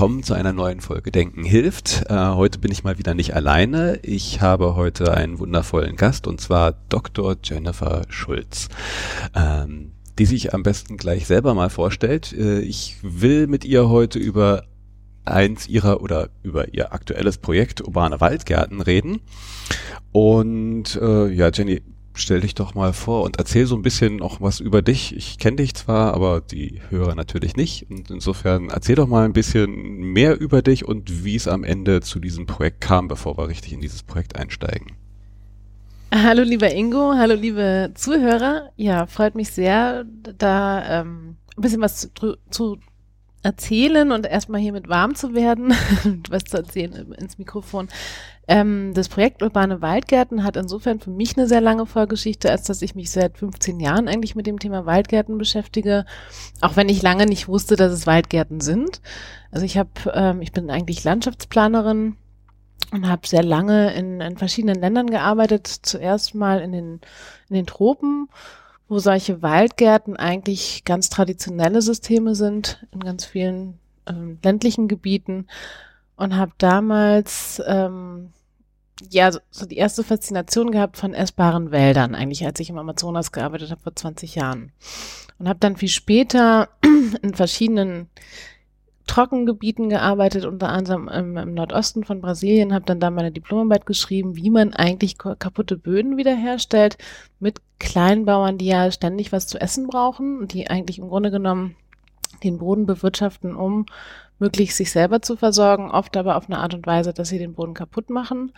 Willkommen zu einer neuen Folge Denken hilft. Äh, heute bin ich mal wieder nicht alleine. Ich habe heute einen wundervollen Gast und zwar Dr. Jennifer Schulz, ähm, die sich am besten gleich selber mal vorstellt. Äh, ich will mit ihr heute über eins ihrer oder über ihr aktuelles Projekt Urbane Waldgärten reden. Und äh, ja, Jenny, stell dich doch mal vor und erzähl so ein bisschen noch was über dich. Ich kenne dich zwar, aber die Hörer natürlich nicht. Und insofern erzähl doch mal ein bisschen mehr über dich und wie es am Ende zu diesem Projekt kam, bevor wir richtig in dieses Projekt einsteigen. Hallo lieber Ingo, hallo liebe Zuhörer. Ja, freut mich sehr, da ähm, ein bisschen was zu, zu erzählen und erstmal hiermit warm zu werden, was zu erzählen ins Mikrofon. Ähm, das Projekt Urbane Waldgärten hat insofern für mich eine sehr lange Vorgeschichte, als dass ich mich seit 15 Jahren eigentlich mit dem Thema Waldgärten beschäftige, auch wenn ich lange nicht wusste, dass es Waldgärten sind. Also ich habe, ähm, ich bin eigentlich Landschaftsplanerin und habe sehr lange in, in verschiedenen Ländern gearbeitet. Zuerst mal in den, in den Tropen wo solche Waldgärten eigentlich ganz traditionelle Systeme sind in ganz vielen ähm, ländlichen Gebieten und habe damals ähm, ja so die erste Faszination gehabt von essbaren Wäldern eigentlich, als ich im Amazonas gearbeitet habe vor 20 Jahren. Und habe dann viel später in verschiedenen Trockengebieten gearbeitet, unter anderem im, im Nordosten von Brasilien, habe dann da meine Diplomarbeit geschrieben, wie man eigentlich kaputte Böden wiederherstellt mit Kleinbauern, die ja ständig was zu essen brauchen und die eigentlich im Grunde genommen den Boden bewirtschaften, um möglichst sich selber zu versorgen, oft aber auf eine Art und Weise, dass sie den Boden kaputt machen.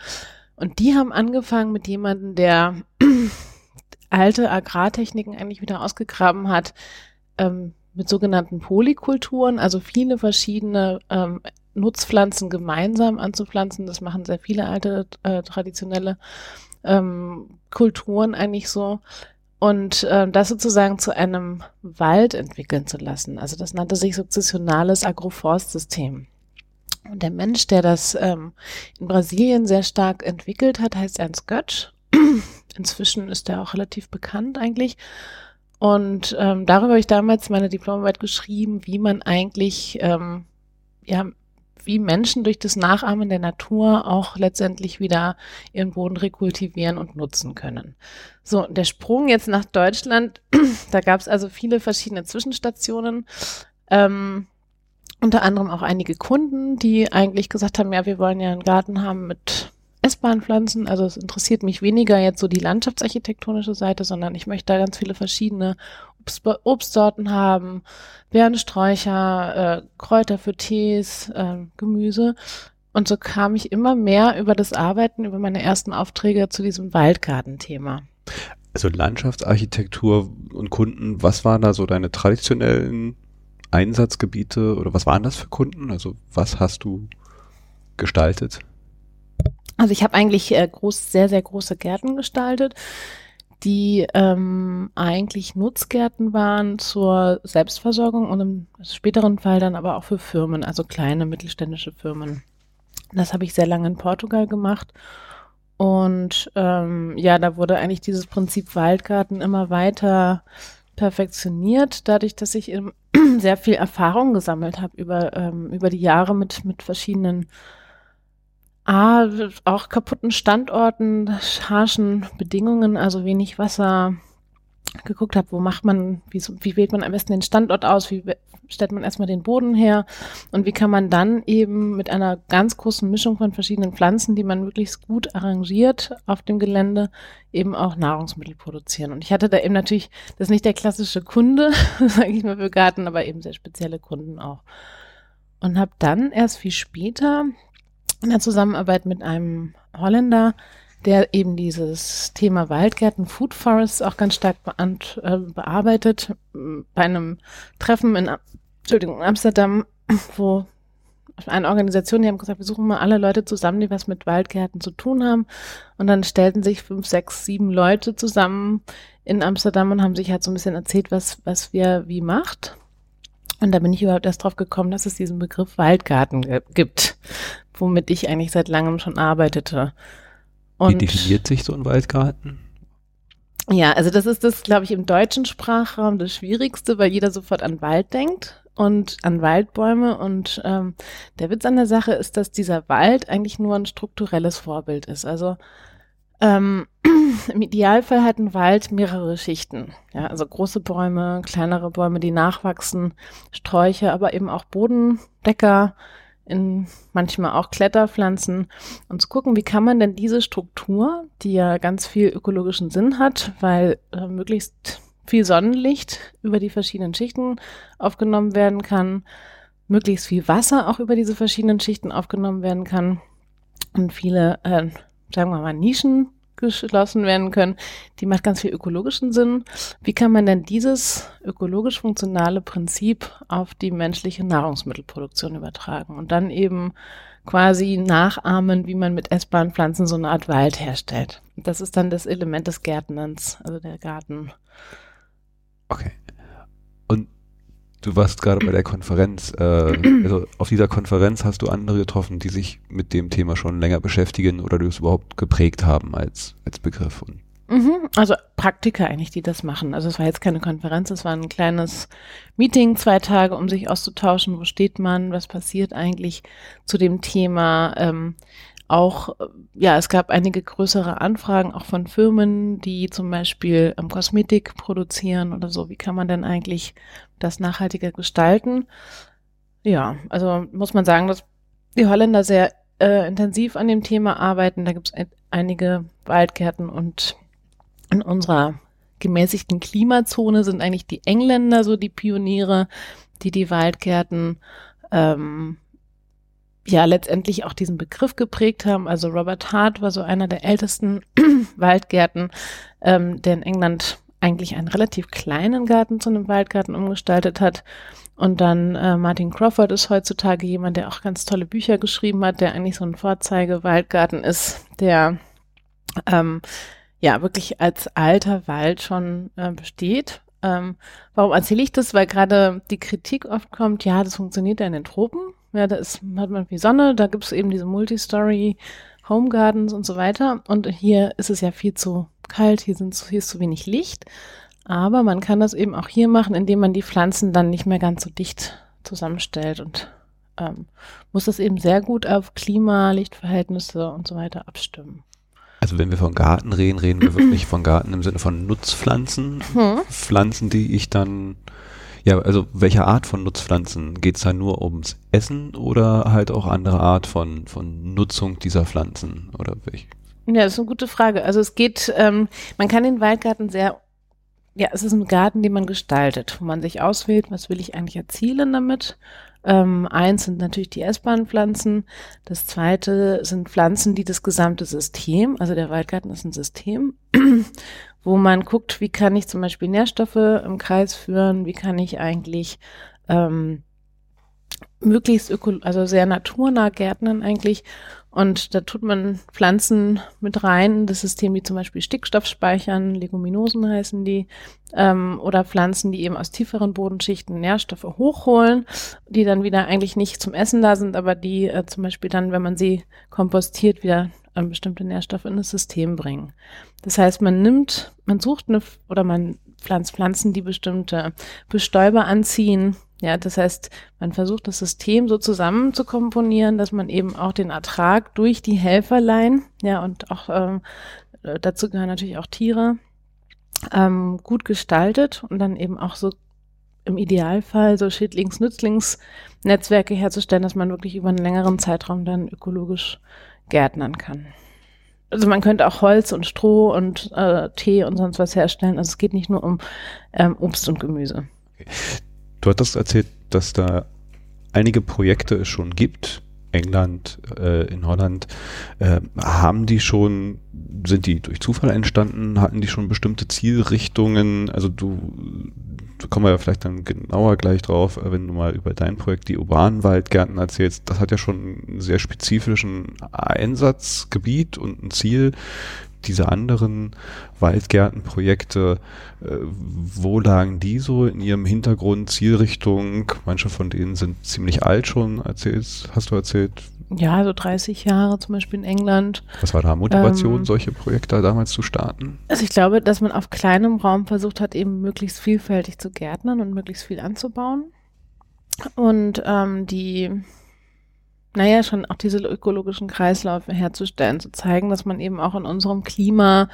Und die haben angefangen mit jemandem, der alte Agrartechniken eigentlich wieder ausgegraben hat, ähm, mit sogenannten Polykulturen, also viele verschiedene ähm, Nutzpflanzen gemeinsam anzupflanzen. Das machen sehr viele alte äh, traditionelle ähm, Kulturen eigentlich so. Und äh, das sozusagen zu einem Wald entwickeln zu lassen. Also das nannte sich sukzessionales Agroforstsystem. Und der Mensch, der das ähm, in Brasilien sehr stark entwickelt hat, heißt Ernst Götsch. Inzwischen ist er auch relativ bekannt eigentlich. Und ähm, darüber habe ich damals meine Diplomarbeit geschrieben, wie man eigentlich, ähm, ja, wie Menschen durch das Nachahmen der Natur auch letztendlich wieder ihren Boden rekultivieren und nutzen können. So, der Sprung jetzt nach Deutschland, da gab es also viele verschiedene Zwischenstationen. Ähm, unter anderem auch einige Kunden, die eigentlich gesagt haben, ja, wir wollen ja einen Garten haben mit essbaren Pflanzen. Also es interessiert mich weniger jetzt so die landschaftsarchitektonische Seite, sondern ich möchte da ganz viele verschiedene Obstsorten haben, Beerensträucher, äh, Kräuter für Tees, äh, Gemüse. Und so kam ich immer mehr über das Arbeiten, über meine ersten Aufträge zu diesem Waldgartenthema. Also Landschaftsarchitektur und Kunden, was waren da so deine traditionellen Einsatzgebiete oder was waren das für Kunden? Also was hast du gestaltet? Also ich habe eigentlich äh, groß, sehr, sehr große Gärten gestaltet, die ähm, eigentlich Nutzgärten waren zur Selbstversorgung und im späteren Fall dann aber auch für Firmen, also kleine mittelständische Firmen. Das habe ich sehr lange in Portugal gemacht. Und ähm, ja, da wurde eigentlich dieses Prinzip Waldgarten immer weiter perfektioniert, dadurch, dass ich sehr viel Erfahrung gesammelt habe über, ähm, über die Jahre mit, mit verschiedenen A, auch kaputten Standorten, harschen Bedingungen, also wenig Wasser, geguckt habe, wo macht man, wie, wie wählt man am besten den Standort aus, wie stellt man erstmal den Boden her und wie kann man dann eben mit einer ganz großen Mischung von verschiedenen Pflanzen, die man möglichst gut arrangiert auf dem Gelände, eben auch Nahrungsmittel produzieren. Und ich hatte da eben natürlich, das ist nicht der klassische Kunde, sage ich mal für Garten, aber eben sehr spezielle Kunden auch. Und habe dann erst viel später in der Zusammenarbeit mit einem Holländer, der eben dieses Thema Waldgärten, Food Forests auch ganz stark äh, bearbeitet. Bei einem Treffen in Entschuldigung, Amsterdam, wo eine Organisation, die haben gesagt, wir suchen mal alle Leute zusammen, die was mit Waldgärten zu tun haben. Und dann stellten sich fünf, sechs, sieben Leute zusammen in Amsterdam und haben sich halt so ein bisschen erzählt, was, was wir wie macht. Und da bin ich überhaupt erst drauf gekommen, dass es diesen Begriff Waldgarten gibt, womit ich eigentlich seit langem schon arbeitete. Und Wie definiert sich so ein Waldgarten? Ja, also das ist das, glaube ich, im deutschen Sprachraum das Schwierigste, weil jeder sofort an Wald denkt. und an Waldbäume. Und ähm, der Witz an der Sache ist, dass dieser Wald eigentlich nur ein strukturelles Vorbild ist. Also ähm, im Idealfall hat ein Wald mehrere Schichten. Ja, also große Bäume, kleinere Bäume, die nachwachsen, Sträucher, aber eben auch Bodendecker, in manchmal auch Kletterpflanzen und zu gucken, wie kann man denn diese Struktur, die ja ganz viel ökologischen Sinn hat, weil äh, möglichst viel Sonnenlicht über die verschiedenen Schichten aufgenommen werden kann, möglichst viel Wasser auch über diese verschiedenen Schichten aufgenommen werden kann und viele, äh, sagen wir mal, Nischen geschlossen werden können. Die macht ganz viel ökologischen Sinn. Wie kann man denn dieses ökologisch funktionale Prinzip auf die menschliche Nahrungsmittelproduktion übertragen und dann eben quasi nachahmen, wie man mit essbaren Pflanzen so eine Art Wald herstellt. Das ist dann das Element des Gärtnerns, also der Garten. Okay. Und du warst gerade bei der Konferenz. Äh, also auf dieser Konferenz hast du andere getroffen, die sich mit dem Thema schon länger beschäftigen oder die es überhaupt geprägt haben als, als Begriff. Und Mhm, also Praktiker eigentlich, die das machen. Also es war jetzt keine Konferenz, es war ein kleines Meeting, zwei Tage, um sich auszutauschen, wo steht man, was passiert eigentlich zu dem Thema. Ähm, auch, ja, es gab einige größere Anfragen auch von Firmen, die zum Beispiel ähm, Kosmetik produzieren oder so. Wie kann man denn eigentlich das nachhaltiger gestalten? Ja, also muss man sagen, dass die Holländer sehr äh, intensiv an dem Thema arbeiten. Da gibt es einige Waldgärten und in unserer gemäßigten Klimazone sind eigentlich die Engländer so die Pioniere, die die Waldgärten ähm, ja letztendlich auch diesen Begriff geprägt haben. Also Robert Hart war so einer der ältesten Waldgärten, ähm, der in England eigentlich einen relativ kleinen Garten zu einem Waldgarten umgestaltet hat. Und dann äh, Martin Crawford ist heutzutage jemand, der auch ganz tolle Bücher geschrieben hat, der eigentlich so ein Vorzeige-Waldgarten ist, der ähm, ja wirklich als alter Wald schon äh, besteht. Ähm, warum erzähle ich das? Weil gerade die Kritik oft kommt, ja, das funktioniert ja in den Tropen. Ja, da ist, hat man viel Sonne, da gibt es eben diese Multistory Home Gardens und so weiter. Und hier ist es ja viel zu kalt, hier, sind, hier ist zu wenig Licht. Aber man kann das eben auch hier machen, indem man die Pflanzen dann nicht mehr ganz so dicht zusammenstellt und ähm, muss das eben sehr gut auf Klima, Lichtverhältnisse und so weiter abstimmen. Also wenn wir von Garten reden, reden wir wirklich von Garten im Sinne von Nutzpflanzen. Hm. Pflanzen, die ich dann, ja, also welche Art von Nutzpflanzen? Geht es da nur ums Essen oder halt auch andere Art von, von Nutzung dieser Pflanzen? Oder welch? Ja, das ist eine gute Frage. Also es geht, ähm, man kann den Waldgarten sehr ja, es ist ein Garten, den man gestaltet, wo man sich auswählt, was will ich eigentlich erzielen damit. Ähm, eins sind natürlich die essbaren Pflanzen. Das zweite sind Pflanzen, die das gesamte System, also der Waldgarten ist ein System, wo man guckt, wie kann ich zum Beispiel Nährstoffe im Kreis führen, wie kann ich eigentlich ähm, möglichst öko, also sehr naturnah gärtnern eigentlich? Und da tut man Pflanzen mit rein, das System, die zum Beispiel Stickstoff speichern, Leguminosen heißen die, ähm, oder Pflanzen, die eben aus tieferen Bodenschichten Nährstoffe hochholen, die dann wieder eigentlich nicht zum Essen da sind, aber die äh, zum Beispiel dann, wenn man sie kompostiert, wieder ähm, bestimmte Nährstoffe in das System bringen. Das heißt, man nimmt, man sucht eine oder man pflanzt Pflanzen, die bestimmte Bestäuber anziehen, ja, das heißt, man versucht das System so zusammen zu komponieren, dass man eben auch den Ertrag durch die Helferlein, ja, und auch ähm, äh, dazu gehören natürlich auch Tiere, ähm, gut gestaltet und dann eben auch so im Idealfall so Schädlings-Nützlings-Netzwerke herzustellen, dass man wirklich über einen längeren Zeitraum dann ökologisch gärtnern kann. Also man könnte auch Holz und Stroh und äh, Tee und sonst was herstellen. Also es geht nicht nur um ähm, Obst und Gemüse. Okay. Du hattest erzählt, dass da einige Projekte es schon gibt. England, äh, in Holland, äh, haben die schon, sind die durch Zufall entstanden? Hatten die schon bestimmte Zielrichtungen? Also du, da kommen wir ja vielleicht dann genauer gleich drauf, äh, wenn du mal über dein Projekt, die urbanen Waldgärten erzählst. Das hat ja schon einen sehr spezifischen Einsatzgebiet und ein Ziel diese anderen Waldgärtenprojekte, äh, wo lagen die so in ihrem Hintergrund, Zielrichtung? Manche von denen sind ziemlich alt schon, erzählst, hast du erzählt? Ja, so 30 Jahre zum Beispiel in England. Was war da Motivation, ähm, solche Projekte damals zu starten? Also ich glaube, dass man auf kleinem Raum versucht hat, eben möglichst vielfältig zu gärtnern und möglichst viel anzubauen. und ähm, die, naja, schon auch diese ökologischen Kreisläufe herzustellen, zu zeigen, dass man eben auch in unserem Klima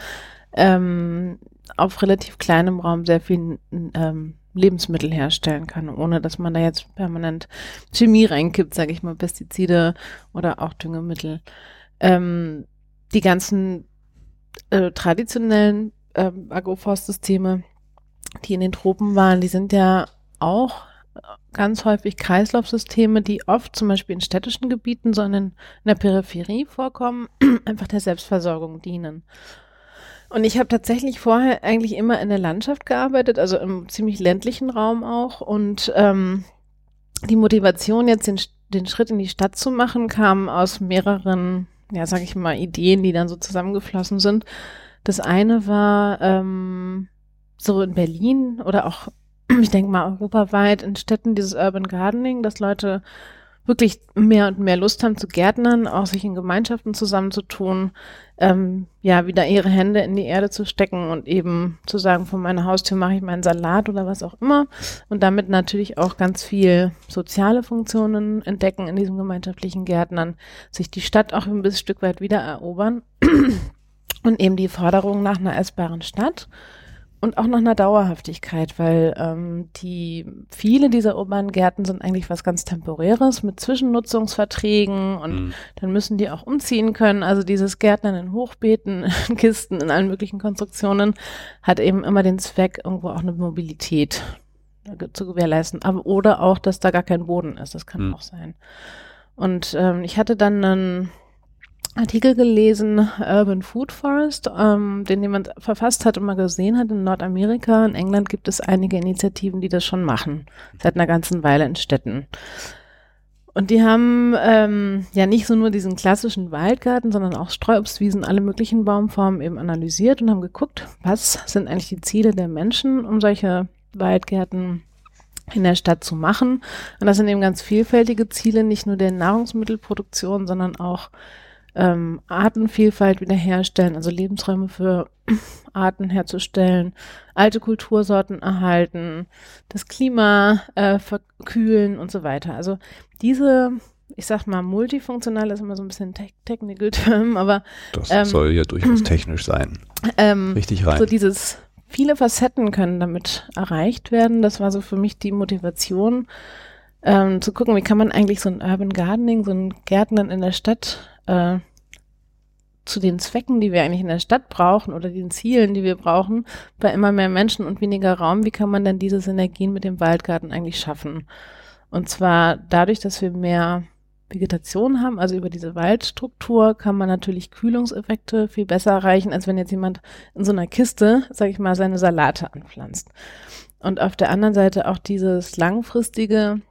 ähm, auf relativ kleinem Raum sehr viel ähm, Lebensmittel herstellen kann, ohne dass man da jetzt permanent Chemie reinkippt, sage ich mal, Pestizide oder auch Düngemittel. Ähm, die ganzen äh, traditionellen äh, Agroforstsysteme, die in den Tropen waren, die sind ja auch ganz häufig Kreislaufsysteme, die oft zum Beispiel in städtischen Gebieten, sondern in der Peripherie vorkommen, einfach der Selbstversorgung dienen. Und ich habe tatsächlich vorher eigentlich immer in der Landschaft gearbeitet, also im ziemlich ländlichen Raum auch. Und ähm, die Motivation, jetzt den, den Schritt in die Stadt zu machen, kam aus mehreren, ja, sag ich mal, Ideen, die dann so zusammengeflossen sind. Das eine war ähm, so in Berlin oder auch, ich denke mal, europaweit in Städten dieses Urban Gardening, dass Leute wirklich mehr und mehr Lust haben zu Gärtnern, auch sich in Gemeinschaften zusammenzutun, ähm, ja, wieder ihre Hände in die Erde zu stecken und eben zu sagen, von meiner Haustür mache ich meinen Salat oder was auch immer. Und damit natürlich auch ganz viel soziale Funktionen entdecken in diesem gemeinschaftlichen Gärtnern, sich die Stadt auch ein bisschen Stück weit wieder erobern und eben die Forderung nach einer essbaren Stadt und auch nach einer Dauerhaftigkeit, weil ähm, die viele dieser urbanen Gärten sind eigentlich was ganz Temporäres mit Zwischennutzungsverträgen und mhm. dann müssen die auch umziehen können. Also dieses Gärtnern in Hochbeeten, in Kisten, in allen möglichen Konstruktionen hat eben immer den Zweck, irgendwo auch eine Mobilität zu gewährleisten. Aber, oder auch, dass da gar kein Boden ist. Das kann mhm. auch sein. Und ähm, ich hatte dann einen Artikel gelesen, Urban Food Forest, ähm, den jemand verfasst hat und mal gesehen hat in Nordamerika. In England gibt es einige Initiativen, die das schon machen, seit einer ganzen Weile in Städten. Und die haben ähm, ja nicht so nur diesen klassischen Waldgarten, sondern auch Streuobstwiesen, alle möglichen Baumformen eben analysiert und haben geguckt, was sind eigentlich die Ziele der Menschen, um solche Waldgärten in der Stadt zu machen. Und das sind eben ganz vielfältige Ziele, nicht nur der Nahrungsmittelproduktion, sondern auch ähm, Artenvielfalt wiederherstellen, also Lebensräume für Arten herzustellen, alte Kultursorten erhalten, das Klima äh, verkühlen und so weiter. Also diese, ich sag mal, multifunktional ist immer so ein bisschen te technical Term, aber das ähm, soll ja durchaus technisch sein. Ähm, Richtig rein. So dieses viele Facetten können damit erreicht werden. Das war so für mich die Motivation, ähm, zu gucken, wie kann man eigentlich so ein Urban Gardening, so ein Gärtnern in der Stadt äh, zu den Zwecken, die wir eigentlich in der Stadt brauchen oder den Zielen, die wir brauchen, bei immer mehr Menschen und weniger Raum, wie kann man denn diese Synergien mit dem Waldgarten eigentlich schaffen? Und zwar dadurch, dass wir mehr Vegetation haben, also über diese Waldstruktur kann man natürlich Kühlungseffekte viel besser erreichen, als wenn jetzt jemand in so einer Kiste, sag ich mal, seine Salate anpflanzt. Und auf der anderen Seite auch dieses langfristige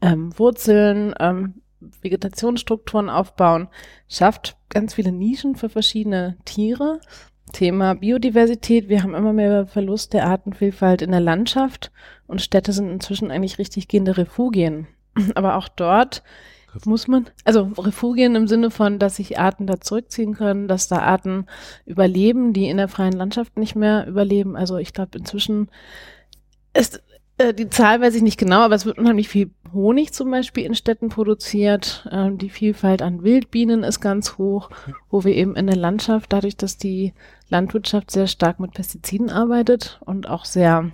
ähm, Wurzeln, ähm, Vegetationsstrukturen aufbauen, schafft ganz viele Nischen für verschiedene Tiere. Thema Biodiversität. Wir haben immer mehr Verlust der Artenvielfalt in der Landschaft und Städte sind inzwischen eigentlich richtig gehende Refugien. Aber auch dort muss man, also Refugien im Sinne von, dass sich Arten da zurückziehen können, dass da Arten überleben, die in der freien Landschaft nicht mehr überleben. Also ich glaube, inzwischen ist äh, die Zahl weiß ich nicht genau, aber es wird unheimlich viel Honig zum Beispiel in Städten produziert. Ähm, die Vielfalt an Wildbienen ist ganz hoch, wo wir eben in der Landschaft, dadurch, dass die Landwirtschaft sehr stark mit Pestiziden arbeitet und auch sehr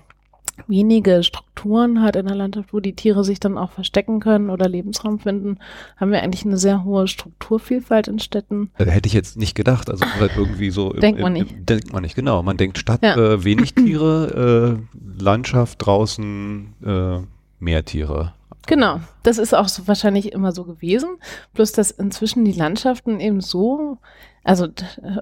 wenige Strukturen hat in der Landschaft, wo die Tiere sich dann auch verstecken können oder Lebensraum finden, haben wir eigentlich eine sehr hohe Strukturvielfalt in Städten. Hätte ich jetzt nicht gedacht. Also halt irgendwie so. Im, denkt man nicht. Im, denkt man nicht, genau. Man denkt Stadt, ja. äh, wenig Tiere, äh, Landschaft draußen, äh, mehr Tiere. Genau, das ist auch so wahrscheinlich immer so gewesen. Bloß, dass inzwischen die Landschaften eben so, also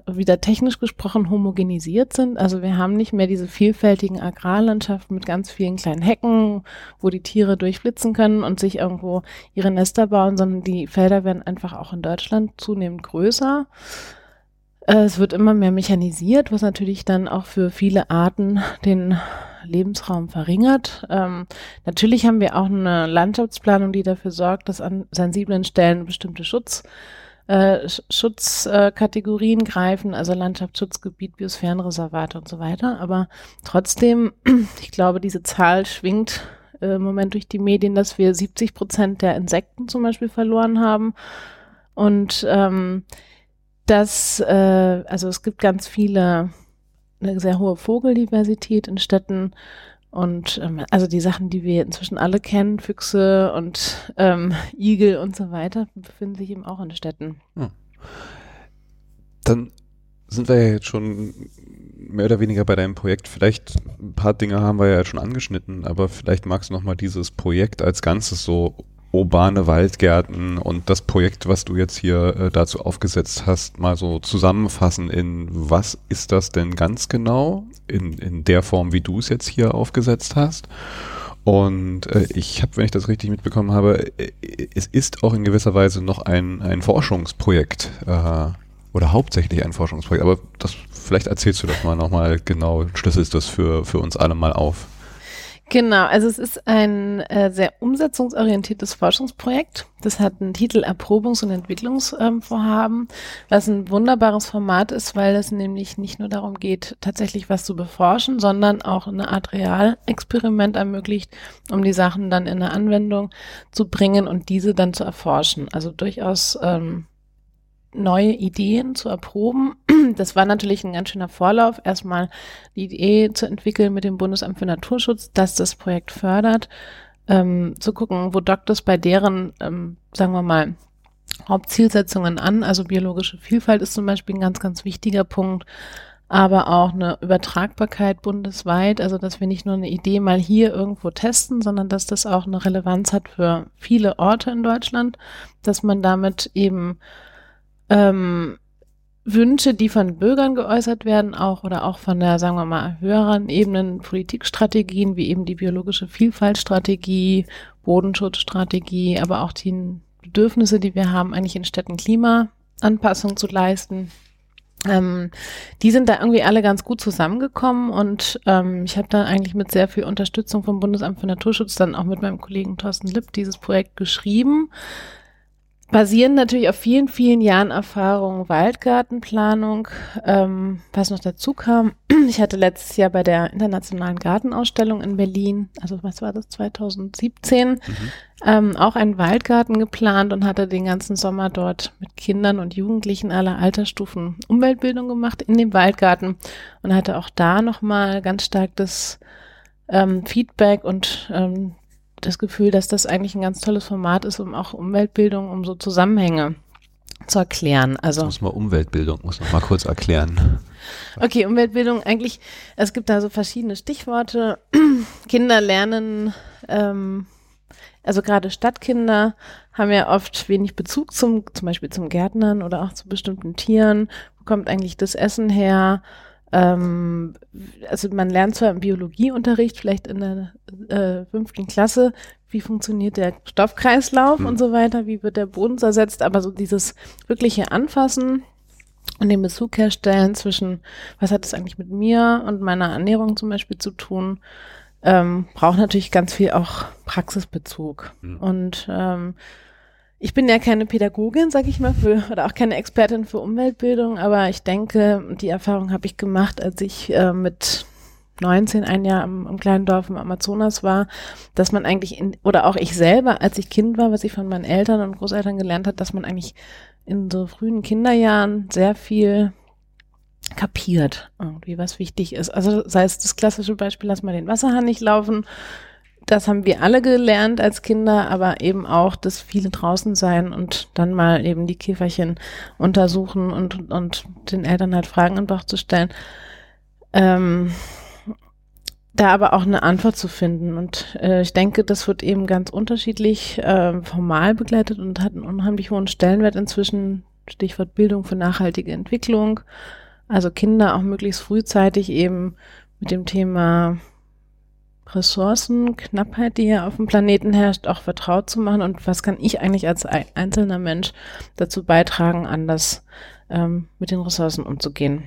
wieder technisch gesprochen, homogenisiert sind. Also wir haben nicht mehr diese vielfältigen Agrarlandschaften mit ganz vielen kleinen Hecken, wo die Tiere durchflitzen können und sich irgendwo ihre Nester bauen, sondern die Felder werden einfach auch in Deutschland zunehmend größer. Äh, es wird immer mehr mechanisiert, was natürlich dann auch für viele Arten den Lebensraum verringert. Ähm, natürlich haben wir auch eine Landschaftsplanung, die dafür sorgt, dass an sensiblen Stellen bestimmte Schutz äh, Schutzkategorien greifen, also Landschaftsschutzgebiet, Biosphärenreservate und so weiter. Aber trotzdem, ich glaube, diese Zahl schwingt äh, im Moment durch die Medien, dass wir 70 Prozent der Insekten zum Beispiel verloren haben. Und ähm, das, äh, also es gibt ganz viele, eine sehr hohe Vogeldiversität in Städten. Und ähm, also die Sachen, die wir inzwischen alle kennen, Füchse und ähm, Igel und so weiter, befinden sich eben auch in Städten. Hm. Dann sind wir ja jetzt schon mehr oder weniger bei deinem Projekt. Vielleicht ein paar Dinge haben wir ja schon angeschnitten, aber vielleicht magst du nochmal dieses Projekt als Ganzes so urbane Waldgärten und das Projekt, was du jetzt hier äh, dazu aufgesetzt hast, mal so zusammenfassen in was ist das denn ganz genau in, in der Form, wie du es jetzt hier aufgesetzt hast. Und äh, ich habe, wenn ich das richtig mitbekommen habe, äh, es ist auch in gewisser Weise noch ein, ein Forschungsprojekt äh, oder hauptsächlich ein Forschungsprojekt. Aber das vielleicht erzählst du das mal nochmal genau, schlüsselst das für, für uns alle mal auf. Genau, also es ist ein äh, sehr umsetzungsorientiertes Forschungsprojekt. Das hat einen Titel Erprobungs- und Entwicklungsvorhaben, was ein wunderbares Format ist, weil es nämlich nicht nur darum geht, tatsächlich was zu beforschen, sondern auch eine Art Realexperiment ermöglicht, um die Sachen dann in eine Anwendung zu bringen und diese dann zu erforschen. Also durchaus ähm, neue Ideen zu erproben. Das war natürlich ein ganz schöner Vorlauf, erstmal die Idee zu entwickeln mit dem Bundesamt für Naturschutz, dass das Projekt fördert, ähm, zu gucken, wo dockt es bei deren, ähm, sagen wir mal, Hauptzielsetzungen an. Also biologische Vielfalt ist zum Beispiel ein ganz, ganz wichtiger Punkt, aber auch eine Übertragbarkeit bundesweit, also dass wir nicht nur eine Idee mal hier irgendwo testen, sondern dass das auch eine Relevanz hat für viele Orte in Deutschland, dass man damit eben ähm, Wünsche, die von Bürgern geäußert werden, auch oder auch von der, sagen wir mal, höheren Ebenen Politikstrategien, wie eben die biologische Vielfaltstrategie, Bodenschutzstrategie, aber auch die Bedürfnisse, die wir haben, eigentlich in Städten Klimaanpassung zu leisten. Ähm, die sind da irgendwie alle ganz gut zusammengekommen und ähm, ich habe dann eigentlich mit sehr viel Unterstützung vom Bundesamt für Naturschutz dann auch mit meinem Kollegen Thorsten Lipp dieses Projekt geschrieben basieren natürlich auf vielen, vielen Jahren Erfahrung Waldgartenplanung. Ähm, was noch dazu kam, ich hatte letztes Jahr bei der Internationalen Gartenausstellung in Berlin, also was war das, 2017, mhm. ähm, auch einen Waldgarten geplant und hatte den ganzen Sommer dort mit Kindern und Jugendlichen aller Altersstufen Umweltbildung gemacht in dem Waldgarten und hatte auch da nochmal ganz stark das ähm, Feedback und ähm, das Gefühl, dass das eigentlich ein ganz tolles Format ist, um auch Umweltbildung, um so Zusammenhänge zu erklären. Also muss man Umweltbildung, muss noch mal kurz erklären. Okay, Umweltbildung eigentlich, es gibt da so verschiedene Stichworte. Kinder lernen, ähm, also gerade Stadtkinder haben ja oft wenig Bezug zum, zum Beispiel zum Gärtnern oder auch zu bestimmten Tieren. Wo kommt eigentlich das Essen her? Ähm, also man lernt zwar im Biologieunterricht, vielleicht in der äh, fünften Klasse, wie funktioniert der Stoffkreislauf mhm. und so weiter, wie wird der Boden zersetzt, aber so dieses wirkliche Anfassen und den Bezug herstellen zwischen, was hat es eigentlich mit mir und meiner Ernährung zum Beispiel zu tun, ähm, braucht natürlich ganz viel auch Praxisbezug. Mhm. Und ähm, ich bin ja keine Pädagogin, sag ich mal, für, oder auch keine Expertin für Umweltbildung, aber ich denke, die Erfahrung habe ich gemacht, als ich äh, mit 19 ein Jahr im, im, kleinen Dorf im Amazonas war, dass man eigentlich in, oder auch ich selber, als ich Kind war, was ich von meinen Eltern und Großeltern gelernt hat, dass man eigentlich in so frühen Kinderjahren sehr viel kapiert, irgendwie was wichtig ist. Also sei es das klassische Beispiel, lass mal den Wasserhahn nicht laufen das haben wir alle gelernt als Kinder, aber eben auch das viele draußen sein und dann mal eben die Käferchen untersuchen und, und den Eltern halt Fragen in Bauch zu stellen. Ähm, da aber auch eine Antwort zu finden. Und äh, ich denke, das wird eben ganz unterschiedlich äh, formal begleitet und hat einen unheimlich hohen Stellenwert inzwischen. Stichwort Bildung für nachhaltige Entwicklung. Also Kinder auch möglichst frühzeitig eben mit dem Thema Ressourcenknappheit, die hier auf dem Planeten herrscht, auch vertraut zu machen und was kann ich eigentlich als einzelner Mensch dazu beitragen, anders ähm, mit den Ressourcen umzugehen.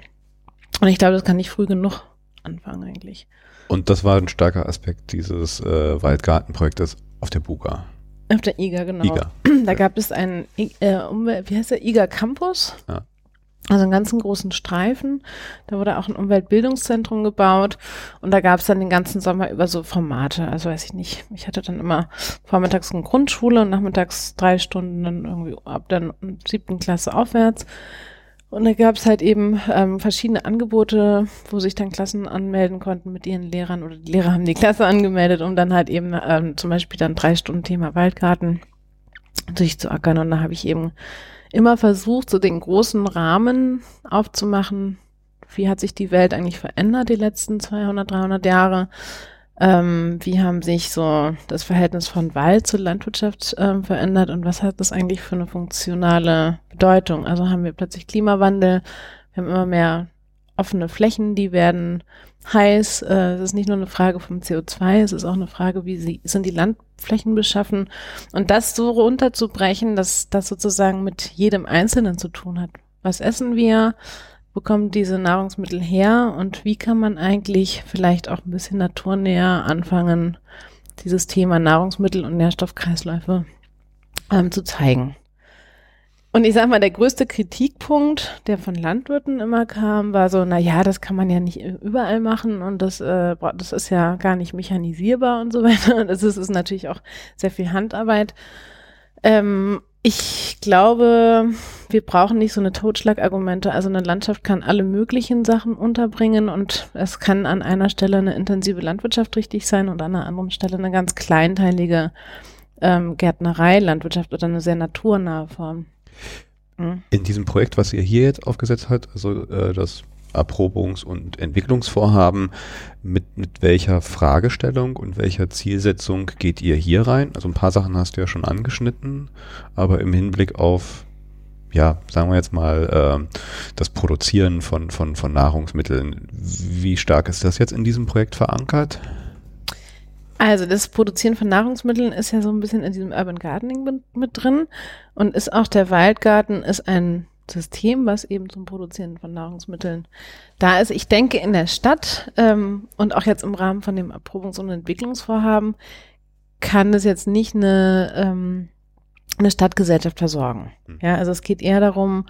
Und ich glaube, das kann ich früh genug anfangen eigentlich. Und das war ein starker Aspekt dieses äh, Waldgartenprojektes auf der Buga. Auf der IGA, genau. IGA. Da gab es einen, äh, wie heißt der, IGA Campus. Ja. Also einen ganzen großen Streifen. Da wurde auch ein Umweltbildungszentrum gebaut und da gab es dann den ganzen Sommer über so Formate. Also weiß ich nicht. Ich hatte dann immer vormittags eine Grundschule und nachmittags drei Stunden dann irgendwie ab der siebten Klasse aufwärts. Und da gab es halt eben ähm, verschiedene Angebote, wo sich dann Klassen anmelden konnten mit ihren Lehrern oder die Lehrer haben die Klasse angemeldet, um dann halt eben ähm, zum Beispiel dann drei Stunden Thema Waldgarten durchzuackern. Und da habe ich eben immer versucht, so den großen Rahmen aufzumachen. Wie hat sich die Welt eigentlich verändert die letzten 200, 300 Jahre? Ähm, wie haben sich so das Verhältnis von Wald zur Landwirtschaft ähm, verändert und was hat das eigentlich für eine funktionale Bedeutung? Also haben wir plötzlich Klimawandel, wir haben immer mehr offene Flächen, die werden heiß. Äh, es ist nicht nur eine Frage vom CO2, es ist auch eine Frage, wie sie, sind die Landflächen beschaffen. Und das so runterzubrechen, dass das sozusagen mit jedem Einzelnen zu tun hat. Was essen wir? Wo kommen diese Nahrungsmittel her? Und wie kann man eigentlich vielleicht auch ein bisschen naturnäher anfangen, dieses Thema Nahrungsmittel und Nährstoffkreisläufe ähm, zu zeigen? Und ich sag mal, der größte Kritikpunkt, der von Landwirten immer kam, war so, na ja, das kann man ja nicht überall machen und das, äh, das ist ja gar nicht mechanisierbar und so weiter. Das ist, ist natürlich auch sehr viel Handarbeit. Ähm, ich glaube, wir brauchen nicht so eine Totschlagargumente. Also eine Landschaft kann alle möglichen Sachen unterbringen und es kann an einer Stelle eine intensive Landwirtschaft richtig sein und an einer anderen Stelle eine ganz kleinteilige ähm, Gärtnerei, Landwirtschaft oder eine sehr naturnahe Form. In diesem Projekt, was ihr hier jetzt aufgesetzt habt, also äh, das Erprobungs- und Entwicklungsvorhaben, mit, mit welcher Fragestellung und welcher Zielsetzung geht ihr hier rein? Also ein paar Sachen hast du ja schon angeschnitten, aber im Hinblick auf, ja, sagen wir jetzt mal, äh, das Produzieren von, von, von Nahrungsmitteln, wie stark ist das jetzt in diesem Projekt verankert? Also das Produzieren von Nahrungsmitteln ist ja so ein bisschen in diesem Urban Gardening mit, mit, drin und ist auch der Waldgarten ist ein System, was eben zum Produzieren von Nahrungsmitteln da ist. Ich denke in der Stadt ähm, und auch jetzt im Rahmen von dem Erprobungs- und Entwicklungsvorhaben kann es jetzt nicht eine, ähm, eine Stadtgesellschaft versorgen. Hm. Ja, also es geht eher darum,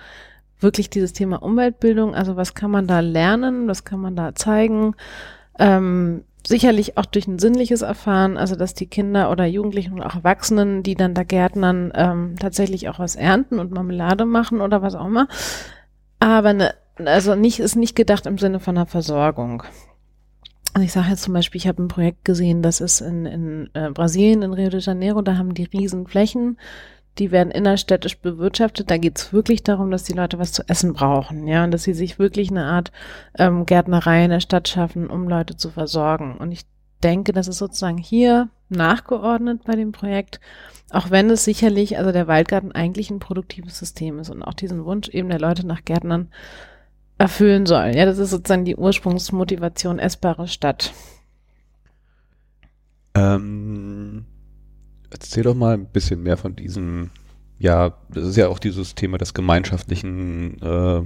wirklich dieses Thema Umweltbildung, also was kann man da lernen, was kann man da zeigen, ähm, sicherlich auch durch ein sinnliches Erfahren, also dass die Kinder oder Jugendlichen und auch Erwachsenen, die dann da Gärtnern ähm, tatsächlich auch was ernten und Marmelade machen oder was auch immer. Aber ne, also nicht ist nicht gedacht im Sinne von einer Versorgung. Also ich sage jetzt zum Beispiel, ich habe ein Projekt gesehen, das ist in, in äh, Brasilien, in Rio de Janeiro, da haben die riesen Flächen, die werden innerstädtisch bewirtschaftet. Da geht es wirklich darum, dass die Leute was zu essen brauchen, ja, und dass sie sich wirklich eine Art ähm, Gärtnerei in der Stadt schaffen, um Leute zu versorgen. Und ich denke, das ist sozusagen hier nachgeordnet bei dem Projekt, auch wenn es sicherlich, also der Waldgarten eigentlich ein produktives System ist und auch diesen Wunsch eben der Leute nach Gärtnern erfüllen soll. Ja, das ist sozusagen die Ursprungsmotivation essbare Stadt. Ähm, Erzähl doch mal ein bisschen mehr von diesem, ja, das ist ja auch dieses Thema des gemeinschaftlichen äh,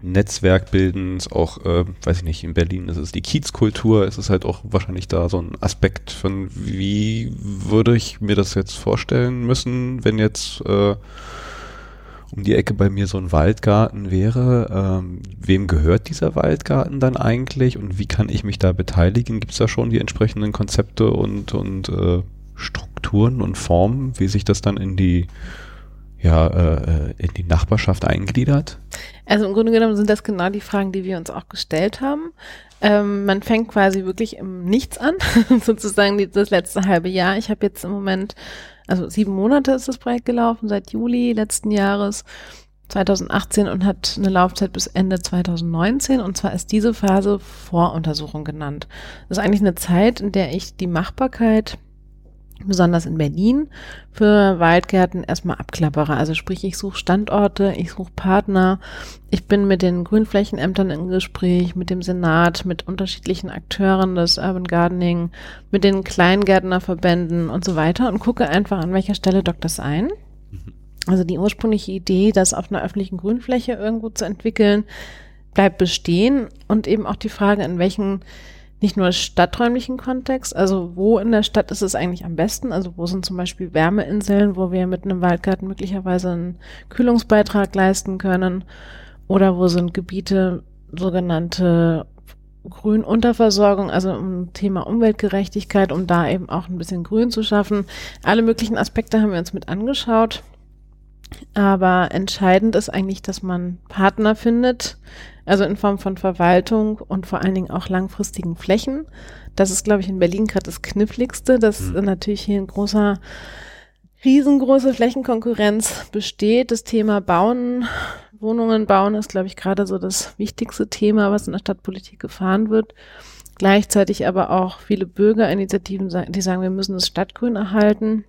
Netzwerkbildens, auch, äh, weiß ich nicht, in Berlin ist es die Kiezkultur, ist es halt auch wahrscheinlich da so ein Aspekt von, wie würde ich mir das jetzt vorstellen müssen, wenn jetzt äh, um die Ecke bei mir so ein Waldgarten wäre. Ähm, wem gehört dieser Waldgarten dann eigentlich und wie kann ich mich da beteiligen? Gibt es da schon die entsprechenden Konzepte und, und äh, Strukturen und Formen, wie sich das dann in die ja, äh, in die Nachbarschaft eingliedert? Also im Grunde genommen sind das genau die Fragen, die wir uns auch gestellt haben. Ähm, man fängt quasi wirklich im Nichts an, sozusagen das letzte halbe Jahr. Ich habe jetzt im Moment, also sieben Monate ist das Projekt gelaufen, seit Juli letzten Jahres. 2018 und hat eine Laufzeit bis Ende 2019 und zwar ist diese Phase Voruntersuchung genannt. Das ist eigentlich eine Zeit, in der ich die Machbarkeit besonders in Berlin, für Waldgärten erstmal abklappere. Also sprich, ich suche Standorte, ich suche Partner, ich bin mit den Grünflächenämtern im Gespräch, mit dem Senat, mit unterschiedlichen Akteuren des Urban Gardening, mit den Kleingärtnerverbänden und so weiter und gucke einfach, an welcher Stelle dockt das ein. Mhm. Also die ursprüngliche Idee, das auf einer öffentlichen Grünfläche irgendwo zu entwickeln, bleibt bestehen und eben auch die Frage, in welchen nicht nur stadträumlichen Kontext, also wo in der Stadt ist es eigentlich am besten, also wo sind zum Beispiel Wärmeinseln, wo wir mit einem Waldgarten möglicherweise einen Kühlungsbeitrag leisten können oder wo sind Gebiete sogenannte Grünunterversorgung, also um Thema Umweltgerechtigkeit, um da eben auch ein bisschen Grün zu schaffen. Alle möglichen Aspekte haben wir uns mit angeschaut. Aber entscheidend ist eigentlich, dass man Partner findet, also in Form von Verwaltung und vor allen Dingen auch langfristigen Flächen. Das ist, glaube ich, in Berlin gerade das Kniffligste, dass mhm. natürlich hier ein großer, riesengroße Flächenkonkurrenz besteht. Das Thema Bauen Wohnungen bauen ist, glaube ich, gerade so das wichtigste Thema, was in der Stadtpolitik gefahren wird. Gleichzeitig aber auch viele Bürgerinitiativen, die sagen, wir müssen das Stadtgrün erhalten.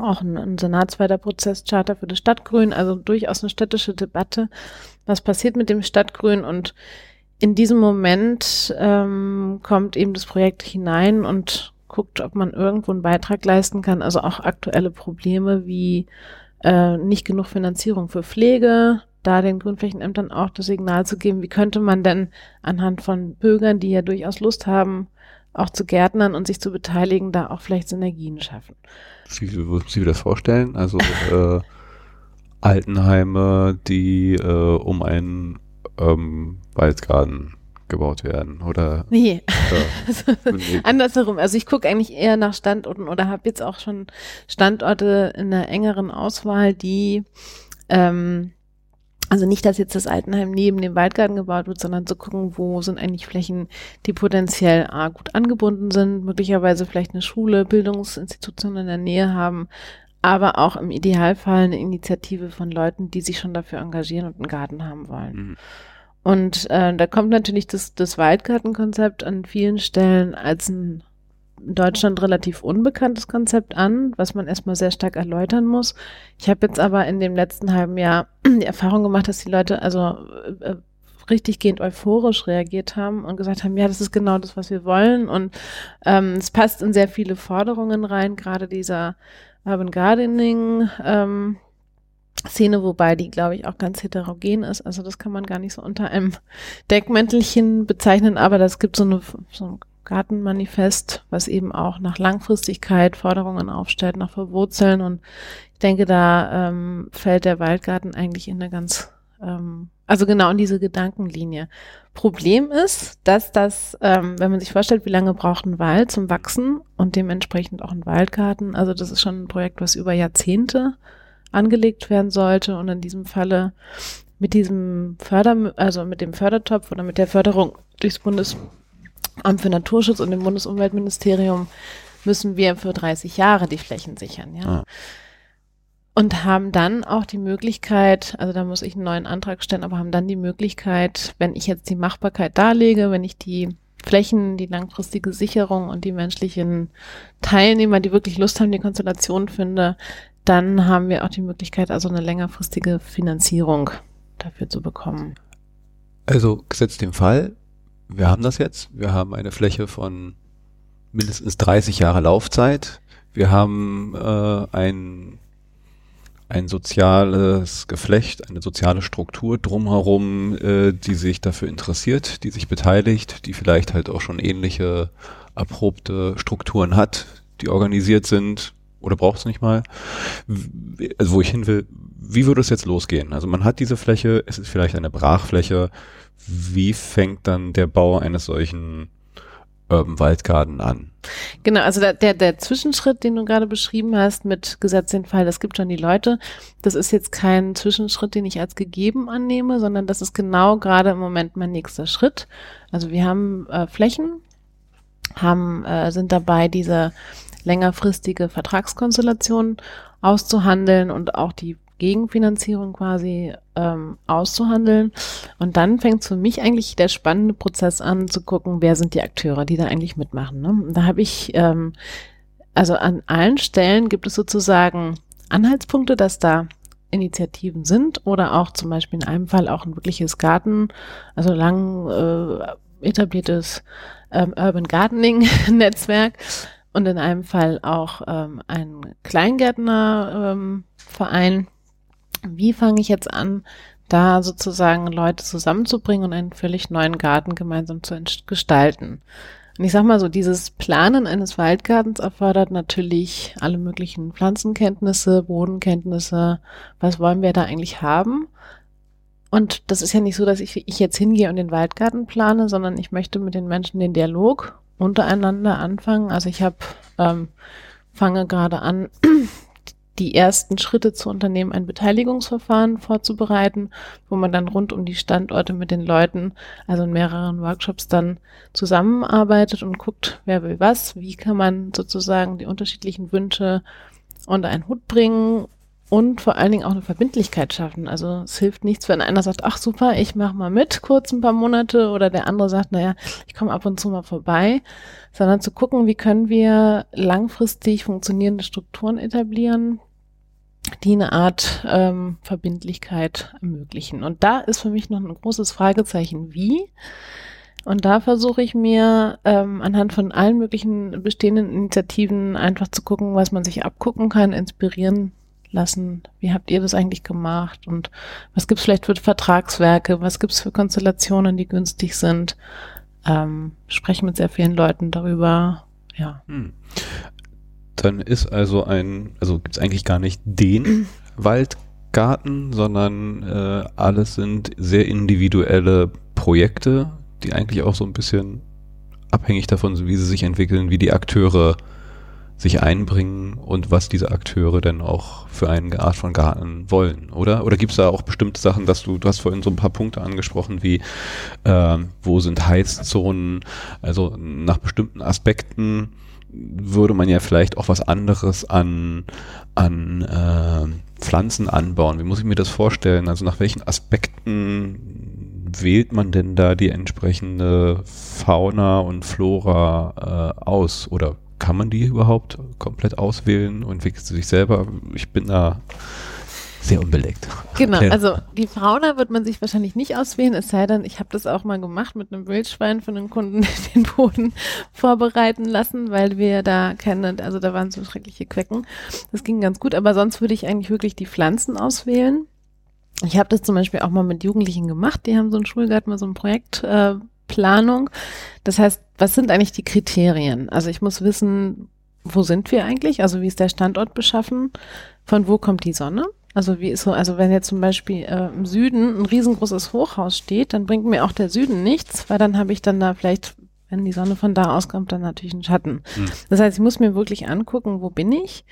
Auch ein, ein senatsweiter Prozess, Charter für das Stadtgrün, also durchaus eine städtische Debatte. Was passiert mit dem Stadtgrün? Und in diesem Moment ähm, kommt eben das Projekt hinein und guckt, ob man irgendwo einen Beitrag leisten kann. Also auch aktuelle Probleme wie äh, nicht genug Finanzierung für Pflege, da den Grünflächenämtern auch das Signal zu geben, wie könnte man denn anhand von Bürgern, die ja durchaus Lust haben, auch zu Gärtnern und sich zu beteiligen, da auch vielleicht Synergien schaffen. Wie würden Sie das vorstellen? Also äh, Altenheime, die äh, um einen ähm, Waldgarten gebaut werden oder nee, ja. also, andersherum also ich gucke eigentlich eher nach Standorten oder habe jetzt auch schon Standorte in einer engeren Auswahl die ähm, also nicht, dass jetzt das Altenheim neben dem Waldgarten gebaut wird, sondern zu gucken, wo sind eigentlich Flächen, die potenziell A, gut angebunden sind, möglicherweise vielleicht eine Schule, Bildungsinstitutionen in der Nähe haben, aber auch im Idealfall eine Initiative von Leuten, die sich schon dafür engagieren und einen Garten haben wollen. Mhm. Und äh, da kommt natürlich das, das Waldgartenkonzept an vielen Stellen als ein in Deutschland relativ unbekanntes Konzept an, was man erstmal sehr stark erläutern muss. Ich habe jetzt aber in dem letzten halben Jahr die Erfahrung gemacht, dass die Leute also äh, äh, richtig gehend euphorisch reagiert haben und gesagt haben, ja, das ist genau das, was wir wollen. Und ähm, es passt in sehr viele Forderungen rein, gerade dieser Urban Gardening. Ähm, Szene, wobei die, glaube ich, auch ganz heterogen ist. Also das kann man gar nicht so unter einem Deckmäntelchen bezeichnen, aber das gibt so eine so ein Gartenmanifest, was eben auch nach Langfristigkeit Forderungen aufstellt, nach Verwurzeln. Und ich denke, da ähm, fällt der Waldgarten eigentlich in eine ganz, ähm, also genau in diese Gedankenlinie. Problem ist, dass das, ähm, wenn man sich vorstellt, wie lange braucht ein Wald zum Wachsen und dementsprechend auch ein Waldgarten, also das ist schon ein Projekt, was über Jahrzehnte angelegt werden sollte und in diesem Falle mit diesem Förder, also mit dem Fördertopf oder mit der Förderung durchs Bundes Amt für Naturschutz und dem Bundesumweltministerium müssen wir für 30 Jahre die Flächen sichern, ja. Ah. Und haben dann auch die Möglichkeit, also da muss ich einen neuen Antrag stellen, aber haben dann die Möglichkeit, wenn ich jetzt die Machbarkeit darlege, wenn ich die Flächen, die langfristige Sicherung und die menschlichen Teilnehmer, die wirklich Lust haben, die Konstellation finde, dann haben wir auch die Möglichkeit, also eine längerfristige Finanzierung dafür zu bekommen. Also gesetzt dem Fall, wir haben das jetzt. Wir haben eine Fläche von mindestens 30 Jahre Laufzeit. Wir haben äh, ein, ein soziales Geflecht, eine soziale Struktur drumherum, äh, die sich dafür interessiert, die sich beteiligt, die vielleicht halt auch schon ähnliche erprobte Strukturen hat, die organisiert sind oder braucht es nicht mal. Also wo ich hin will, wie würde es jetzt losgehen? Also man hat diese Fläche, es ist vielleicht eine Brachfläche, wie fängt dann der Bau eines solchen Urban Waldgarten an? Genau, also der, der, der Zwischenschritt, den du gerade beschrieben hast mit Gesetz den Fall, das gibt schon die Leute. Das ist jetzt kein Zwischenschritt, den ich als gegeben annehme, sondern das ist genau gerade im Moment mein nächster Schritt. Also wir haben äh, Flächen, haben, äh, sind dabei, diese längerfristige Vertragskonstellation auszuhandeln und auch die Gegenfinanzierung quasi ähm, auszuhandeln. Und dann fängt für mich eigentlich der spannende Prozess an, zu gucken, wer sind die Akteure, die da eigentlich mitmachen. Ne? Da habe ich, ähm, also an allen Stellen gibt es sozusagen Anhaltspunkte, dass da Initiativen sind oder auch zum Beispiel in einem Fall auch ein wirkliches Garten, also lang äh, etabliertes ähm, Urban Gardening Netzwerk und in einem Fall auch ähm, ein Kleingärtnerverein. Ähm, wie fange ich jetzt an, da sozusagen Leute zusammenzubringen und einen völlig neuen Garten gemeinsam zu gestalten. Und ich sag mal so, dieses Planen eines Waldgartens erfordert natürlich alle möglichen Pflanzenkenntnisse, Bodenkenntnisse, was wollen wir da eigentlich haben? Und das ist ja nicht so, dass ich, ich jetzt hingehe und den Waldgarten plane, sondern ich möchte mit den Menschen den Dialog untereinander anfangen. Also ich habe ähm, fange gerade an, die ersten Schritte zu unternehmen, ein Beteiligungsverfahren vorzubereiten, wo man dann rund um die Standorte mit den Leuten, also in mehreren Workshops dann zusammenarbeitet und guckt, wer will was, wie kann man sozusagen die unterschiedlichen Wünsche unter einen Hut bringen und vor allen Dingen auch eine Verbindlichkeit schaffen. Also es hilft nichts, wenn einer sagt, ach super, ich mache mal mit, kurz ein paar Monate, oder der andere sagt, naja, ich komme ab und zu mal vorbei, sondern zu gucken, wie können wir langfristig funktionierende Strukturen etablieren, die eine Art ähm, Verbindlichkeit ermöglichen. Und da ist für mich noch ein großes Fragezeichen, wie. Und da versuche ich mir ähm, anhand von allen möglichen bestehenden Initiativen einfach zu gucken, was man sich abgucken kann, inspirieren lassen. Wie habt ihr das eigentlich gemacht? Und was gibt's vielleicht für Vertragswerke? Was gibt's für Konstellationen, die günstig sind? Ähm, sprechen mit sehr vielen Leuten darüber. Ja. Hm. Dann ist also ein, also gibt's eigentlich gar nicht den Waldgarten, sondern äh, alles sind sehr individuelle Projekte, die eigentlich auch so ein bisschen abhängig davon sind, wie sie sich entwickeln, wie die Akteure sich einbringen und was diese Akteure denn auch für eine Art von Garten wollen, oder? Oder gibt es da auch bestimmte Sachen, dass du, du hast vorhin so ein paar Punkte angesprochen, wie äh, wo sind Heizzonen, also nach bestimmten Aspekten würde man ja vielleicht auch was anderes an, an äh, Pflanzen anbauen. Wie muss ich mir das vorstellen? Also nach welchen Aspekten wählt man denn da die entsprechende Fauna und Flora äh, aus? Oder kann man die überhaupt komplett auswählen und entwickelt sie sich selber? Ich bin da sehr unbelegt. Genau, also die Fauna wird man sich wahrscheinlich nicht auswählen, es sei denn, ich habe das auch mal gemacht mit einem Wildschwein von einem Kunden den Boden vorbereiten lassen, weil wir da keine, also da waren so schreckliche Quecken. Das ging ganz gut, aber sonst würde ich eigentlich wirklich die Pflanzen auswählen. Ich habe das zum Beispiel auch mal mit Jugendlichen gemacht, die haben so einen Schulgarten mal so ein Projekt äh, Planung. Das heißt, was sind eigentlich die Kriterien? Also ich muss wissen, wo sind wir eigentlich? Also wie ist der Standort beschaffen? Von wo kommt die Sonne? Also wie ist so, also wenn jetzt zum Beispiel äh, im Süden ein riesengroßes Hochhaus steht, dann bringt mir auch der Süden nichts, weil dann habe ich dann da vielleicht, wenn die Sonne von da auskommt, dann natürlich einen Schatten. Hm. Das heißt, ich muss mir wirklich angucken, wo bin ich?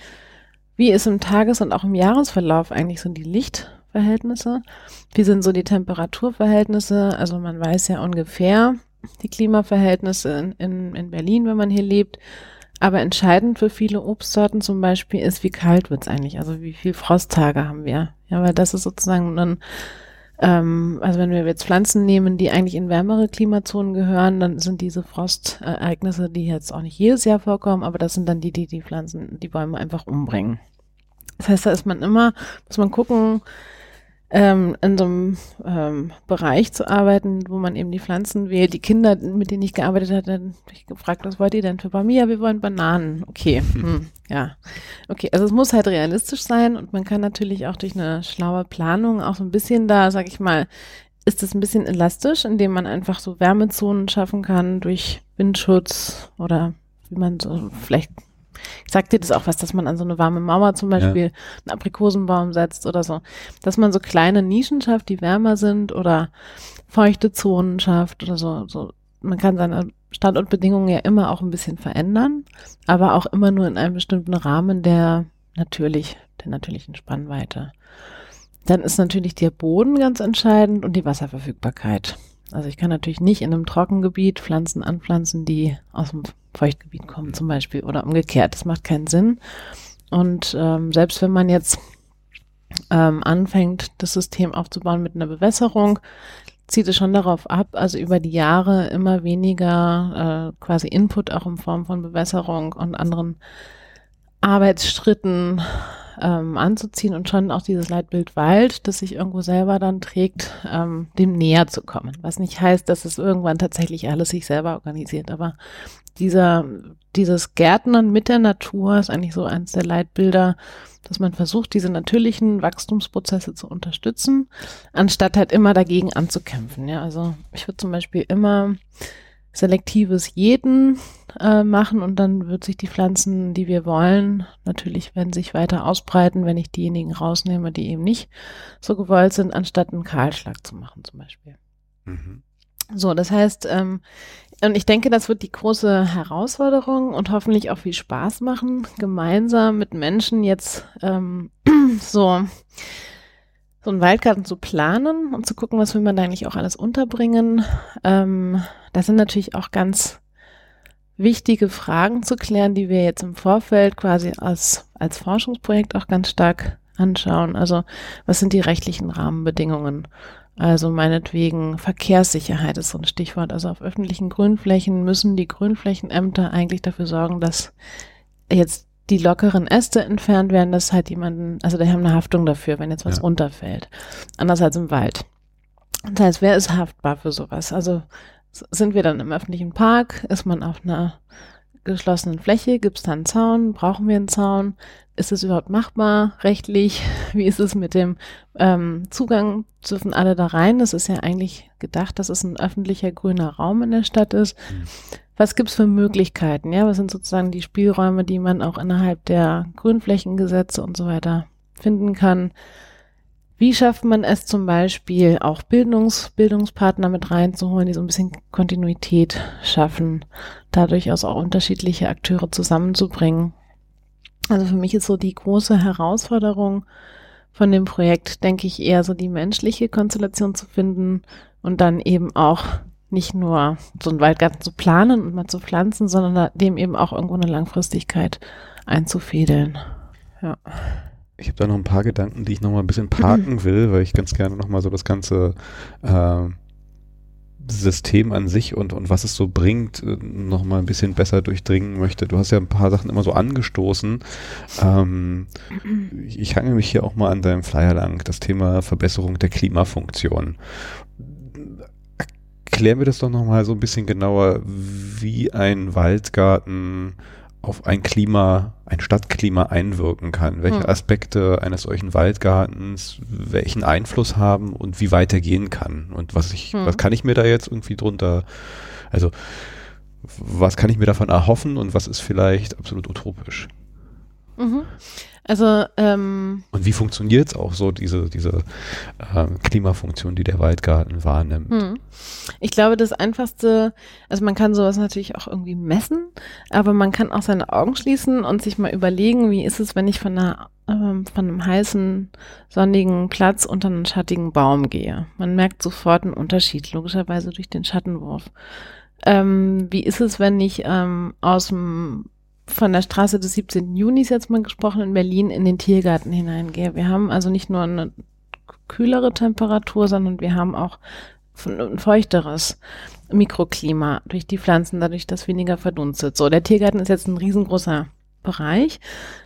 Wie ist im Tages- und auch im Jahresverlauf eigentlich so die Licht- Verhältnisse? Wie sind so die Temperaturverhältnisse? Also man weiß ja ungefähr die Klimaverhältnisse in, in, in Berlin, wenn man hier lebt. Aber entscheidend für viele Obstsorten zum Beispiel ist, wie kalt wird's eigentlich? Also wie viel Frosttage haben wir? Ja, weil das ist sozusagen dann, ähm, also wenn wir jetzt Pflanzen nehmen, die eigentlich in wärmere Klimazonen gehören, dann sind diese Frostereignisse, die jetzt auch nicht jedes Jahr vorkommen, aber das sind dann die, die die Pflanzen, die Bäume einfach umbringen. Das heißt, da ist man immer, muss man gucken, ähm, in so einem ähm, Bereich zu arbeiten, wo man eben die Pflanzen wählt. Die Kinder, mit denen ich gearbeitet hatte, habe ich gefragt, was wollt ihr denn für? Ja, wir wollen Bananen. Okay, hm, ja. Okay, also es muss halt realistisch sein und man kann natürlich auch durch eine schlaue Planung auch so ein bisschen da, sag ich mal, ist es ein bisschen elastisch, indem man einfach so Wärmezonen schaffen kann durch Windschutz oder wie man so vielleicht Sagt dir das auch was, dass man an so eine warme Mauer zum Beispiel ja. einen Aprikosenbaum setzt oder so? Dass man so kleine Nischen schafft, die wärmer sind oder feuchte Zonen schafft oder so. so. Man kann seine Standortbedingungen ja immer auch ein bisschen verändern, aber auch immer nur in einem bestimmten Rahmen der natürlich, der natürlichen Spannweite. Dann ist natürlich der Boden ganz entscheidend und die Wasserverfügbarkeit. Also ich kann natürlich nicht in einem Trockengebiet Pflanzen anpflanzen, die aus dem Feuchtgebiet kommen zum Beispiel oder umgekehrt. Das macht keinen Sinn. Und ähm, selbst wenn man jetzt ähm, anfängt, das System aufzubauen mit einer Bewässerung, zieht es schon darauf ab, also über die Jahre immer weniger äh, quasi Input auch in Form von Bewässerung und anderen Arbeitsstritten ähm, anzuziehen und schon auch dieses Leitbild Wald, das sich irgendwo selber dann trägt, ähm, dem näher zu kommen. Was nicht heißt, dass es irgendwann tatsächlich alles sich selber organisiert, aber dieser, dieses Gärtnern mit der Natur ist eigentlich so eins der Leitbilder, dass man versucht, diese natürlichen Wachstumsprozesse zu unterstützen, anstatt halt immer dagegen anzukämpfen. Ja, also ich würde zum Beispiel immer selektives Jeden äh, machen und dann wird sich die Pflanzen, die wir wollen, natürlich werden sich weiter ausbreiten, wenn ich diejenigen rausnehme, die eben nicht so gewollt sind, anstatt einen Kahlschlag zu machen zum Beispiel. Mhm. So, das heißt, ähm, und ich denke, das wird die große Herausforderung und hoffentlich auch viel Spaß machen, gemeinsam mit Menschen jetzt ähm, so so einen Waldgarten zu planen und zu gucken, was will man da eigentlich auch alles unterbringen. Ähm, das sind natürlich auch ganz wichtige Fragen zu klären, die wir jetzt im Vorfeld quasi als, als Forschungsprojekt auch ganz stark anschauen. Also was sind die rechtlichen Rahmenbedingungen? Also meinetwegen Verkehrssicherheit ist so ein Stichwort. Also auf öffentlichen Grünflächen müssen die Grünflächenämter eigentlich dafür sorgen, dass jetzt die lockeren Äste entfernt werden, dass halt jemanden, also die haben eine Haftung dafür, wenn jetzt was ja. runterfällt. Anders als im Wald. Das heißt, wer ist haftbar für sowas? Also sind wir dann im öffentlichen Park? Ist man auf einer geschlossenen Fläche? Gibt es da einen Zaun? Brauchen wir einen Zaun? Ist es überhaupt machbar rechtlich? Wie ist es mit dem ähm, Zugang? Dürfen alle da rein? Das ist ja eigentlich gedacht, dass es ein öffentlicher grüner Raum in der Stadt ist. Mhm. Was gibt's für Möglichkeiten? Ja, was sind sozusagen die Spielräume, die man auch innerhalb der Grünflächengesetze und so weiter finden kann? Wie schafft man es zum Beispiel auch Bildungs, Bildungspartner mit reinzuholen, die so ein bisschen Kontinuität schaffen, dadurch auch unterschiedliche Akteure zusammenzubringen? Also für mich ist so die große Herausforderung von dem Projekt, denke ich, eher so die menschliche Konstellation zu finden und dann eben auch nicht nur so einen Waldgarten zu planen und mal zu pflanzen, sondern dem eben auch irgendwo eine Langfristigkeit einzufädeln. Ja. Ich habe da noch ein paar Gedanken, die ich noch mal ein bisschen parken will, weil ich ganz gerne noch mal so das ganze äh, System an sich und, und was es so bringt, äh, noch mal ein bisschen besser durchdringen möchte. Du hast ja ein paar Sachen immer so angestoßen. Ähm, ich hange mich hier auch mal an deinem Flyer lang, das Thema Verbesserung der Klimafunktion. Erklär mir das doch noch mal so ein bisschen genauer, wie ein Waldgarten auf ein Klima, ein Stadtklima einwirken kann. Welche hm. Aspekte eines solchen Waldgartens welchen Einfluss haben und wie weit er gehen kann. Und was ich, hm. was kann ich mir da jetzt irgendwie drunter, also was kann ich mir davon erhoffen und was ist vielleicht absolut utopisch? Mhm. Also ähm, und wie funktioniert es auch so diese diese äh, Klimafunktion, die der Waldgarten wahrnimmt? Hm. Ich glaube, das einfachste, also man kann sowas natürlich auch irgendwie messen, aber man kann auch seine Augen schließen und sich mal überlegen, wie ist es, wenn ich von einer ähm, von einem heißen sonnigen Platz unter einen schattigen Baum gehe. Man merkt sofort einen Unterschied, logischerweise durch den Schattenwurf. Ähm, wie ist es, wenn ich ähm, aus dem von der Straße des 17. Junis jetzt mal gesprochen in Berlin in den Tiergarten hineingehe. Wir haben also nicht nur eine kühlere Temperatur, sondern wir haben auch ein feuchteres Mikroklima durch die Pflanzen, dadurch, dass weniger verdunstet. So, der Tiergarten ist jetzt ein riesengroßer Bereich.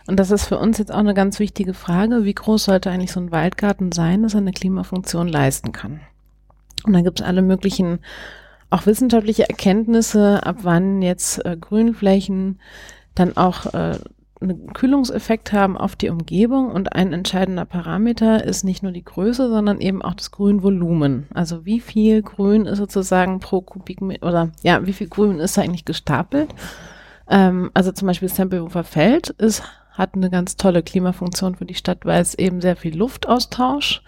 Und das ist für uns jetzt auch eine ganz wichtige Frage. Wie groß sollte eigentlich so ein Waldgarten sein, dass er eine Klimafunktion leisten kann? Und dann gibt es alle möglichen, auch wissenschaftliche Erkenntnisse, ab wann jetzt äh, Grünflächen dann auch äh, einen Kühlungseffekt haben auf die Umgebung und ein entscheidender Parameter ist nicht nur die Größe, sondern eben auch das Grünvolumen. Also wie viel Grün ist sozusagen pro Kubikmeter oder ja, wie viel Grün ist eigentlich gestapelt? Ähm, also zum Beispiel das Tempelhofer Feld ist, hat eine ganz tolle Klimafunktion für die Stadt, weil es eben sehr viel Luftaustausch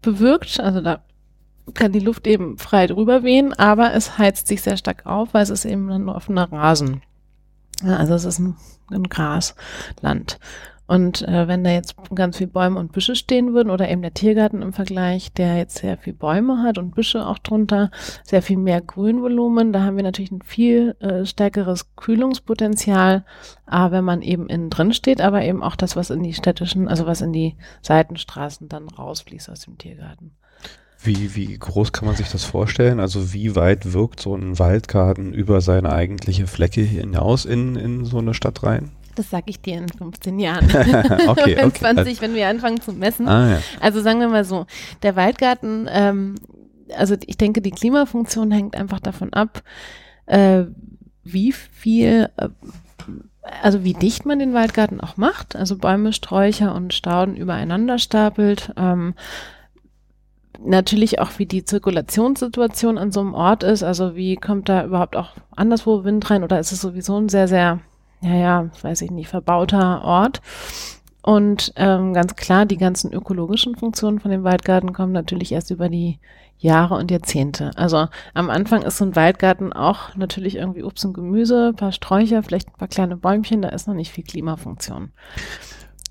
bewirkt. Also da kann die Luft eben frei drüber wehen, aber es heizt sich sehr stark auf, weil es ist eben ein offener Rasen. Ja, also es ist ein, ein Grasland. Und äh, wenn da jetzt ganz viel Bäume und Büsche stehen würden oder eben der Tiergarten im Vergleich, der jetzt sehr viel Bäume hat und Büsche auch drunter, sehr viel mehr Grünvolumen, da haben wir natürlich ein viel äh, stärkeres Kühlungspotenzial, äh, wenn man eben innen drin steht, aber eben auch das, was in die städtischen, also was in die Seitenstraßen dann rausfließt aus dem Tiergarten. Wie, wie groß kann man sich das vorstellen? Also wie weit wirkt so ein Waldgarten über seine eigentliche Flecke hinaus in, in so eine Stadt rein? Das sage ich dir in 15 Jahren. okay, okay. 20, wenn wir anfangen zu messen. Ah, ja. Also sagen wir mal so, der Waldgarten, ähm, also ich denke, die Klimafunktion hängt einfach davon ab, äh, wie viel, äh, also wie dicht man den Waldgarten auch macht, also Bäume, Sträucher und Stauden übereinander stapelt. Ähm, natürlich auch, wie die Zirkulationssituation an so einem Ort ist. Also wie kommt da überhaupt auch anderswo Wind rein oder ist es sowieso ein sehr, sehr, ja, ja, weiß ich nicht, verbauter Ort? Und ähm, ganz klar, die ganzen ökologischen Funktionen von dem Waldgarten kommen natürlich erst über die Jahre und Jahrzehnte. Also am Anfang ist so ein Waldgarten auch natürlich irgendwie Obst und Gemüse, paar Sträucher, vielleicht ein paar kleine Bäumchen, da ist noch nicht viel Klimafunktion.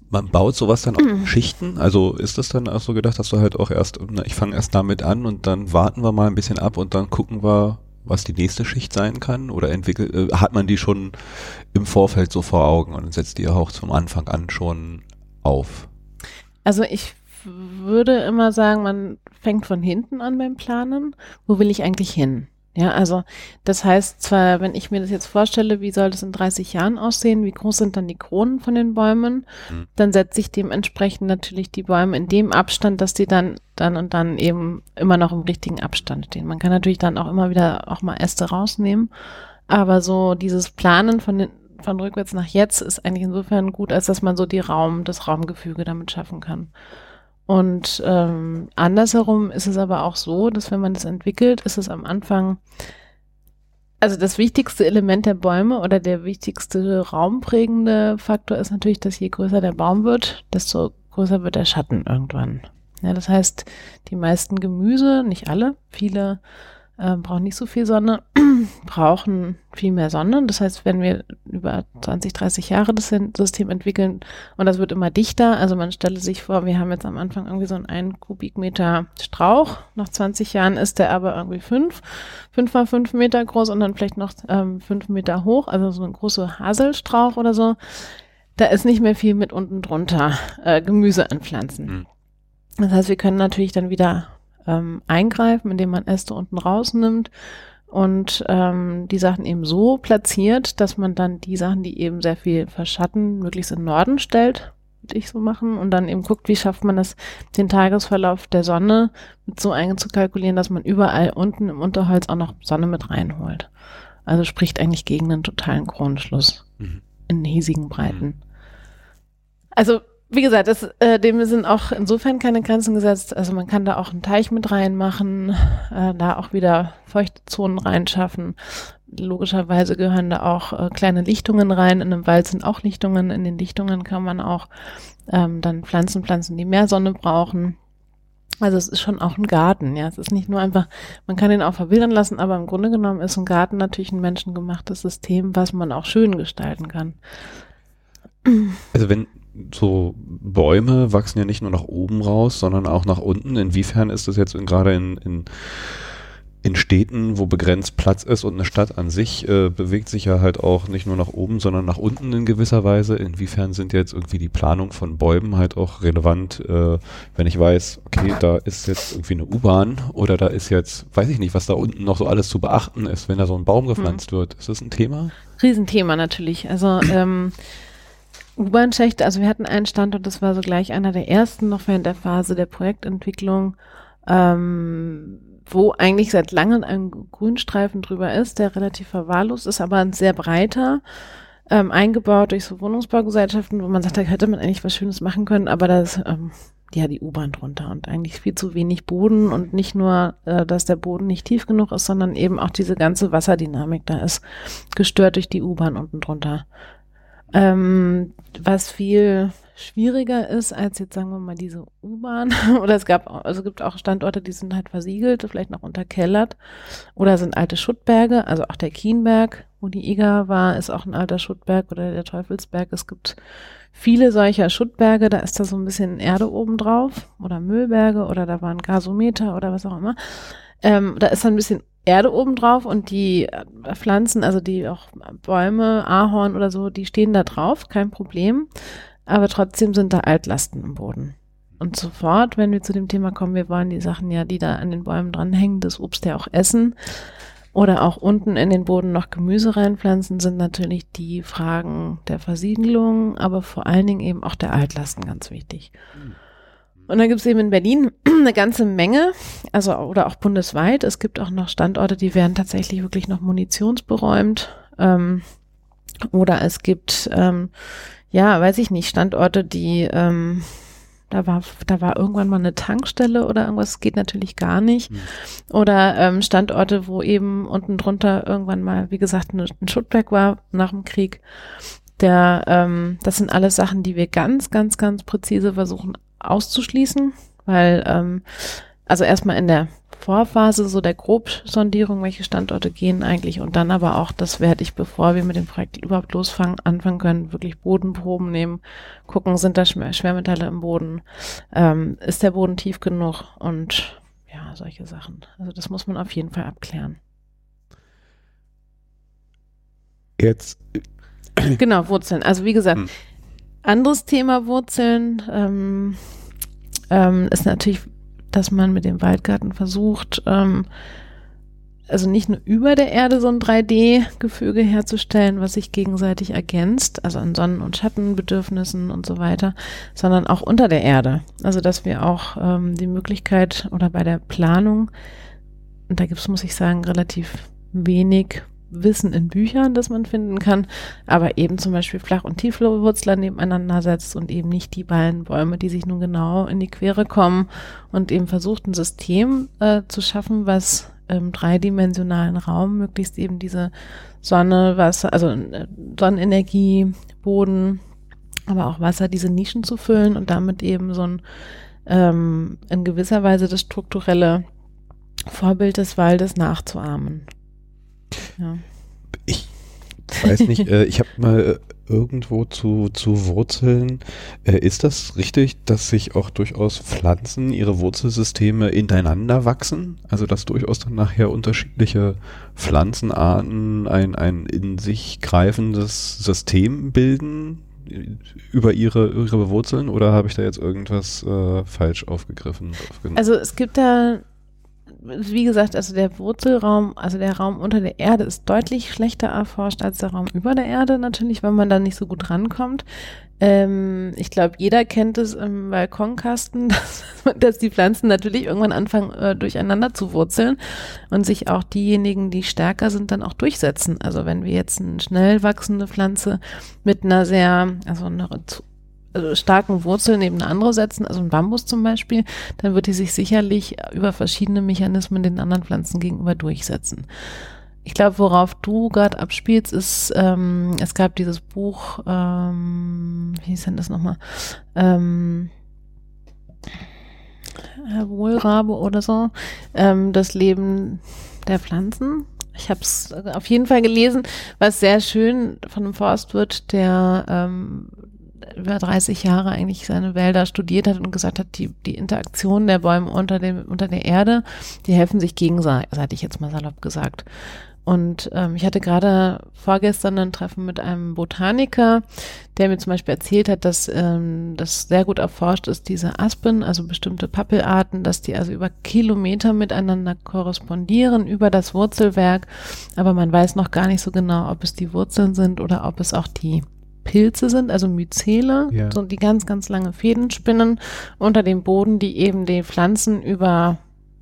Man baut sowas dann auch in Schichten? Also ist das dann auch so gedacht, dass du halt auch erst, na, ich fange erst damit an und dann warten wir mal ein bisschen ab und dann gucken wir, was die nächste Schicht sein kann? Oder entwickelt, äh, hat man die schon im Vorfeld so vor Augen und setzt die auch zum Anfang an schon auf? Also ich würde immer sagen, man fängt von hinten an beim Planen. Wo will ich eigentlich hin? Ja, also das heißt zwar, wenn ich mir das jetzt vorstelle, wie soll das in 30 Jahren aussehen, wie groß sind dann die Kronen von den Bäumen, mhm. dann setze ich dementsprechend natürlich die Bäume in dem Abstand, dass die dann dann und dann eben immer noch im richtigen Abstand stehen. Man kann natürlich dann auch immer wieder auch mal Äste rausnehmen, aber so dieses Planen von den von rückwärts nach jetzt ist eigentlich insofern gut, als dass man so die Raum, das Raumgefüge damit schaffen kann. Und ähm, andersherum ist es aber auch so, dass wenn man das entwickelt, ist es am Anfang, also das wichtigste Element der Bäume oder der wichtigste raumprägende Faktor ist natürlich, dass je größer der Baum wird, desto größer wird der Schatten irgendwann. Ja, das heißt, die meisten Gemüse, nicht alle, viele äh, brauchen nicht so viel Sonne, brauchen viel mehr Sonne. Das heißt, wenn wir über 20, 30 Jahre das System entwickeln und das wird immer dichter, also man stelle sich vor, wir haben jetzt am Anfang irgendwie so einen 1 Kubikmeter Strauch, nach 20 Jahren ist der aber irgendwie fünf, fünf mal fünf Meter groß und dann vielleicht noch ähm, fünf Meter hoch, also so ein großer Haselstrauch oder so. Da ist nicht mehr viel mit unten drunter äh, Gemüse anpflanzen. Mhm. Das heißt, wir können natürlich dann wieder ähm, eingreifen, indem man Äste unten rausnimmt und ähm, die Sachen eben so platziert, dass man dann die Sachen, die eben sehr viel verschatten, möglichst im Norden stellt, würde ich so machen, und dann eben guckt, wie schafft man das, den Tagesverlauf der Sonne mit so einzukalkulieren, dass man überall unten im Unterholz auch noch Sonne mit reinholt. Also spricht eigentlich gegen einen totalen Kronenschluss mhm. in hiesigen Breiten. Mhm. Also wie gesagt, das, äh, dem sind auch insofern keine Grenzen gesetzt. Also man kann da auch einen Teich mit reinmachen, äh, da auch wieder feuchte Zonen reinschaffen. Logischerweise gehören da auch äh, kleine Lichtungen rein. In einem Wald sind auch Lichtungen. In den Lichtungen kann man auch ähm, dann Pflanzen pflanzen, die mehr Sonne brauchen. Also es ist schon auch ein Garten, ja. Es ist nicht nur einfach, man kann ihn auch verwildern lassen, aber im Grunde genommen ist ein Garten natürlich ein menschengemachtes System, was man auch schön gestalten kann. Also wenn so Bäume wachsen ja nicht nur nach oben raus, sondern auch nach unten. Inwiefern ist das jetzt in, gerade in, in, in Städten, wo begrenzt Platz ist und eine Stadt an sich äh, bewegt sich ja halt auch nicht nur nach oben, sondern nach unten in gewisser Weise. Inwiefern sind jetzt irgendwie die Planung von Bäumen halt auch relevant, äh, wenn ich weiß, okay, da ist jetzt irgendwie eine U-Bahn oder da ist jetzt, weiß ich nicht, was da unten noch so alles zu beachten ist, wenn da so ein Baum gepflanzt hm. wird. Ist das ein Thema? Riesenthema natürlich. Also ähm, U-Bahn-Schächte, also wir hatten einen Standort, das war so gleich einer der ersten noch während der Phase der Projektentwicklung, ähm, wo eigentlich seit langem ein Grünstreifen drüber ist, der relativ verwahrlost ist, aber ein sehr breiter, ähm, eingebaut durch so Wohnungsbaugesellschaften, wo man sagt, da hätte man eigentlich was Schönes machen können, aber da ist ähm, ja die U-Bahn drunter und eigentlich viel zu wenig Boden und nicht nur, äh, dass der Boden nicht tief genug ist, sondern eben auch diese ganze Wasserdynamik da ist gestört durch die U-Bahn unten drunter. Ähm, was viel schwieriger ist als jetzt sagen wir mal diese U-Bahn. Oder es gab also gibt auch Standorte, die sind halt versiegelt, vielleicht noch unterkellert. Oder sind alte Schuttberge, also auch der Kienberg, wo die Iga war, ist auch ein alter Schuttberg oder der Teufelsberg. Es gibt viele solcher Schuttberge, da ist da so ein bisschen Erde oben drauf oder Müllberge oder da war ein Gasometer oder was auch immer. Ähm, da ist ein bisschen Erde oben drauf und die äh, Pflanzen, also die auch Bäume, Ahorn oder so, die stehen da drauf, kein Problem. Aber trotzdem sind da Altlasten im Boden. Und sofort, wenn wir zu dem Thema kommen, wir wollen die Sachen ja, die da an den Bäumen dranhängen, das Obst ja auch essen oder auch unten in den Boden noch Gemüse reinpflanzen, sind natürlich die Fragen der Versiedelung, aber vor allen Dingen eben auch der Altlasten ganz wichtig. Mhm. Und dann gibt es eben in Berlin eine ganze Menge, also oder auch bundesweit. Es gibt auch noch Standorte, die werden tatsächlich wirklich noch munitionsberäumt. Ähm, oder es gibt, ähm, ja, weiß ich nicht, Standorte, die ähm, da war, da war irgendwann mal eine Tankstelle oder irgendwas, das geht natürlich gar nicht. Mhm. Oder ähm, Standorte, wo eben unten drunter irgendwann mal, wie gesagt, ein Schuttberg war nach dem Krieg. Der, ähm, das sind alles Sachen, die wir ganz, ganz, ganz präzise versuchen auszuschließen, weil ähm, also erstmal in der Vorphase so der Grobsondierung, welche Standorte gehen eigentlich und dann aber auch, das werde ich, bevor wir mit dem Projekt überhaupt losfangen, anfangen können, wirklich Bodenproben nehmen, gucken, sind da Schwermetalle im Boden, ähm, ist der Boden tief genug und ja, solche Sachen. Also das muss man auf jeden Fall abklären. Jetzt. Genau, Wurzeln. Also wie gesagt, hm. Anderes Thema Wurzeln ähm, ähm, ist natürlich dass man mit dem Waldgarten versucht, ähm, also nicht nur über der Erde so ein 3D-Gefüge herzustellen, was sich gegenseitig ergänzt, also an Sonnen- und Schattenbedürfnissen und so weiter, sondern auch unter der Erde. Also dass wir auch ähm, die Möglichkeit oder bei der Planung, und da gibt es, muss ich sagen, relativ wenig Wissen in Büchern, das man finden kann, aber eben zum Beispiel Flach- und Tiefwurzler nebeneinander setzt und eben nicht die beiden Bäume, die sich nun genau in die Quere kommen und eben versucht, ein System äh, zu schaffen, was im dreidimensionalen Raum möglichst eben diese Sonne, Wasser, also äh, Sonnenenergie, Boden, aber auch Wasser, diese Nischen zu füllen und damit eben so ein ähm, in gewisser Weise das strukturelle Vorbild des Waldes nachzuahmen. Ja. Ich weiß nicht, äh, ich habe mal irgendwo zu, zu Wurzeln. Äh, ist das richtig, dass sich auch durchaus Pflanzen, ihre Wurzelsysteme ineinander wachsen? Also dass durchaus dann nachher unterschiedliche Pflanzenarten ein, ein in sich greifendes System bilden über ihre, ihre Wurzeln oder habe ich da jetzt irgendwas äh, falsch aufgegriffen? Also es gibt da wie gesagt, also der Wurzelraum, also der Raum unter der Erde ist deutlich schlechter erforscht als der Raum über der Erde natürlich, weil man da nicht so gut rankommt. Ähm, ich glaube, jeder kennt es im Balkonkasten, dass, dass, die Pflanzen natürlich irgendwann anfangen, äh, durcheinander zu wurzeln und sich auch diejenigen, die stärker sind, dann auch durchsetzen. Also wenn wir jetzt eine schnell wachsende Pflanze mit einer sehr, also eine starken Wurzeln neben andere setzen, also ein Bambus zum Beispiel, dann wird die sich sicherlich über verschiedene Mechanismen den anderen Pflanzen gegenüber durchsetzen. Ich glaube, worauf du gerade abspielst, ist, ähm, es gab dieses Buch, ähm, wie hieß denn das nochmal? Ähm, Herr Wohlrabe oder so, ähm, das Leben der Pflanzen. Ich habe es auf jeden Fall gelesen, was sehr schön von einem Forstwirt, der ähm, über 30 Jahre eigentlich seine Wälder studiert hat und gesagt hat, die, die Interaktion der Bäume unter, dem, unter der Erde, die helfen sich gegenseitig, jetzt mal salopp gesagt. Und ähm, ich hatte gerade vorgestern ein Treffen mit einem Botaniker, der mir zum Beispiel erzählt hat, dass ähm, das sehr gut erforscht ist, diese Aspen, also bestimmte Pappelarten, dass die also über Kilometer miteinander korrespondieren, über das Wurzelwerk. Aber man weiß noch gar nicht so genau, ob es die Wurzeln sind oder ob es auch die Pilze sind, also Myzele, ja. so die ganz, ganz lange Fäden spinnen unter dem Boden, die eben die Pflanzen über,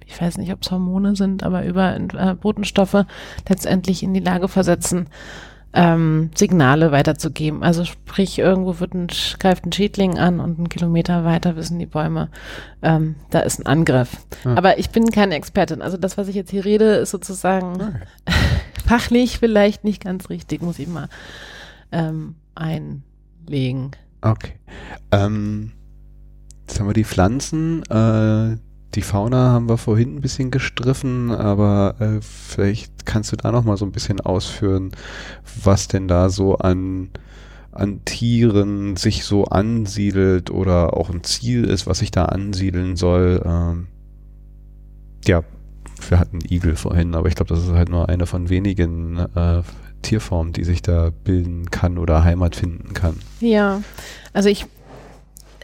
ich weiß nicht, ob es Hormone sind, aber über äh, Botenstoffe letztendlich in die Lage versetzen, ähm, Signale weiterzugeben. Also sprich, irgendwo wird ein, greift ein Schädling an und einen Kilometer weiter wissen die Bäume, ähm, da ist ein Angriff. Ja. Aber ich bin keine Expertin. Also das, was ich jetzt hier rede, ist sozusagen okay. fachlich vielleicht nicht ganz richtig, muss ich mal ähm, einlegen. Okay. Ähm, jetzt haben wir die Pflanzen. Äh, die Fauna haben wir vorhin ein bisschen gestriffen, aber äh, vielleicht kannst du da noch mal so ein bisschen ausführen, was denn da so an an Tieren sich so ansiedelt oder auch ein Ziel ist, was sich da ansiedeln soll. Ähm, ja, wir hatten Igel vorhin, aber ich glaube, das ist halt nur eine von wenigen äh, Tierform, die sich da bilden kann oder Heimat finden kann. Ja, also ich,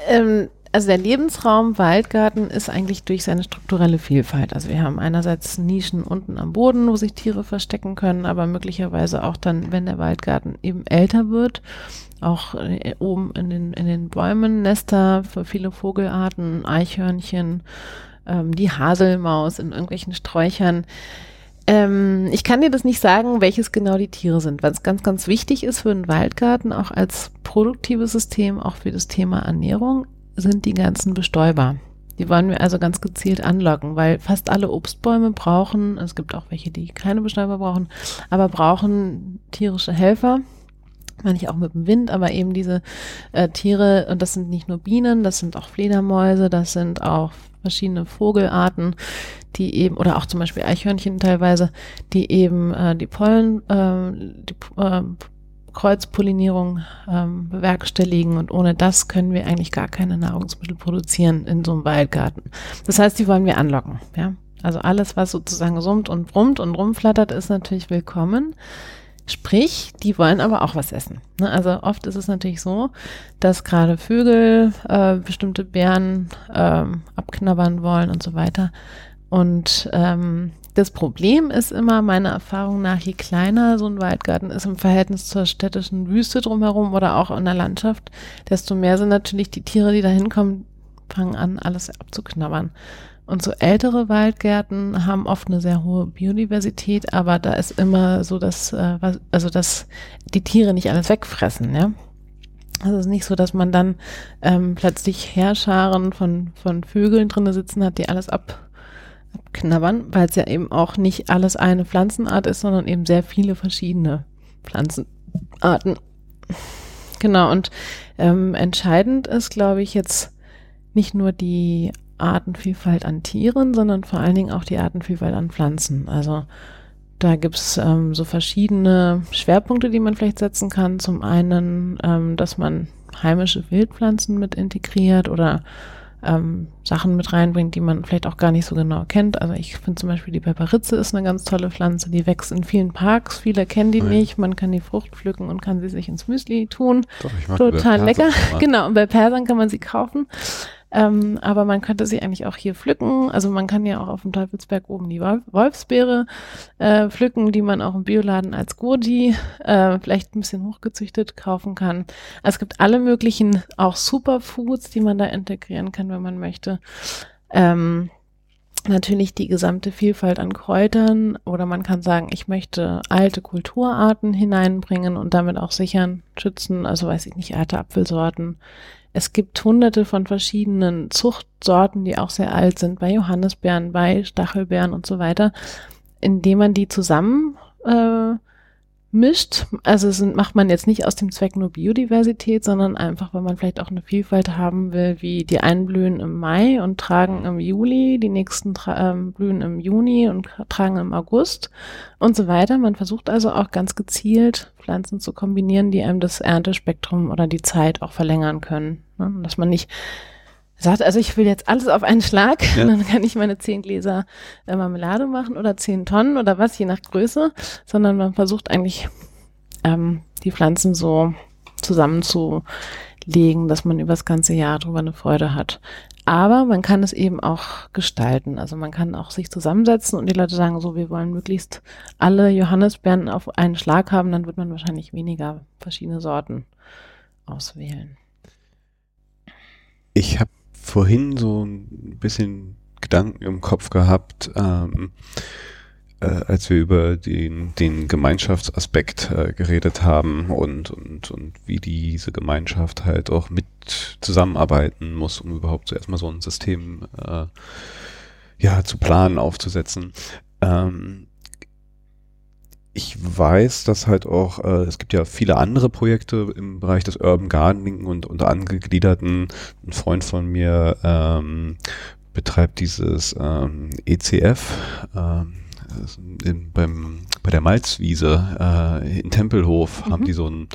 ähm, also der Lebensraum Waldgarten ist eigentlich durch seine strukturelle Vielfalt. Also wir haben einerseits Nischen unten am Boden, wo sich Tiere verstecken können, aber möglicherweise auch dann, wenn der Waldgarten eben älter wird, auch äh, oben in den, in den Bäumen Nester für viele Vogelarten, Eichhörnchen, ähm, die Haselmaus in irgendwelchen Sträuchern. Ähm, ich kann dir das nicht sagen, welches genau die Tiere sind, es ganz, ganz wichtig ist für einen Waldgarten, auch als produktives System, auch für das Thema Ernährung, sind die ganzen Bestäuber. Die wollen wir also ganz gezielt anlocken, weil fast alle Obstbäume brauchen, es gibt auch welche, die keine Bestäuber brauchen, aber brauchen tierische Helfer. Manche auch mit dem Wind, aber eben diese äh, Tiere, und das sind nicht nur Bienen, das sind auch Fledermäuse, das sind auch verschiedene Vogelarten, die eben, oder auch zum Beispiel Eichhörnchen teilweise, die eben äh, die Pollen, äh, die äh, Kreuzpollinierung ähm, bewerkstelligen und ohne das können wir eigentlich gar keine Nahrungsmittel produzieren in so einem Waldgarten. Das heißt, die wollen wir anlocken, ja. Also alles, was sozusagen summt und brummt und rumflattert, ist natürlich willkommen. Sprich, die wollen aber auch was essen. Ne? Also oft ist es natürlich so, dass gerade Vögel äh, bestimmte Beeren ähm, abknabbern wollen und so weiter. Und ähm, das Problem ist immer, meiner Erfahrung nach, je kleiner so ein Waldgarten ist im Verhältnis zur städtischen Wüste drumherum oder auch in der Landschaft, desto mehr sind natürlich die Tiere, die da hinkommen, fangen an, alles abzuknabbern. Und so ältere Waldgärten haben oft eine sehr hohe Biodiversität, aber da ist immer so, dass, äh, also dass die Tiere nicht alles wegfressen, ja. Also es ist nicht so, dass man dann ähm, plötzlich Heerscharen von, von Vögeln drinne sitzen hat, die alles ab abknabbern, weil es ja eben auch nicht alles eine Pflanzenart ist, sondern eben sehr viele verschiedene Pflanzenarten. Genau, und ähm, entscheidend ist, glaube ich, jetzt nicht nur die Artenvielfalt an Tieren, sondern vor allen Dingen auch die Artenvielfalt an Pflanzen. Also da gibt's ähm, so verschiedene Schwerpunkte, die man vielleicht setzen kann. Zum einen, ähm, dass man heimische Wildpflanzen mit integriert oder ähm, Sachen mit reinbringt, die man vielleicht auch gar nicht so genau kennt. Also ich finde zum Beispiel die Peperitze ist eine ganz tolle Pflanze, die wächst in vielen Parks. Viele kennen die oh ja. nicht. Man kann die Frucht pflücken und kann sie sich ins Müsli tun. Doch, ich Total lecker. Genau, und bei Persern kann man sie kaufen. Ähm, aber man könnte sie eigentlich auch hier pflücken. Also man kann ja auch auf dem Teufelsberg oben die Wolfsbeere äh, pflücken, die man auch im Bioladen als Gurdi äh, vielleicht ein bisschen hochgezüchtet kaufen kann. Es gibt alle möglichen auch Superfoods, die man da integrieren kann, wenn man möchte. Ähm, natürlich die gesamte Vielfalt an Kräutern oder man kann sagen, ich möchte alte Kulturarten hineinbringen und damit auch sichern, schützen, also weiß ich nicht, alte Apfelsorten, es gibt hunderte von verschiedenen Zuchtsorten, die auch sehr alt sind, bei Johannisbeeren, bei Stachelbeeren und so weiter, indem man die zusammen äh, mischt. Also sind, macht man jetzt nicht aus dem Zweck nur Biodiversität, sondern einfach, weil man vielleicht auch eine Vielfalt haben will, wie die einen blühen im Mai und tragen im Juli, die nächsten ähm, blühen im Juni und tragen im August und so weiter. Man versucht also auch ganz gezielt Pflanzen zu kombinieren, die einem das Erntespektrum oder die Zeit auch verlängern können. Ne? Dass man nicht sagt, also ich will jetzt alles auf einen Schlag, ja. dann kann ich meine zehn Gläser äh, Marmelade machen oder zehn Tonnen oder was, je nach Größe, sondern man versucht eigentlich ähm, die Pflanzen so zusammenzulegen, dass man über das ganze Jahr drüber eine Freude hat. Aber man kann es eben auch gestalten. Also man kann auch sich zusammensetzen und die Leute sagen, so, wir wollen möglichst alle Johannisbeeren auf einen Schlag haben, dann wird man wahrscheinlich weniger verschiedene Sorten auswählen. Ich habe vorhin so ein bisschen Gedanken im Kopf gehabt, ähm, äh, als wir über den, den Gemeinschaftsaspekt äh, geredet haben und, und, und wie diese Gemeinschaft halt auch mit zusammenarbeiten muss, um überhaupt so erstmal so ein System äh, ja zu planen, aufzusetzen. Ähm, ich weiß, dass halt auch, äh, es gibt ja viele andere Projekte im Bereich des Urban Gardening und unter angegliederten, ein Freund von mir ähm, betreibt dieses ähm, ECF ähm, in, beim, bei der Malzwiese äh, in Tempelhof mhm. haben die so ein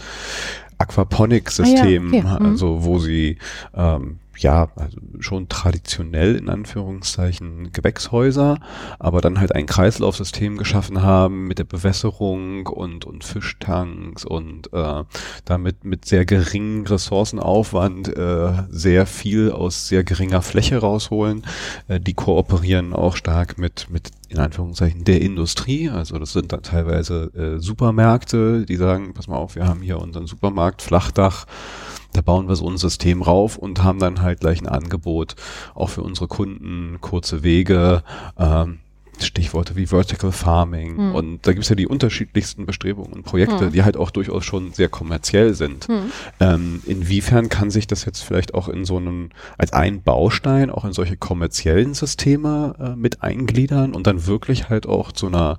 Aquaponik-System, ah, ja, okay. Mhm. also wo sie ähm, ja, also schon traditionell in Anführungszeichen Gewächshäuser, aber dann halt ein Kreislaufsystem geschaffen haben mit der Bewässerung und, und Fischtanks und äh, damit mit sehr geringem Ressourcenaufwand äh, sehr viel aus sehr geringer Fläche rausholen. Äh, die kooperieren auch stark mit, mit in Anführungszeichen der Industrie. Also das sind dann teilweise äh, Supermärkte, die sagen, pass mal auf, wir haben hier unseren Supermarkt, Flachdach, da bauen wir so ein System rauf und haben dann halt gleich ein Angebot, auch für unsere Kunden, kurze Wege, ähm, Stichworte wie Vertical Farming hm. und da gibt es ja die unterschiedlichsten Bestrebungen und Projekte, hm. die halt auch durchaus schon sehr kommerziell sind. Hm. Ähm, inwiefern kann sich das jetzt vielleicht auch in so einem, als ein Baustein auch in solche kommerziellen Systeme äh, mit eingliedern und dann wirklich halt auch zu einer,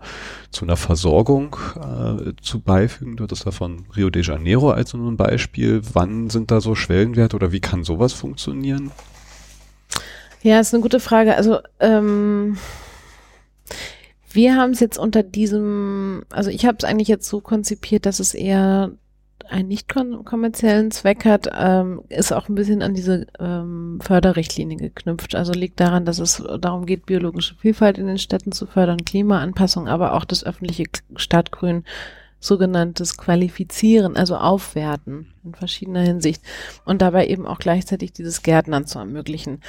zu einer Versorgung äh, zu beifügen? Du hattest da von Rio de Janeiro als so ein Beispiel. Wann sind da so Schwellenwerte oder wie kann sowas funktionieren? Ja, ist eine gute Frage. Also ähm, wir haben es jetzt unter diesem, also ich habe es eigentlich jetzt so konzipiert, dass es eher einen nicht kommerziellen Zweck hat, ähm, ist auch ein bisschen an diese ähm, Förderrichtlinie geknüpft. Also liegt daran, dass es darum geht, biologische Vielfalt in den Städten zu fördern, Klimaanpassung, aber auch das öffentliche Stadtgrün sogenanntes Qualifizieren, also Aufwerten in verschiedener Hinsicht und dabei eben auch gleichzeitig dieses Gärtnern zu ermöglichen.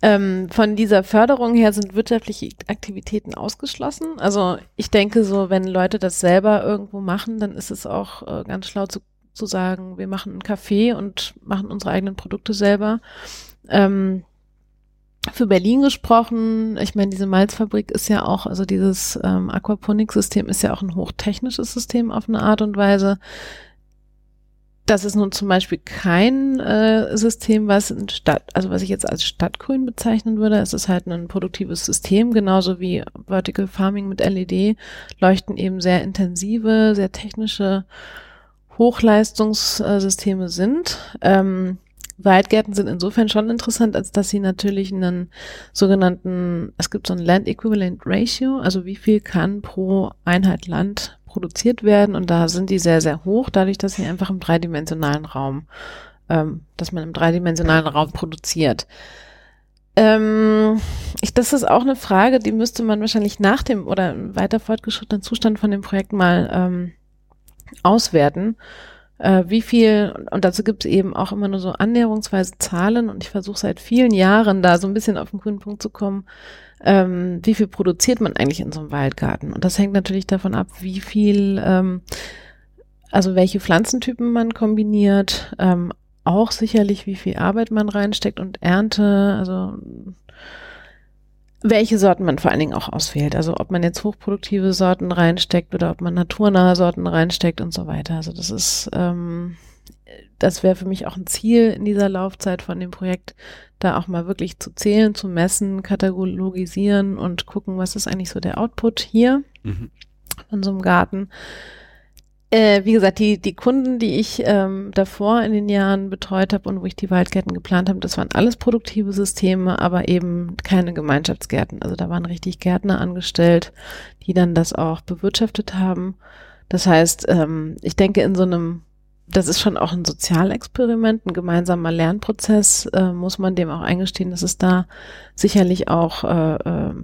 Ähm, von dieser Förderung her sind wirtschaftliche Aktivitäten ausgeschlossen. Also ich denke so, wenn Leute das selber irgendwo machen, dann ist es auch äh, ganz schlau zu, zu sagen, wir machen einen Kaffee und machen unsere eigenen Produkte selber. Ähm, für Berlin gesprochen, ich meine, diese Malzfabrik ist ja auch, also dieses ähm, Aquaponik-System ist ja auch ein hochtechnisches System auf eine Art und Weise. Das ist nun zum Beispiel kein äh, System, was in Stadt, also was ich jetzt als Stadtgrün bezeichnen würde. Es ist halt ein produktives System, genauso wie Vertical Farming mit LED leuchten eben sehr intensive, sehr technische Hochleistungssysteme sind. Ähm, Waldgärten sind insofern schon interessant, als dass sie natürlich einen sogenannten, es gibt so ein Land Equivalent Ratio, also wie viel kann pro Einheit Land produziert werden und da sind die sehr, sehr hoch, dadurch, dass sie einfach im dreidimensionalen Raum, ähm, dass man im dreidimensionalen Raum produziert. Ähm, ich, das ist auch eine Frage, die müsste man wahrscheinlich nach dem oder weiter fortgeschrittenen Zustand von dem Projekt mal ähm, auswerten. Äh, wie viel, und dazu gibt es eben auch immer nur so annäherungsweise Zahlen und ich versuche seit vielen Jahren da so ein bisschen auf den grünen Punkt zu kommen, ähm, wie viel produziert man eigentlich in so einem Waldgarten? Und das hängt natürlich davon ab, wie viel, ähm, also welche Pflanzentypen man kombiniert, ähm, auch sicherlich, wie viel Arbeit man reinsteckt und Ernte, also welche Sorten man vor allen Dingen auch auswählt. Also ob man jetzt hochproduktive Sorten reinsteckt oder ob man naturnahe Sorten reinsteckt und so weiter. Also das ist, ähm, das wäre für mich auch ein Ziel in dieser Laufzeit von dem Projekt, da auch mal wirklich zu zählen, zu messen, katalogisieren und gucken, was ist eigentlich so der Output hier mhm. von so einem Garten. Äh, wie gesagt, die, die Kunden, die ich ähm, davor in den Jahren betreut habe und wo ich die Waldgärten geplant habe, das waren alles produktive Systeme, aber eben keine Gemeinschaftsgärten. Also da waren richtig Gärtner angestellt, die dann das auch bewirtschaftet haben. Das heißt, ähm, ich denke, in so einem das ist schon auch ein Sozialexperiment, ein gemeinsamer Lernprozess, äh, muss man dem auch eingestehen, dass es da sicherlich auch äh, äh,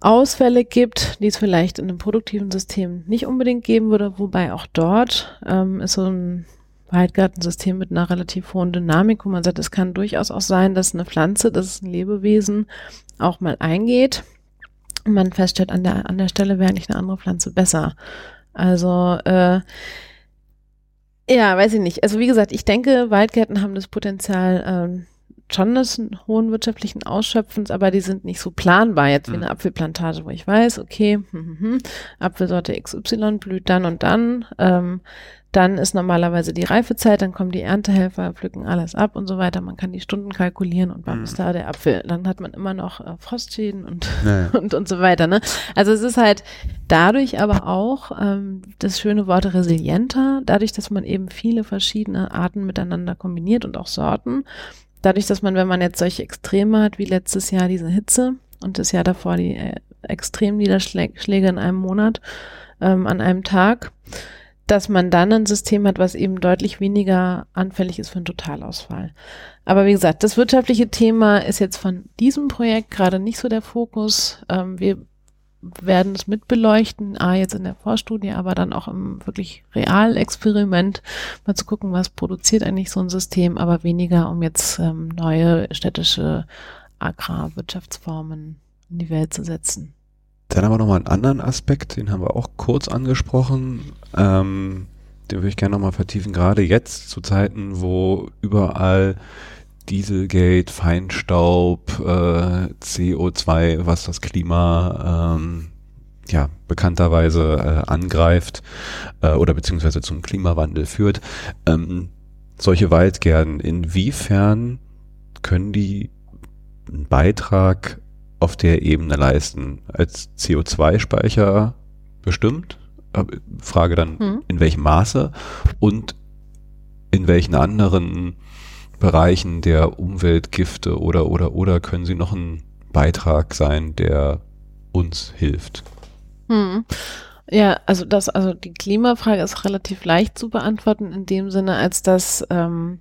Ausfälle gibt, die es vielleicht in einem produktiven System nicht unbedingt geben würde, wobei auch dort ähm, ist so ein Waldgartensystem mit einer relativ hohen Dynamik, wo man sagt, es kann durchaus auch sein, dass eine Pflanze, das ist ein Lebewesen, auch mal eingeht und man feststellt, an der, an der Stelle wäre eigentlich eine andere Pflanze besser. Also äh, ja, weiß ich nicht. Also wie gesagt, ich denke, Waldgärten haben das Potenzial ähm, schon des hohen wirtschaftlichen Ausschöpfens, aber die sind nicht so planbar jetzt wie mhm. eine Apfelplantage, wo ich weiß, okay, hm, hm, hm, Apfelsorte XY blüht dann und dann. Ähm, dann ist normalerweise die Reifezeit, dann kommen die Erntehelfer, pflücken alles ab und so weiter. Man kann die Stunden kalkulieren und wann mhm. ist da der Apfel. Dann hat man immer noch äh, Frostschäden und, naja. und, und so weiter. Ne? Also es ist halt dadurch aber auch ähm, das schöne Wort resilienter, dadurch, dass man eben viele verschiedene Arten miteinander kombiniert und auch Sorten. Dadurch, dass man, wenn man jetzt solche Extreme hat, wie letztes Jahr diese Hitze und das Jahr davor die äh, extremen Niederschläge in einem Monat, ähm, an einem Tag, dass man dann ein System hat, was eben deutlich weniger anfällig ist für einen Totalausfall. Aber wie gesagt, das wirtschaftliche Thema ist jetzt von diesem Projekt gerade nicht so der Fokus. Ähm, wir werden es mitbeleuchten, A, jetzt in der Vorstudie, aber dann auch im wirklich Realexperiment, mal zu gucken, was produziert eigentlich so ein System, aber weniger, um jetzt ähm, neue städtische Agrarwirtschaftsformen in die Welt zu setzen. Dann haben wir nochmal einen anderen Aspekt, den haben wir auch kurz angesprochen. Ähm, den würde ich gerne nochmal vertiefen, gerade jetzt zu Zeiten, wo überall Dieselgate, Feinstaub, äh, CO2, was das Klima ähm, ja bekannterweise äh, angreift äh, oder beziehungsweise zum Klimawandel führt. Ähm, solche Waldgärten, inwiefern können die einen Beitrag auf der Ebene leisten? Als CO2-Speicher bestimmt? Äh, Frage dann, hm. in welchem Maße und in welchen anderen Bereichen der Umweltgifte oder oder oder können sie noch ein Beitrag sein, der uns hilft? Hm. Ja, also das, also die Klimafrage ist relativ leicht zu beantworten in dem Sinne, als dass ähm,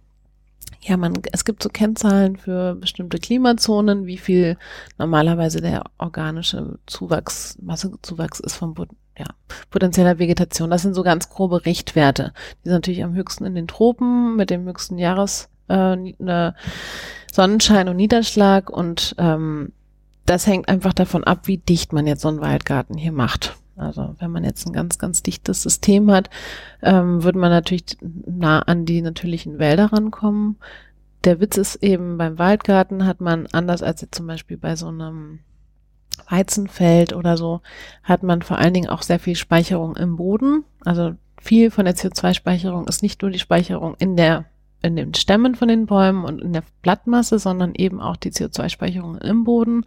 ja, man, es gibt so Kennzahlen für bestimmte Klimazonen, wie viel normalerweise der organische Zuwachs, Massezuwachs ist vom ja, potenzieller Vegetation. Das sind so ganz grobe Richtwerte. Die sind natürlich am höchsten in den Tropen mit dem höchsten Jahres äh, ne, Sonnenschein und Niederschlag und ähm, das hängt einfach davon ab, wie dicht man jetzt so einen Waldgarten hier macht. Also wenn man jetzt ein ganz, ganz dichtes System hat, ähm, würde man natürlich nah an die natürlichen Wälder rankommen. Der Witz ist eben, beim Waldgarten hat man, anders als jetzt zum Beispiel bei so einem Weizenfeld oder so, hat man vor allen Dingen auch sehr viel Speicherung im Boden. Also viel von der CO2-Speicherung ist nicht nur die Speicherung in der in den Stämmen von den Bäumen und in der Blattmasse, sondern eben auch die CO2-Speicherung im Boden.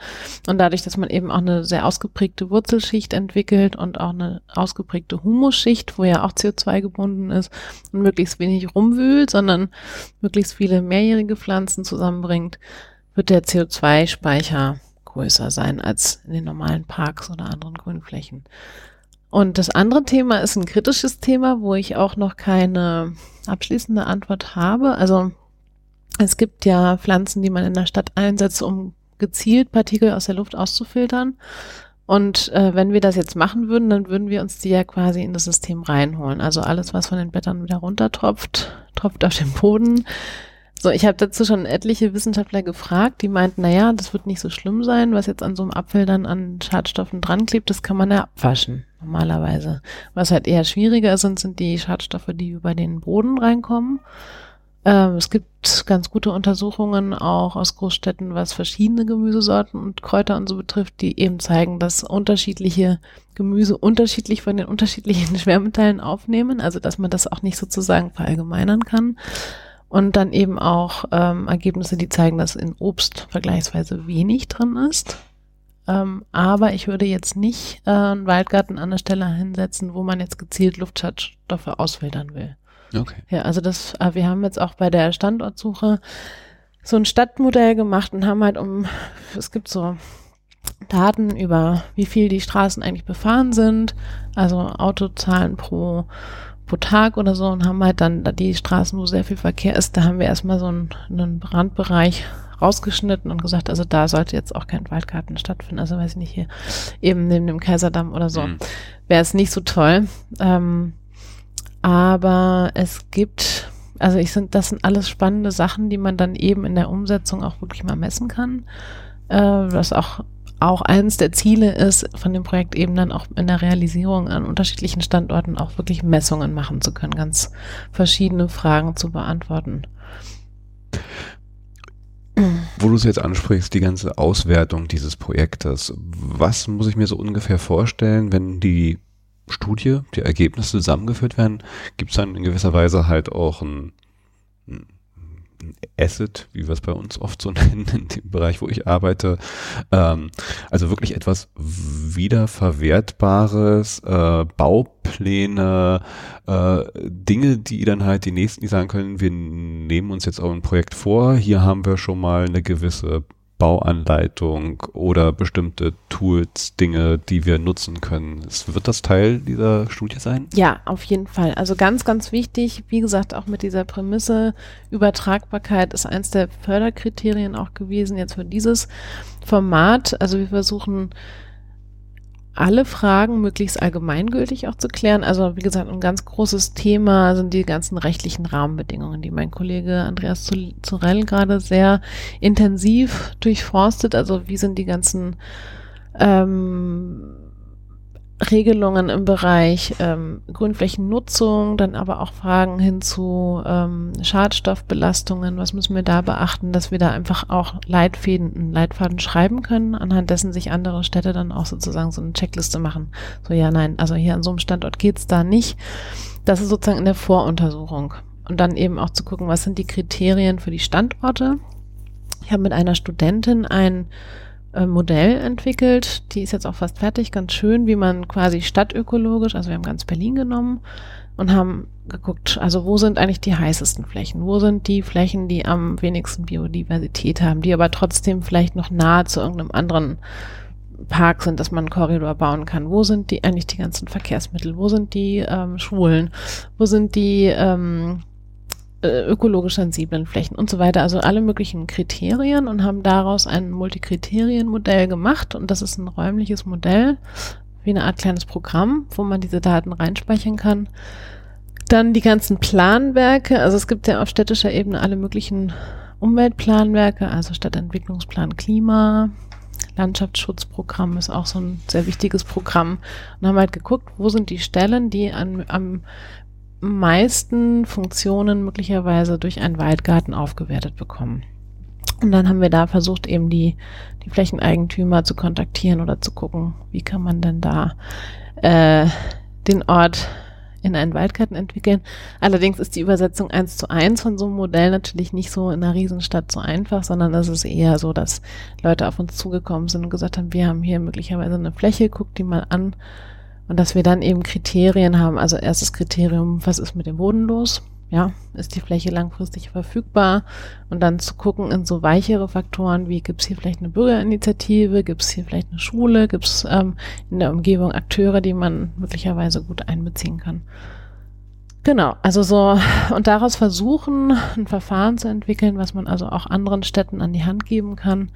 Und dadurch, dass man eben auch eine sehr ausgeprägte Wurzelschicht entwickelt und auch eine ausgeprägte Humusschicht, wo ja auch CO2 gebunden ist und möglichst wenig rumwühlt, sondern möglichst viele mehrjährige Pflanzen zusammenbringt, wird der CO2-Speicher größer sein als in den normalen Parks oder anderen Grünflächen. Und das andere Thema ist ein kritisches Thema, wo ich auch noch keine abschließende Antwort habe. Also es gibt ja Pflanzen, die man in der Stadt einsetzt, um gezielt Partikel aus der Luft auszufiltern. Und äh, wenn wir das jetzt machen würden, dann würden wir uns die ja quasi in das System reinholen. Also alles, was von den Blättern wieder runtertropft, tropft auf den Boden. So, ich habe dazu schon etliche Wissenschaftler gefragt, die meinten, na ja, das wird nicht so schlimm sein, was jetzt an so einem Apfel dann an Schadstoffen dran klebt, das kann man ja abwaschen normalerweise. Was halt eher schwieriger sind, sind die Schadstoffe, die über den Boden reinkommen. Ähm, es gibt ganz gute Untersuchungen auch aus Großstädten, was verschiedene Gemüsesorten und Kräuter und so betrifft, die eben zeigen, dass unterschiedliche Gemüse unterschiedlich von den unterschiedlichen Schwermetallen aufnehmen, also dass man das auch nicht sozusagen verallgemeinern kann. Und dann eben auch ähm, Ergebnisse, die zeigen, dass in Obst vergleichsweise wenig drin ist. Ähm, aber ich würde jetzt nicht äh, einen Waldgarten an der Stelle hinsetzen, wo man jetzt gezielt Luftschadstoffe ausfiltern will. Okay. Ja, also das, äh, wir haben jetzt auch bei der Standortsuche so ein Stadtmodell gemacht und haben halt um, es gibt so Daten über, wie viel die Straßen eigentlich befahren sind, also Autozahlen pro pro Tag oder so und haben halt dann die Straßen, wo sehr viel Verkehr ist, da haben wir erstmal so einen, einen Randbereich rausgeschnitten und gesagt, also da sollte jetzt auch kein Waldgarten stattfinden. Also weiß ich nicht, hier eben neben dem Kaiserdamm oder so. Mhm. Wäre es nicht so toll. Ähm, aber es gibt, also ich sind, das sind alles spannende Sachen, die man dann eben in der Umsetzung auch wirklich mal messen kann. Äh, was auch auch eines der Ziele ist, von dem Projekt eben dann auch in der Realisierung an unterschiedlichen Standorten auch wirklich Messungen machen zu können, ganz verschiedene Fragen zu beantworten. Wo du es jetzt ansprichst, die ganze Auswertung dieses Projektes, was muss ich mir so ungefähr vorstellen, wenn die Studie, die Ergebnisse zusammengeführt werden, gibt es dann in gewisser Weise halt auch ein, ein Asset, wie wir es bei uns oft so nennen, in dem Bereich, wo ich arbeite. Ähm, also wirklich etwas wiederverwertbares, äh, Baupläne, äh, Dinge, die dann halt die nächsten, die sagen können, wir nehmen uns jetzt auch ein Projekt vor, hier haben wir schon mal eine gewisse Bauanleitung oder bestimmte Tools, Dinge, die wir nutzen können. Wird das Teil dieser Studie sein? Ja, auf jeden Fall. Also ganz, ganz wichtig, wie gesagt, auch mit dieser Prämisse, Übertragbarkeit ist eins der Förderkriterien auch gewesen jetzt für dieses Format. Also wir versuchen alle Fragen möglichst allgemeingültig auch zu klären. Also wie gesagt, ein ganz großes Thema sind die ganzen rechtlichen Rahmenbedingungen, die mein Kollege Andreas Zurell gerade sehr intensiv durchforstet. Also wie sind die ganzen ähm, Regelungen im Bereich ähm, Grünflächennutzung, dann aber auch Fragen hin zu ähm, Schadstoffbelastungen. Was müssen wir da beachten, dass wir da einfach auch Leitfäden, einen Leitfaden schreiben können, anhand dessen sich andere Städte dann auch sozusagen so eine Checkliste machen. So, ja, nein, also hier an so einem Standort geht's da nicht. Das ist sozusagen in der Voruntersuchung. Und dann eben auch zu gucken, was sind die Kriterien für die Standorte. Ich habe mit einer Studentin ein äh, Modell entwickelt. Die ist jetzt auch fast fertig, ganz schön, wie man quasi stadtökologisch, also wir haben ganz Berlin genommen und haben geguckt, also wo sind eigentlich die heißesten Flächen? Wo sind die Flächen, die am wenigsten Biodiversität haben, die aber trotzdem vielleicht noch nahe zu irgendeinem anderen Park sind, dass man einen Korridor bauen kann? Wo sind die eigentlich die ganzen Verkehrsmittel? Wo sind die ähm, Schulen? Wo sind die ähm, äh, ökologisch sensiblen Flächen und so weiter, also alle möglichen Kriterien und haben daraus ein Multikriterienmodell gemacht. Und das ist ein räumliches Modell, wie eine Art kleines Programm, wo man diese Daten reinspeichern kann. Dann die ganzen Planwerke, also es gibt ja auf städtischer Ebene alle möglichen Umweltplanwerke, also Stadtentwicklungsplan Klima, Landschaftsschutzprogramm ist auch so ein sehr wichtiges Programm. Und haben halt geguckt, wo sind die Stellen, die an, am meisten Funktionen möglicherweise durch einen Waldgarten aufgewertet bekommen. Und dann haben wir da versucht, eben die, die Flächeneigentümer zu kontaktieren oder zu gucken, wie kann man denn da äh, den Ort in einen Waldgarten entwickeln. Allerdings ist die Übersetzung eins zu eins von so einem Modell natürlich nicht so in einer Riesenstadt so einfach, sondern es ist eher so, dass Leute auf uns zugekommen sind und gesagt haben, wir haben hier möglicherweise eine Fläche, guckt die mal an und dass wir dann eben Kriterien haben. Also erstes Kriterium, was ist mit dem Boden los? Ja, ist die Fläche langfristig verfügbar? Und dann zu gucken in so weichere Faktoren, wie gibt es hier vielleicht eine Bürgerinitiative, gibt es hier vielleicht eine Schule, gibt es ähm, in der Umgebung Akteure, die man möglicherweise gut einbeziehen kann. Genau, also so und daraus versuchen, ein Verfahren zu entwickeln, was man also auch anderen Städten an die Hand geben kann.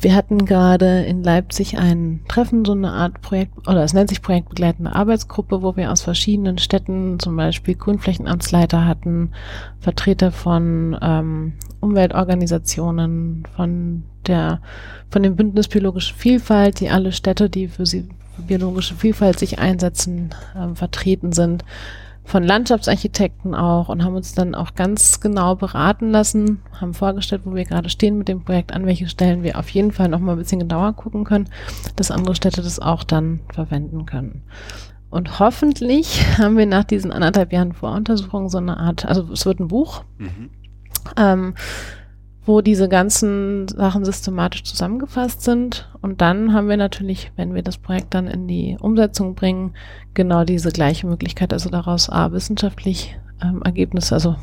Wir hatten gerade in Leipzig ein Treffen, so eine Art Projekt, oder es nennt sich projektbegleitende Arbeitsgruppe, wo wir aus verschiedenen Städten zum Beispiel Grünflächenamtsleiter hatten, Vertreter von ähm, Umweltorganisationen, von der, von dem Bündnis Biologische Vielfalt, die alle Städte, die für sie biologische Vielfalt sich einsetzen, äh, vertreten sind von Landschaftsarchitekten auch und haben uns dann auch ganz genau beraten lassen, haben vorgestellt, wo wir gerade stehen mit dem Projekt, an welche Stellen wir auf jeden Fall noch mal ein bisschen genauer gucken können, dass andere Städte das auch dann verwenden können. Und hoffentlich haben wir nach diesen anderthalb Jahren Voruntersuchung so eine Art, also es wird ein Buch, mhm. ähm, wo diese ganzen Sachen systematisch zusammengefasst sind. Und dann haben wir natürlich, wenn wir das Projekt dann in die Umsetzung bringen, genau diese gleiche Möglichkeit, also daraus A, wissenschaftlich ähm, Ergebnisse, also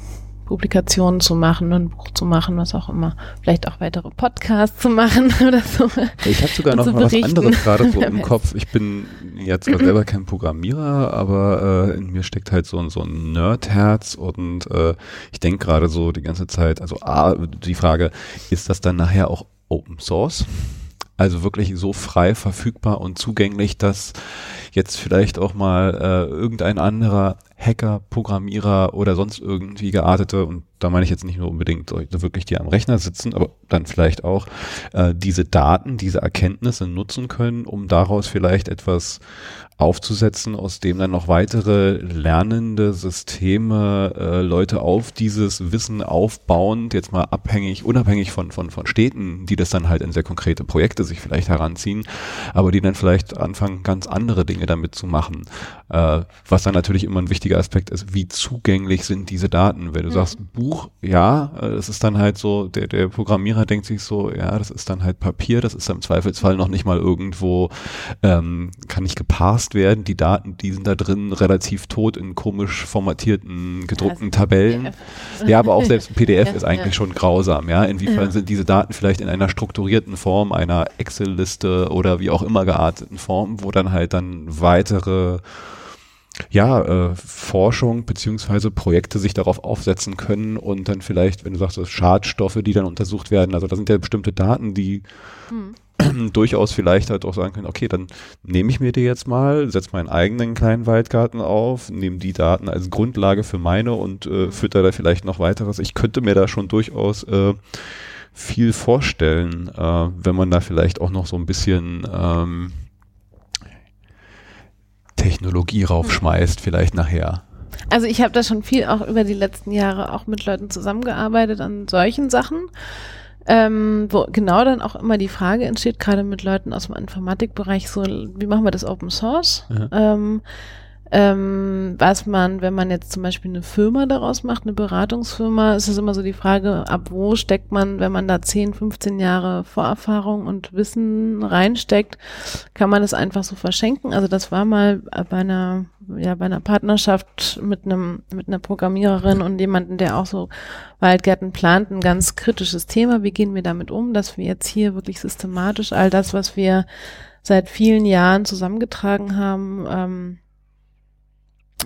Publikationen zu machen, ein Buch zu machen, was auch immer. Vielleicht auch weitere Podcasts zu machen oder so. Ich habe sogar noch mal was anderes gerade so im Kopf. Ich bin jetzt selber kein Programmierer, aber äh, in mir steckt halt so, so ein Nerdherz und äh, ich denke gerade so die ganze Zeit, also A, die Frage, ist das dann nachher auch Open Source? Also wirklich so frei verfügbar und zugänglich, dass jetzt vielleicht auch mal äh, irgendein anderer Hacker, Programmierer oder sonst irgendwie geartete, und da meine ich jetzt nicht nur unbedingt wirklich die am Rechner sitzen, aber dann vielleicht auch äh, diese Daten, diese Erkenntnisse nutzen können, um daraus vielleicht etwas aufzusetzen, aus dem dann noch weitere lernende Systeme äh, Leute auf dieses Wissen aufbauend, jetzt mal abhängig, unabhängig von, von, von Städten, die das dann halt in sehr konkrete Projekte sich vielleicht heranziehen, aber die dann vielleicht anfangen, ganz andere Dinge damit zu machen. Äh, was dann natürlich immer ein wichtiger Aspekt ist, wie zugänglich sind diese Daten. Wenn du mhm. sagst, Buch, ja, äh, das ist dann halt so, der, der Programmierer denkt sich so, ja, das ist dann halt Papier, das ist im Zweifelsfall noch nicht mal irgendwo, ähm, kann nicht geparst werden. Die Daten, die sind da drin relativ tot in komisch formatierten, gedruckten ja, Tabellen. PDF. Ja, aber auch selbst ein PDF ja, ist eigentlich ja. schon grausam, ja. Inwiefern sind diese Daten vielleicht in einer strukturierten Form, einer Excel-Liste oder wie auch immer gearteten Form, wo dann halt dann weitere ja, äh, Forschung beziehungsweise Projekte sich darauf aufsetzen können und dann vielleicht, wenn du sagst, Schadstoffe, die dann untersucht werden, also da sind ja bestimmte Daten, die hm. durchaus vielleicht halt auch sagen können, okay, dann nehme ich mir die jetzt mal, setze meinen eigenen kleinen Waldgarten auf, nehme die Daten als Grundlage für meine und äh, hm. fütter da vielleicht noch weiteres. Ich könnte mir da schon durchaus äh, viel vorstellen, äh, wenn man da vielleicht auch noch so ein bisschen ähm, Technologie raufschmeißt, vielleicht nachher. Also ich habe da schon viel auch über die letzten Jahre auch mit Leuten zusammengearbeitet an solchen Sachen, ähm, wo genau dann auch immer die Frage entsteht, gerade mit Leuten aus dem Informatikbereich, so wie machen wir das Open Source? Ja. Ähm, ähm, was man, wenn man jetzt zum Beispiel eine Firma daraus macht, eine Beratungsfirma, ist es immer so die Frage, ab wo steckt man, wenn man da 10, 15 Jahre Vorerfahrung und Wissen reinsteckt, kann man das einfach so verschenken. Also das war mal bei einer, ja, bei einer Partnerschaft mit einem, mit einer Programmiererin und jemanden, der auch so Waldgärten plant, ein ganz kritisches Thema. Wie gehen wir damit um, dass wir jetzt hier wirklich systematisch all das, was wir seit vielen Jahren zusammengetragen haben, ähm,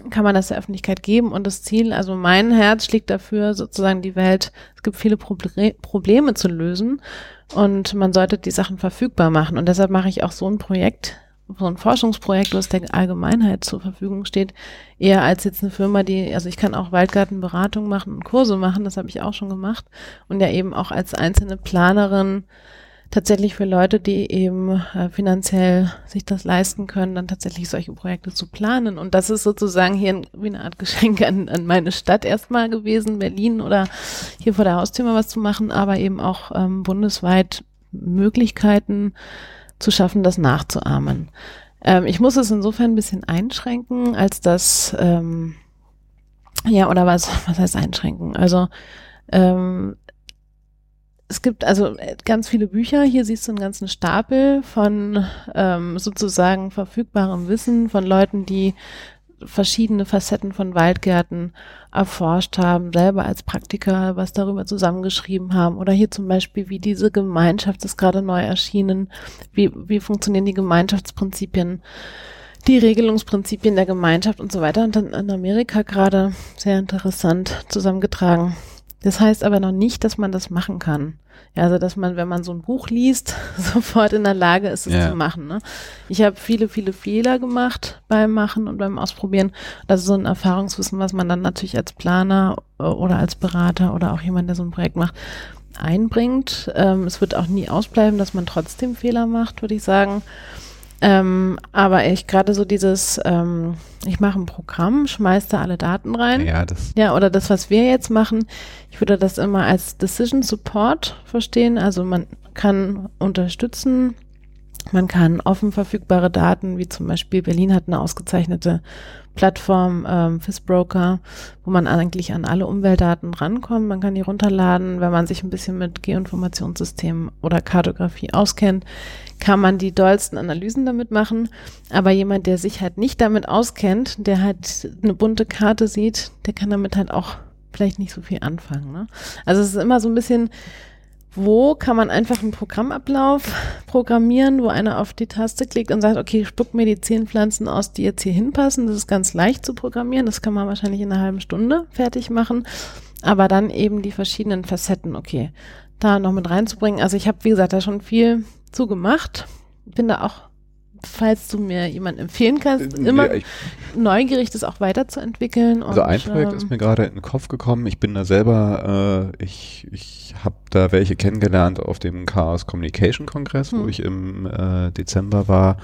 kann man das der Öffentlichkeit geben und das Ziel, also mein Herz schlägt dafür, sozusagen die Welt, es gibt viele Proble Probleme zu lösen und man sollte die Sachen verfügbar machen. Und deshalb mache ich auch so ein Projekt, so ein Forschungsprojekt, was der Allgemeinheit zur Verfügung steht, eher als jetzt eine Firma, die, also ich kann auch Waldgartenberatung machen und Kurse machen, das habe ich auch schon gemacht. Und ja eben auch als einzelne Planerin tatsächlich für Leute, die eben äh, finanziell sich das leisten können, dann tatsächlich solche Projekte zu planen. Und das ist sozusagen hier wie eine Art Geschenk an, an meine Stadt erstmal gewesen, Berlin oder hier vor der Haustür mal was zu machen, aber eben auch ähm, bundesweit Möglichkeiten zu schaffen, das nachzuahmen. Ähm, ich muss es insofern ein bisschen einschränken, als dass, ähm, ja, oder was, was heißt einschränken? Also ähm, es gibt also äh, ganz viele Bücher. Hier siehst du einen ganzen Stapel von ähm, sozusagen verfügbarem Wissen von Leuten, die verschiedene Facetten von Waldgärten erforscht haben, selber als Praktiker was darüber zusammengeschrieben haben. Oder hier zum Beispiel, wie diese Gemeinschaft ist gerade neu erschienen, wie, wie funktionieren die Gemeinschaftsprinzipien, die Regelungsprinzipien der Gemeinschaft und so weiter. Und dann in Amerika gerade sehr interessant zusammengetragen. Das heißt aber noch nicht, dass man das machen kann. Ja, also dass man, wenn man so ein Buch liest, sofort in der Lage ist, es ja. zu machen. Ne? Ich habe viele, viele Fehler gemacht beim Machen und beim Ausprobieren. Das ist so ein Erfahrungswissen, was man dann natürlich als Planer äh, oder als Berater oder auch jemand, der so ein Projekt macht, einbringt. Ähm, es wird auch nie ausbleiben, dass man trotzdem Fehler macht, würde ich sagen. Ähm, aber ich gerade so dieses, ähm, ich mache ein Programm, schmeiß da alle Daten rein. Ja, das. Ja, oder das, was wir jetzt machen, ich würde das immer als Decision Support verstehen. Also man kann unterstützen, man kann offen verfügbare Daten, wie zum Beispiel Berlin hat eine ausgezeichnete Plattform ähm, FISBroker, wo man eigentlich an alle Umweltdaten rankommt. Man kann die runterladen. Wenn man sich ein bisschen mit Geoinformationssystemen oder Kartografie auskennt, kann man die dollsten Analysen damit machen. Aber jemand, der sich halt nicht damit auskennt, der halt eine bunte Karte sieht, der kann damit halt auch vielleicht nicht so viel anfangen. Ne? Also es ist immer so ein bisschen wo kann man einfach einen Programmablauf programmieren, wo einer auf die Taste klickt und sagt, okay, spuck mir die zehn Pflanzen aus, die jetzt hier hinpassen. Das ist ganz leicht zu programmieren. Das kann man wahrscheinlich in einer halben Stunde fertig machen. Aber dann eben die verschiedenen Facetten, okay, da noch mit reinzubringen. Also ich habe, wie gesagt, da schon viel zu gemacht. Bin da auch falls du mir jemanden empfehlen kannst, äh, immer ja, neugierig, das auch weiterzuentwickeln. Also ein Projekt ähm, ist mir gerade in den Kopf gekommen. Ich bin da selber, äh, ich, ich habe da welche kennengelernt auf dem Chaos Communication Kongress, hm. wo ich im äh, Dezember war.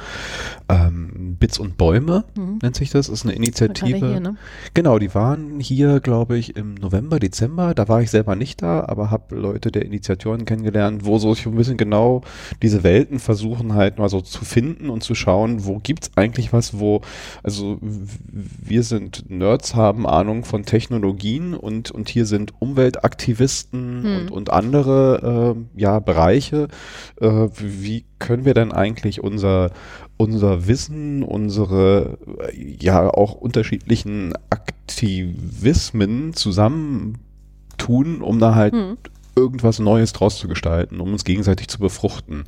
Ähm, Bits und Bäume hm. nennt sich das, ist eine Initiative. Hier, ne? Genau, die waren hier, glaube ich, im November, Dezember. Da war ich selber nicht da, aber habe Leute der Initiatoren kennengelernt, wo so ich ein bisschen genau diese Welten versuchen halt mal so zu finden und zu schauen, wo gibt's eigentlich was, wo, also wir sind Nerds, haben Ahnung von Technologien und, und hier sind Umweltaktivisten hm. und, und andere äh, ja, Bereiche. Äh, wie können wir denn eigentlich unser, unser Wissen, unsere ja auch unterschiedlichen Aktivismen zusammentun, um da halt hm irgendwas Neues draus zu gestalten, um uns gegenseitig zu befruchten.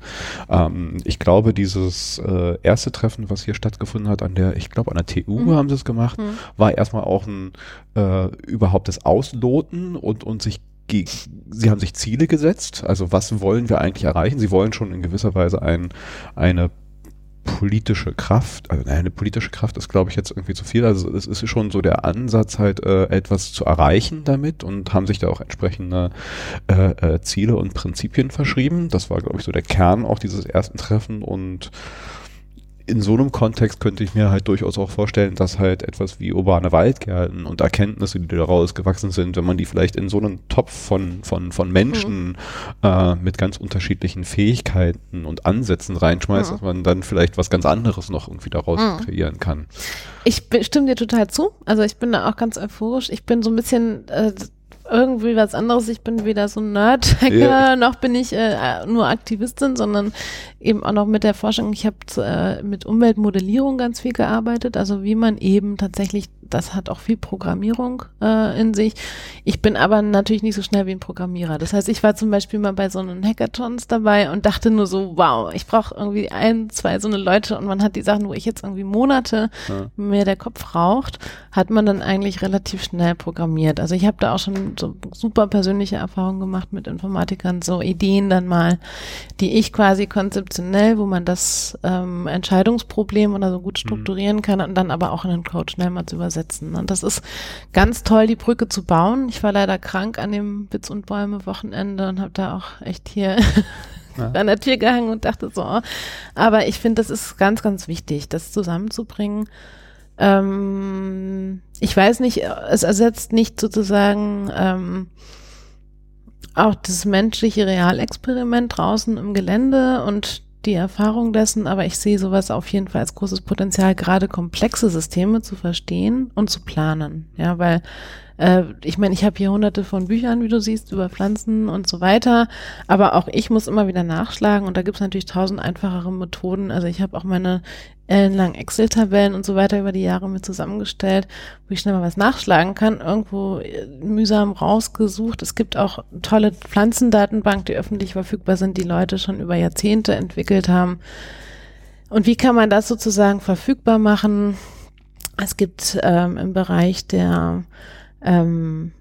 Ähm, ich glaube, dieses äh, erste Treffen, was hier stattgefunden hat, an der, ich glaube, an der TU mhm. haben sie es gemacht, mhm. war erstmal auch ein äh, überhaupt das Ausloten und, und sich Sie haben sich Ziele gesetzt, also was wollen wir eigentlich erreichen? Sie wollen schon in gewisser Weise ein, eine politische Kraft, also eine politische Kraft ist, glaube ich, jetzt irgendwie zu viel. Also es ist schon so der Ansatz, halt äh, etwas zu erreichen damit und haben sich da auch entsprechende äh, äh, Ziele und Prinzipien verschrieben. Das war, glaube ich, so der Kern auch dieses ersten Treffen und in so einem Kontext könnte ich mir halt durchaus auch vorstellen, dass halt etwas wie urbane Waldgärten und Erkenntnisse, die daraus gewachsen sind, wenn man die vielleicht in so einen Topf von, von, von Menschen mhm. äh, mit ganz unterschiedlichen Fähigkeiten und Ansätzen reinschmeißt, mhm. dass man dann vielleicht was ganz anderes noch irgendwie daraus mhm. kreieren kann. Ich stimme dir total zu. Also ich bin da auch ganz euphorisch. Ich bin so ein bisschen äh, irgendwie was anderes. Ich bin weder so ein Nerd-Hacker, noch bin ich äh, nur Aktivistin, sondern eben auch noch mit der Forschung. Ich habe äh, mit Umweltmodellierung ganz viel gearbeitet, also wie man eben tatsächlich das hat auch viel Programmierung äh, in sich. Ich bin aber natürlich nicht so schnell wie ein Programmierer. Das heißt, ich war zum Beispiel mal bei so einem Hackathons dabei und dachte nur so, wow, ich brauche irgendwie ein, zwei so eine Leute und man hat die Sachen, wo ich jetzt irgendwie Monate ja. mir der Kopf raucht, hat man dann eigentlich relativ schnell programmiert. Also ich habe da auch schon so super persönliche Erfahrungen gemacht mit Informatikern, so Ideen dann mal, die ich quasi konzeptionell, wo man das ähm, Entscheidungsproblem oder so gut mhm. strukturieren mhm. kann und dann aber auch in den Code schnell mal zu übersetzen setzen. Und das ist ganz toll, die Brücke zu bauen. Ich war leider krank an dem Witz und Bäume Wochenende und habe da auch echt hier ja. an der Tür gehangen und dachte so, oh. aber ich finde, das ist ganz, ganz wichtig, das zusammenzubringen. Ähm, ich weiß nicht, es ersetzt nicht sozusagen ähm, auch das menschliche Realexperiment draußen im Gelände und die Erfahrung dessen, aber ich sehe sowas auf jeden Fall als großes Potenzial, gerade komplexe Systeme zu verstehen und zu planen. Ja, weil äh, ich meine, ich habe hier hunderte von Büchern, wie du siehst, über Pflanzen und so weiter, aber auch ich muss immer wieder nachschlagen und da gibt es natürlich tausend einfachere Methoden. Also ich habe auch meine ellenlangen Excel-Tabellen und so weiter über die Jahre mit zusammengestellt, wo ich schnell mal was nachschlagen kann, irgendwo äh, mühsam rausgesucht. Es gibt auch tolle Pflanzendatenbank, die öffentlich verfügbar sind, die Leute schon über Jahrzehnte entwickelt haben. Und wie kann man das sozusagen verfügbar machen? Es gibt ähm, im Bereich der ähm,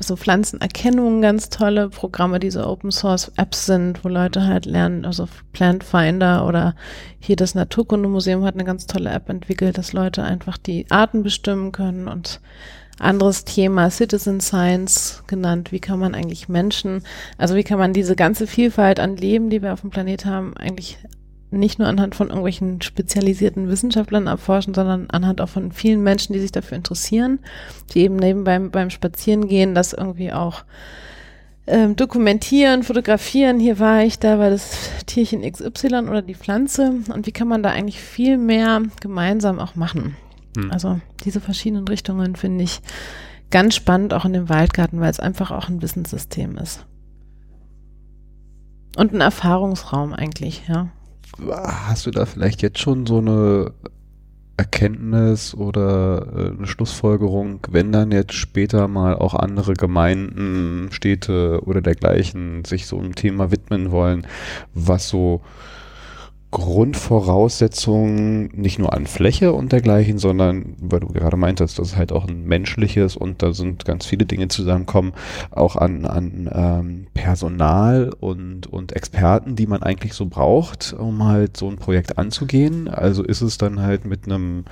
so Pflanzenerkennung ganz tolle Programme, die so Open Source Apps sind, wo Leute halt lernen, also Plant Finder oder hier das Naturkundemuseum hat eine ganz tolle App entwickelt, dass Leute einfach die Arten bestimmen können und anderes Thema Citizen Science genannt. Wie kann man eigentlich Menschen, also wie kann man diese ganze Vielfalt an Leben, die wir auf dem Planet haben, eigentlich nicht nur anhand von irgendwelchen spezialisierten Wissenschaftlern erforschen, sondern anhand auch von vielen Menschen, die sich dafür interessieren, die eben nebenbei beim Spazierengehen das irgendwie auch ähm, dokumentieren, fotografieren. Hier war ich, da war das Tierchen XY oder die Pflanze. Und wie kann man da eigentlich viel mehr gemeinsam auch machen? Hm. Also diese verschiedenen Richtungen finde ich ganz spannend, auch in dem Waldgarten, weil es einfach auch ein Wissenssystem ist. Und ein Erfahrungsraum eigentlich, ja hast du da vielleicht jetzt schon so eine Erkenntnis oder äh, eine Schlussfolgerung, wenn dann jetzt später mal auch andere Gemeinden, Städte oder dergleichen sich so einem Thema widmen wollen, was so Grundvoraussetzungen nicht nur an Fläche und dergleichen, sondern, weil du gerade meintest, dass es halt auch ein menschliches und da sind ganz viele Dinge zusammenkommen, auch an, an ähm, Personal und, und Experten, die man eigentlich so braucht, um halt so ein Projekt anzugehen. Also ist es dann halt mit einem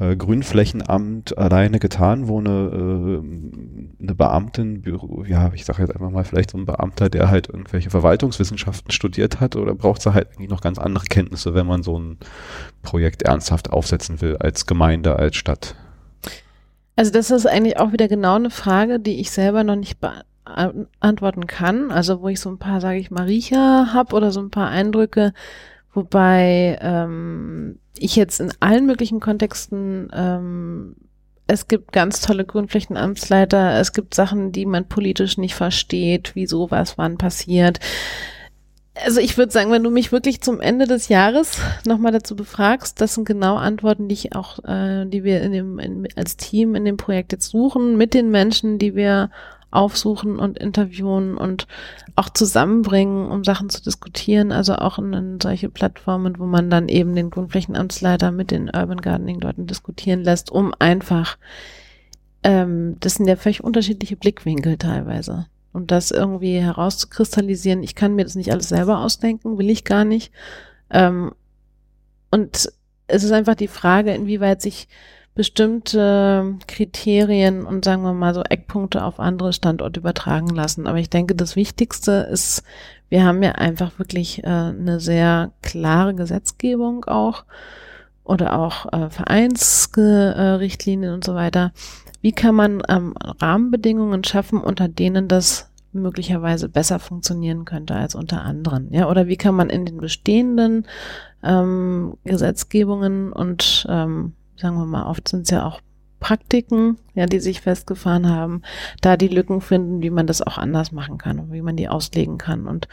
äh, Grünflächenamt alleine getan, wo eine, äh, eine Beamtin, ja, ich sage jetzt einfach mal vielleicht so ein Beamter, der halt irgendwelche Verwaltungswissenschaften studiert hat oder braucht es halt eigentlich noch ganz andere Kenntnisse Kenntnisse, wenn man so ein Projekt ernsthaft aufsetzen will, als Gemeinde, als Stadt? Also das ist eigentlich auch wieder genau eine Frage, die ich selber noch nicht beantworten kann. Also wo ich so ein paar, sage ich mal, Riecher habe oder so ein paar Eindrücke, wobei ähm, ich jetzt in allen möglichen Kontexten ähm, es gibt ganz tolle Grundflächenamtsleiter, es gibt Sachen, die man politisch nicht versteht, wieso was wann passiert. Also ich würde sagen, wenn du mich wirklich zum Ende des Jahres nochmal dazu befragst, das sind genau Antworten, die ich auch, äh, die wir in dem, in, als Team in dem Projekt jetzt suchen, mit den Menschen, die wir aufsuchen und interviewen und auch zusammenbringen, um Sachen zu diskutieren, also auch in, in solche Plattformen, wo man dann eben den Grundflächenamtsleiter mit den Urban Gardening-Leuten diskutieren lässt, um einfach, ähm, das sind ja völlig unterschiedliche Blickwinkel teilweise und das irgendwie herauszukristallisieren. Ich kann mir das nicht alles selber ausdenken, will ich gar nicht. Ähm, und es ist einfach die Frage, inwieweit sich bestimmte Kriterien und sagen wir mal so Eckpunkte auf andere Standorte übertragen lassen. Aber ich denke, das Wichtigste ist, wir haben ja einfach wirklich äh, eine sehr klare Gesetzgebung auch oder auch äh, Vereinsrichtlinien und so weiter. Wie kann man ähm, Rahmenbedingungen schaffen, unter denen das möglicherweise besser funktionieren könnte als unter anderen? Ja, oder wie kann man in den bestehenden ähm, Gesetzgebungen und ähm, sagen wir mal, oft sind es ja auch Praktiken, ja, die sich festgefahren haben, da die Lücken finden, wie man das auch anders machen kann und wie man die auslegen kann. Und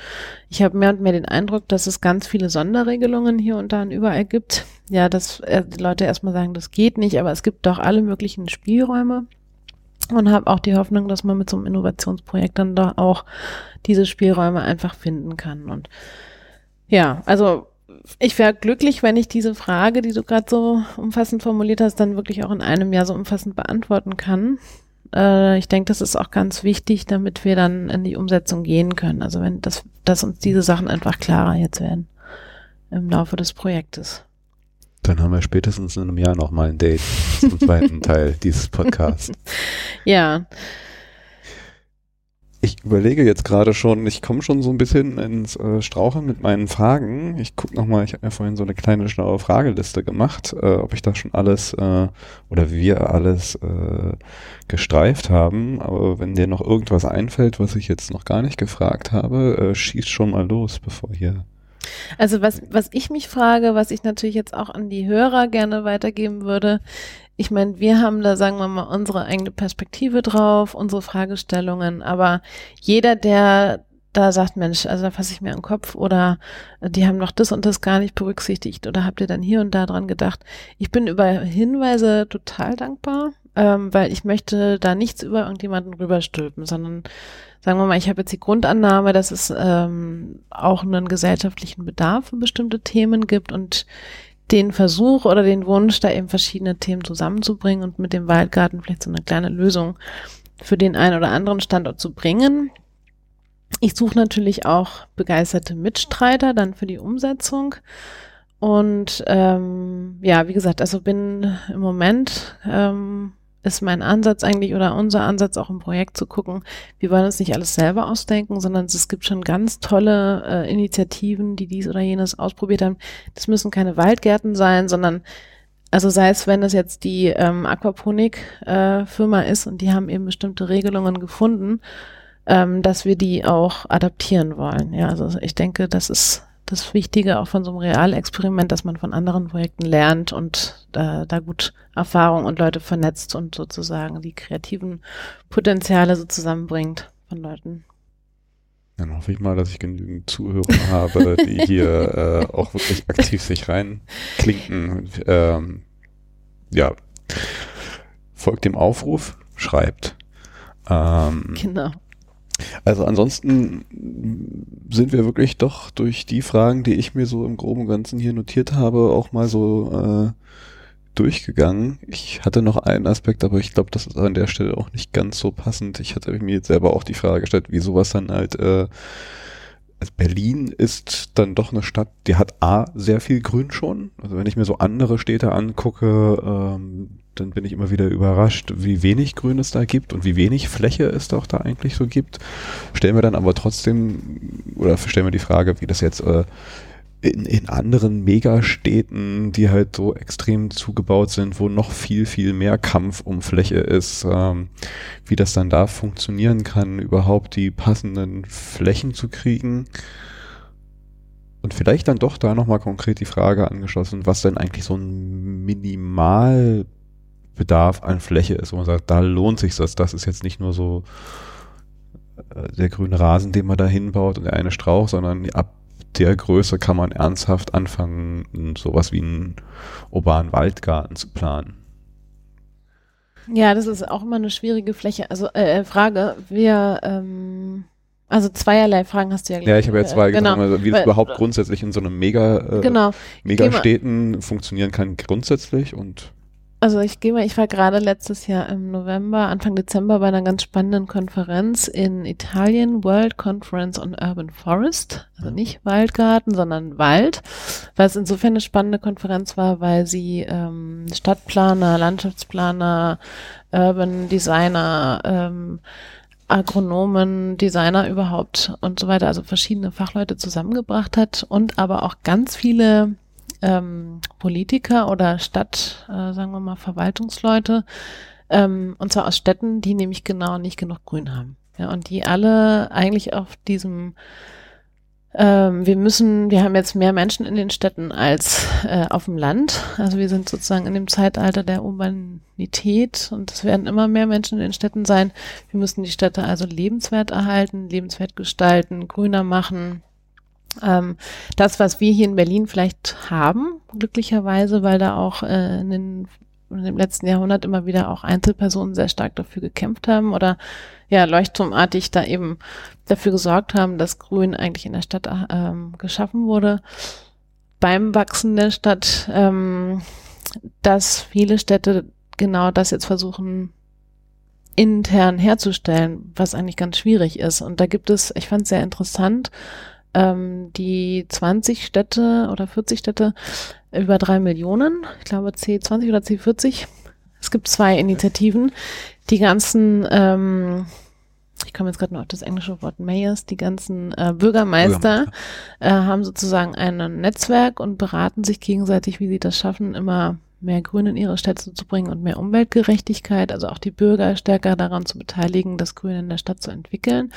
ich habe mehr und mehr den Eindruck, dass es ganz viele Sonderregelungen hier und da und überall gibt. Ja, dass äh, die Leute erstmal sagen, das geht nicht, aber es gibt doch alle möglichen Spielräume und habe auch die Hoffnung, dass man mit so einem Innovationsprojekt dann da auch diese Spielräume einfach finden kann. Und ja, also ich wäre glücklich, wenn ich diese Frage, die du gerade so umfassend formuliert hast, dann wirklich auch in einem Jahr so umfassend beantworten kann. Äh, ich denke, das ist auch ganz wichtig, damit wir dann in die Umsetzung gehen können. Also wenn das, dass uns diese Sachen einfach klarer jetzt werden im Laufe des Projektes. Dann haben wir spätestens in einem Jahr nochmal ein Date zum zweiten Teil dieses Podcasts. Ja. Ich überlege jetzt gerade schon, ich komme schon so ein bisschen ins äh, Straucheln mit meinen Fragen. Ich gucke nochmal, ich habe mir vorhin so eine kleine schlaue Frageliste gemacht, äh, ob ich da schon alles äh, oder wir alles äh, gestreift haben. Aber wenn dir noch irgendwas einfällt, was ich jetzt noch gar nicht gefragt habe, äh, schieß schon mal los, bevor hier also was, was ich mich frage, was ich natürlich jetzt auch an die Hörer gerne weitergeben würde, ich meine, wir haben da, sagen wir mal, unsere eigene Perspektive drauf, unsere Fragestellungen, aber jeder, der da sagt, Mensch, also da fasse ich mir an den Kopf oder die haben noch das und das gar nicht berücksichtigt oder habt ihr dann hier und da dran gedacht. Ich bin über Hinweise total dankbar, ähm, weil ich möchte da nichts über irgendjemanden rüberstülpen, sondern sagen wir mal, ich habe jetzt die Grundannahme, dass es ähm, auch einen gesellschaftlichen Bedarf für bestimmte Themen gibt und den Versuch oder den Wunsch, da eben verschiedene Themen zusammenzubringen und mit dem Waldgarten vielleicht so eine kleine Lösung für den einen oder anderen Standort zu bringen. Ich suche natürlich auch begeisterte Mitstreiter dann für die Umsetzung. Und ähm, ja, wie gesagt, also bin im Moment ähm, ist mein Ansatz eigentlich oder unser Ansatz auch im Projekt zu gucken, wir wollen uns nicht alles selber ausdenken, sondern es gibt schon ganz tolle äh, Initiativen, die dies oder jenes ausprobiert haben. Das müssen keine Waldgärten sein, sondern also sei es, wenn es jetzt die ähm, Aquaponik-Firma äh, ist und die haben eben bestimmte Regelungen gefunden, ähm, dass wir die auch adaptieren wollen. Ja, also ich denke, das ist das Wichtige auch von so einem Realexperiment, dass man von anderen Projekten lernt und äh, da gut Erfahrung und Leute vernetzt und sozusagen die kreativen Potenziale so zusammenbringt von Leuten. Dann hoffe ich mal, dass ich genügend Zuhörer habe, die hier äh, auch wirklich aktiv sich reinklinken. Ähm, ja, folgt dem Aufruf, schreibt. Ähm, genau. Also ansonsten sind wir wirklich doch durch die Fragen, die ich mir so im groben und Ganzen hier notiert habe, auch mal so äh, durchgegangen. Ich hatte noch einen Aspekt, aber ich glaube, das ist an der Stelle auch nicht ganz so passend. Ich hatte mir jetzt selber auch die Frage gestellt, wie sowas dann halt äh, also Berlin ist dann doch eine Stadt, die hat A, sehr viel Grün schon. Also wenn ich mir so andere Städte angucke, ähm, dann bin ich immer wieder überrascht, wie wenig Grün es da gibt und wie wenig Fläche es doch da eigentlich so gibt. Stellen wir dann aber trotzdem, oder stellen wir die Frage, wie das jetzt äh, in, in anderen Megastädten, die halt so extrem zugebaut sind, wo noch viel, viel mehr Kampf um Fläche ist, ähm, wie das dann da funktionieren kann, überhaupt die passenden Flächen zu kriegen. Und vielleicht dann doch da nochmal konkret die Frage angeschlossen, was denn eigentlich so ein Minimalbedarf an Fläche ist, wo man sagt, da lohnt sich das. Das ist jetzt nicht nur so äh, der grüne Rasen, den man da hinbaut und der eine Strauch, sondern ab der Größe kann man ernsthaft anfangen, sowas wie einen urbanen Waldgarten zu planen. Ja, das ist auch immer eine schwierige Fläche, also äh, äh Frage. Wir ähm, also zweierlei Fragen hast du ja gleich. Ja, ich habe ja zwei äh, genau. Gedacht, also wie das überhaupt grundsätzlich in so einem Mega äh, genau. Megastädten funktionieren kann grundsätzlich und also ich gehe mal, ich war gerade letztes Jahr im November, Anfang Dezember bei einer ganz spannenden Konferenz in Italien, World Conference on Urban Forest. Also nicht Waldgarten, sondern Wald, was insofern eine spannende Konferenz war, weil sie ähm, Stadtplaner, Landschaftsplaner, Urban Designer, ähm, Agronomen, Designer überhaupt und so weiter, also verschiedene Fachleute zusammengebracht hat und aber auch ganz viele ähm, Politiker oder Stadt, äh, sagen wir mal, Verwaltungsleute, ähm, und zwar aus Städten, die nämlich genau nicht genug Grün haben. Ja, und die alle eigentlich auf diesem ähm, wir müssen, wir haben jetzt mehr Menschen in den Städten als äh, auf dem Land. Also wir sind sozusagen in dem Zeitalter der Urbanität und es werden immer mehr Menschen in den Städten sein. Wir müssen die Städte also lebenswert erhalten, lebenswert gestalten, grüner machen. Ähm, das, was wir hier in Berlin vielleicht haben, glücklicherweise, weil da auch äh, in den im letzten Jahrhundert immer wieder auch Einzelpersonen sehr stark dafür gekämpft haben oder ja leuchtturmartig da eben dafür gesorgt haben, dass Grün eigentlich in der Stadt ähm, geschaffen wurde. Beim Wachsen der Stadt, ähm, dass viele Städte genau das jetzt versuchen intern herzustellen, was eigentlich ganz schwierig ist. Und da gibt es, ich fand es sehr interessant, ähm, die 20 Städte oder 40 Städte über drei Millionen, ich glaube C20 oder C40. Es gibt zwei Initiativen, die ganzen, ähm, ich komme jetzt gerade noch auf das englische Wort Mayors, die ganzen äh, Bürgermeister äh, haben sozusagen ein Netzwerk und beraten sich gegenseitig, wie sie das schaffen, immer mehr Grün in ihre Städte zu bringen und mehr Umweltgerechtigkeit, also auch die Bürger stärker daran zu beteiligen, das Grün in der Stadt zu entwickeln.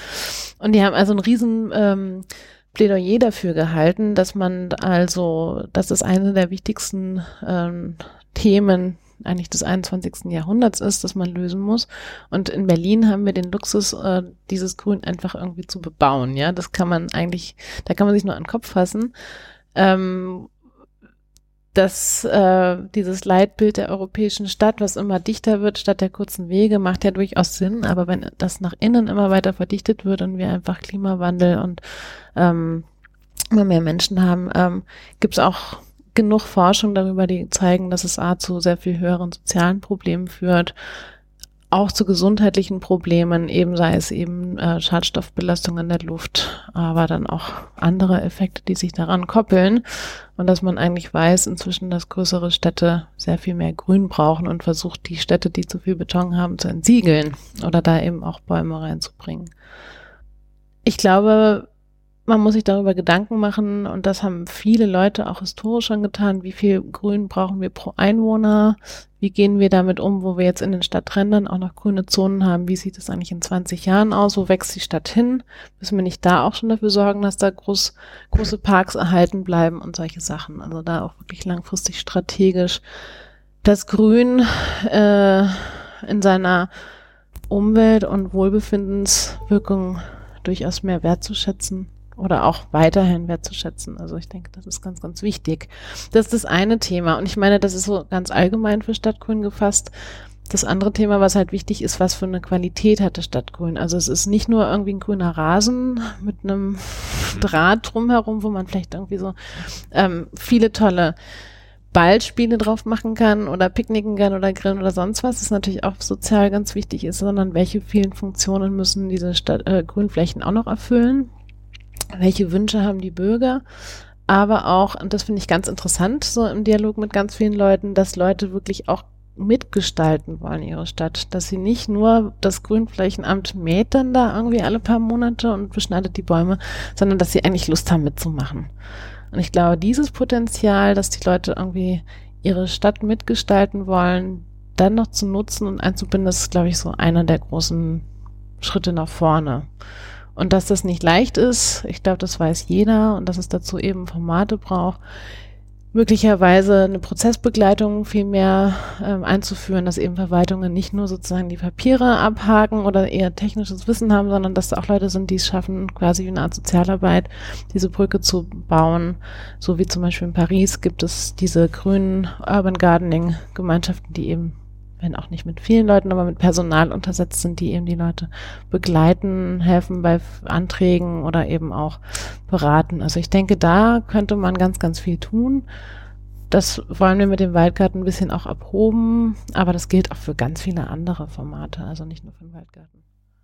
Und die haben also einen riesen ähm, Plädoyer dafür gehalten, dass man also, dass es eine der wichtigsten ähm, Themen eigentlich des 21. Jahrhunderts ist, dass man lösen muss. Und in Berlin haben wir den Luxus, äh, dieses Grün einfach irgendwie zu bebauen. Ja, das kann man eigentlich, da kann man sich nur an den Kopf fassen. Ähm, dass äh, dieses Leitbild der europäischen Stadt, was immer dichter wird statt der kurzen Wege, macht ja durchaus Sinn. Aber wenn das nach innen immer weiter verdichtet wird und wir einfach Klimawandel und ähm, immer mehr Menschen haben, ähm, gibt es auch genug Forschung darüber, die zeigen, dass es A zu sehr viel höheren sozialen Problemen führt, auch zu gesundheitlichen Problemen, eben sei es eben äh, Schadstoffbelastung in der Luft, aber dann auch andere Effekte, die sich daran koppeln. Und dass man eigentlich weiß inzwischen, dass größere Städte sehr viel mehr Grün brauchen und versucht, die Städte, die zu viel Beton haben, zu entsiegeln oder da eben auch Bäume reinzubringen. Ich glaube, man muss sich darüber Gedanken machen und das haben viele Leute auch historisch schon getan. Wie viel Grün brauchen wir pro Einwohner? Wie gehen wir damit um, wo wir jetzt in den Stadträndern auch noch grüne Zonen haben? Wie sieht es eigentlich in 20 Jahren aus? Wo wächst die Stadt hin? Müssen wir nicht da auch schon dafür sorgen, dass da groß, große Parks erhalten bleiben und solche Sachen? Also da auch wirklich langfristig strategisch das Grün äh, in seiner Umwelt- und Wohlbefindenswirkung durchaus mehr wertzuschätzen oder auch weiterhin wertzuschätzen. Also ich denke, das ist ganz, ganz wichtig. Das ist das eine Thema. Und ich meine, das ist so ganz allgemein für Stadtgrün gefasst. Das andere Thema, was halt wichtig ist, was für eine Qualität hat das Stadtgrün. Also es ist nicht nur irgendwie ein grüner Rasen mit einem Draht drumherum, wo man vielleicht irgendwie so ähm, viele tolle Ballspiele drauf machen kann oder picknicken kann oder grillen oder sonst was, das natürlich auch sozial ganz wichtig ist, sondern welche vielen Funktionen müssen diese Stadt, äh, Grünflächen auch noch erfüllen welche Wünsche haben die Bürger, aber auch, und das finde ich ganz interessant, so im Dialog mit ganz vielen Leuten, dass Leute wirklich auch mitgestalten wollen ihre Stadt, dass sie nicht nur das Grünflächenamt mäht dann da irgendwie alle paar Monate und beschneidet die Bäume, sondern dass sie eigentlich Lust haben mitzumachen. Und ich glaube, dieses Potenzial, dass die Leute irgendwie ihre Stadt mitgestalten wollen, dann noch zu nutzen und einzubinden, das ist, glaube ich, so einer der großen Schritte nach vorne. Und dass das nicht leicht ist, ich glaube, das weiß jeder und dass es dazu eben Formate braucht, möglicherweise eine Prozessbegleitung viel mehr ähm, einzuführen, dass eben Verwaltungen nicht nur sozusagen die Papiere abhaken oder eher technisches Wissen haben, sondern dass da auch Leute sind, die es schaffen, quasi wie eine Art Sozialarbeit diese Brücke zu bauen. So wie zum Beispiel in Paris gibt es diese grünen Urban Gardening Gemeinschaften, die eben wenn auch nicht mit vielen Leuten, aber mit Personal untersetzt sind, die eben die Leute begleiten, helfen bei Anträgen oder eben auch beraten. Also ich denke, da könnte man ganz, ganz viel tun. Das wollen wir mit dem Waldgarten ein bisschen auch abhoben, aber das gilt auch für ganz viele andere Formate, also nicht nur für den Waldgarten.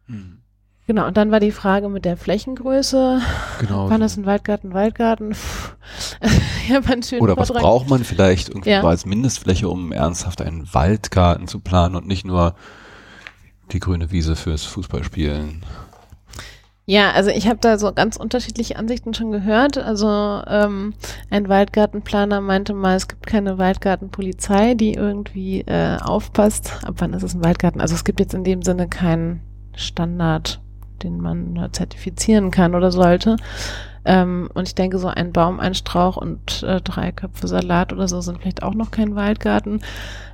Mhm. Genau, und dann war die Frage mit der Flächengröße. Genau. Wann ist ein Waldgarten, Waldgarten? ja, Oder was braucht man vielleicht irgendwie ja. als Mindestfläche, um ernsthaft einen Waldgarten zu planen und nicht nur die grüne Wiese fürs Fußballspielen? Ja, also ich habe da so ganz unterschiedliche Ansichten schon gehört. Also ähm, ein Waldgartenplaner meinte mal, es gibt keine Waldgartenpolizei, die irgendwie äh, aufpasst. Ab wann ist es ein Waldgarten? Also es gibt jetzt in dem Sinne keinen Standard, den man zertifizieren kann oder sollte. Ähm, und ich denke, so ein Baum, ein Strauch und äh, drei Köpfe Salat oder so sind vielleicht auch noch kein Waldgarten.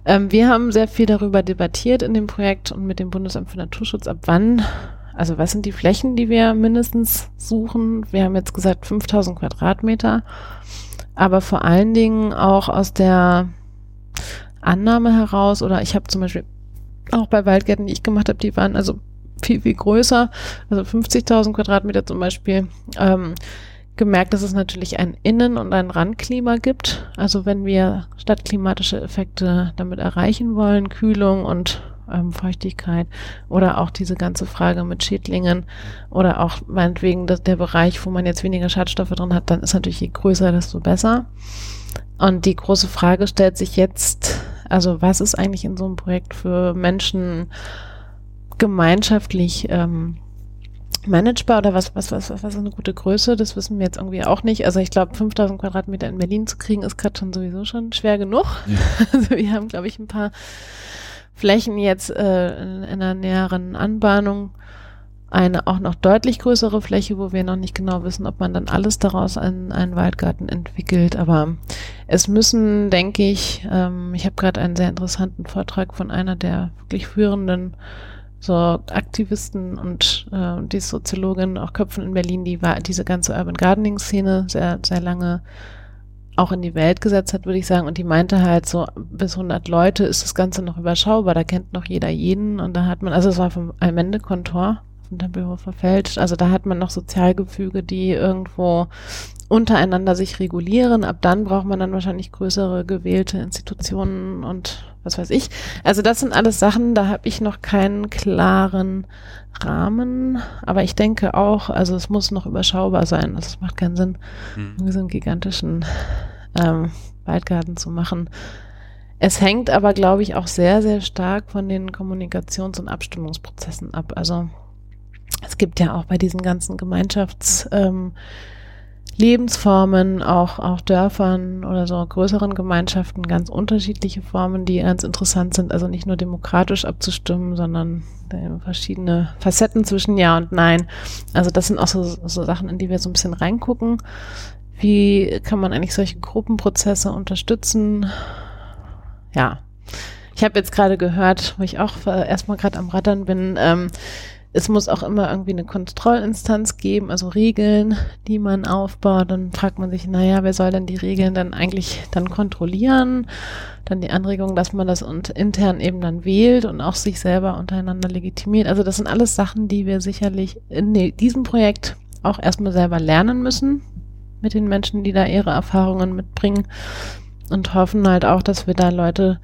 Ähm, wir haben sehr viel darüber debattiert in dem Projekt und mit dem Bundesamt für Naturschutz, ab wann also was sind die Flächen, die wir mindestens suchen? Wir haben jetzt gesagt 5000 Quadratmeter, aber vor allen Dingen auch aus der Annahme heraus oder ich habe zum Beispiel auch bei Waldgärten, die ich gemacht habe, die waren also viel, viel größer, also 50.000 Quadratmeter zum Beispiel, ähm, gemerkt, dass es natürlich ein Innen- und ein Randklima gibt. Also wenn wir stadtklimatische Effekte damit erreichen wollen, Kühlung und ähm, Feuchtigkeit oder auch diese ganze Frage mit Schädlingen oder auch meinetwegen das, der Bereich, wo man jetzt weniger Schadstoffe drin hat, dann ist natürlich je größer, desto besser. Und die große Frage stellt sich jetzt, also was ist eigentlich in so einem Projekt für Menschen gemeinschaftlich ähm, managebar oder was, was, was, was ist eine gute Größe? Das wissen wir jetzt irgendwie auch nicht. Also ich glaube, 5000 Quadratmeter in Berlin zu kriegen, ist gerade schon sowieso schon schwer genug. Ja. Also wir haben, glaube ich, ein paar Flächen jetzt äh, in, in einer näheren Anbahnung eine auch noch deutlich größere Fläche, wo wir noch nicht genau wissen, ob man dann alles daraus in einen Waldgarten entwickelt. Aber es müssen, denke ich, ähm, ich habe gerade einen sehr interessanten Vortrag von einer der wirklich führenden so Aktivisten und äh, die Soziologin, auch Köpfen in Berlin, die war diese ganze Urban Gardening Szene sehr, sehr lange auch in die Welt gesetzt hat, würde ich sagen. Und die meinte halt so, bis 100 Leute ist das Ganze noch überschaubar. Da kennt noch jeder jeden. Und da hat man, also es war vom Allmende-Kontor von Tempelhofer Feld. Also da hat man noch Sozialgefüge, die irgendwo untereinander sich regulieren. Ab dann braucht man dann wahrscheinlich größere gewählte Institutionen und was weiß ich. Also das sind alles Sachen, da habe ich noch keinen klaren Rahmen. Aber ich denke auch, also es muss noch überschaubar sein. Also es macht keinen Sinn, mhm. so einen gigantischen ähm, Waldgarten zu machen. Es hängt aber, glaube ich, auch sehr, sehr stark von den Kommunikations- und Abstimmungsprozessen ab. Also es gibt ja auch bei diesen ganzen Gemeinschafts- ähm, Lebensformen, auch, auch Dörfern oder so größeren Gemeinschaften ganz unterschiedliche Formen, die ganz interessant sind. Also nicht nur demokratisch abzustimmen, sondern verschiedene Facetten zwischen Ja und Nein. Also das sind auch so, so Sachen, in die wir so ein bisschen reingucken. Wie kann man eigentlich solche Gruppenprozesse unterstützen? Ja. Ich habe jetzt gerade gehört, wo ich auch erstmal gerade am Rattern bin, ähm, es muss auch immer irgendwie eine Kontrollinstanz geben, also Regeln, die man aufbaut. Dann fragt man sich, naja, wer soll denn die Regeln dann eigentlich dann kontrollieren? Dann die Anregung, dass man das und intern eben dann wählt und auch sich selber untereinander legitimiert. Also das sind alles Sachen, die wir sicherlich in diesem Projekt auch erstmal selber lernen müssen mit den Menschen, die da ihre Erfahrungen mitbringen und hoffen halt auch, dass wir da Leute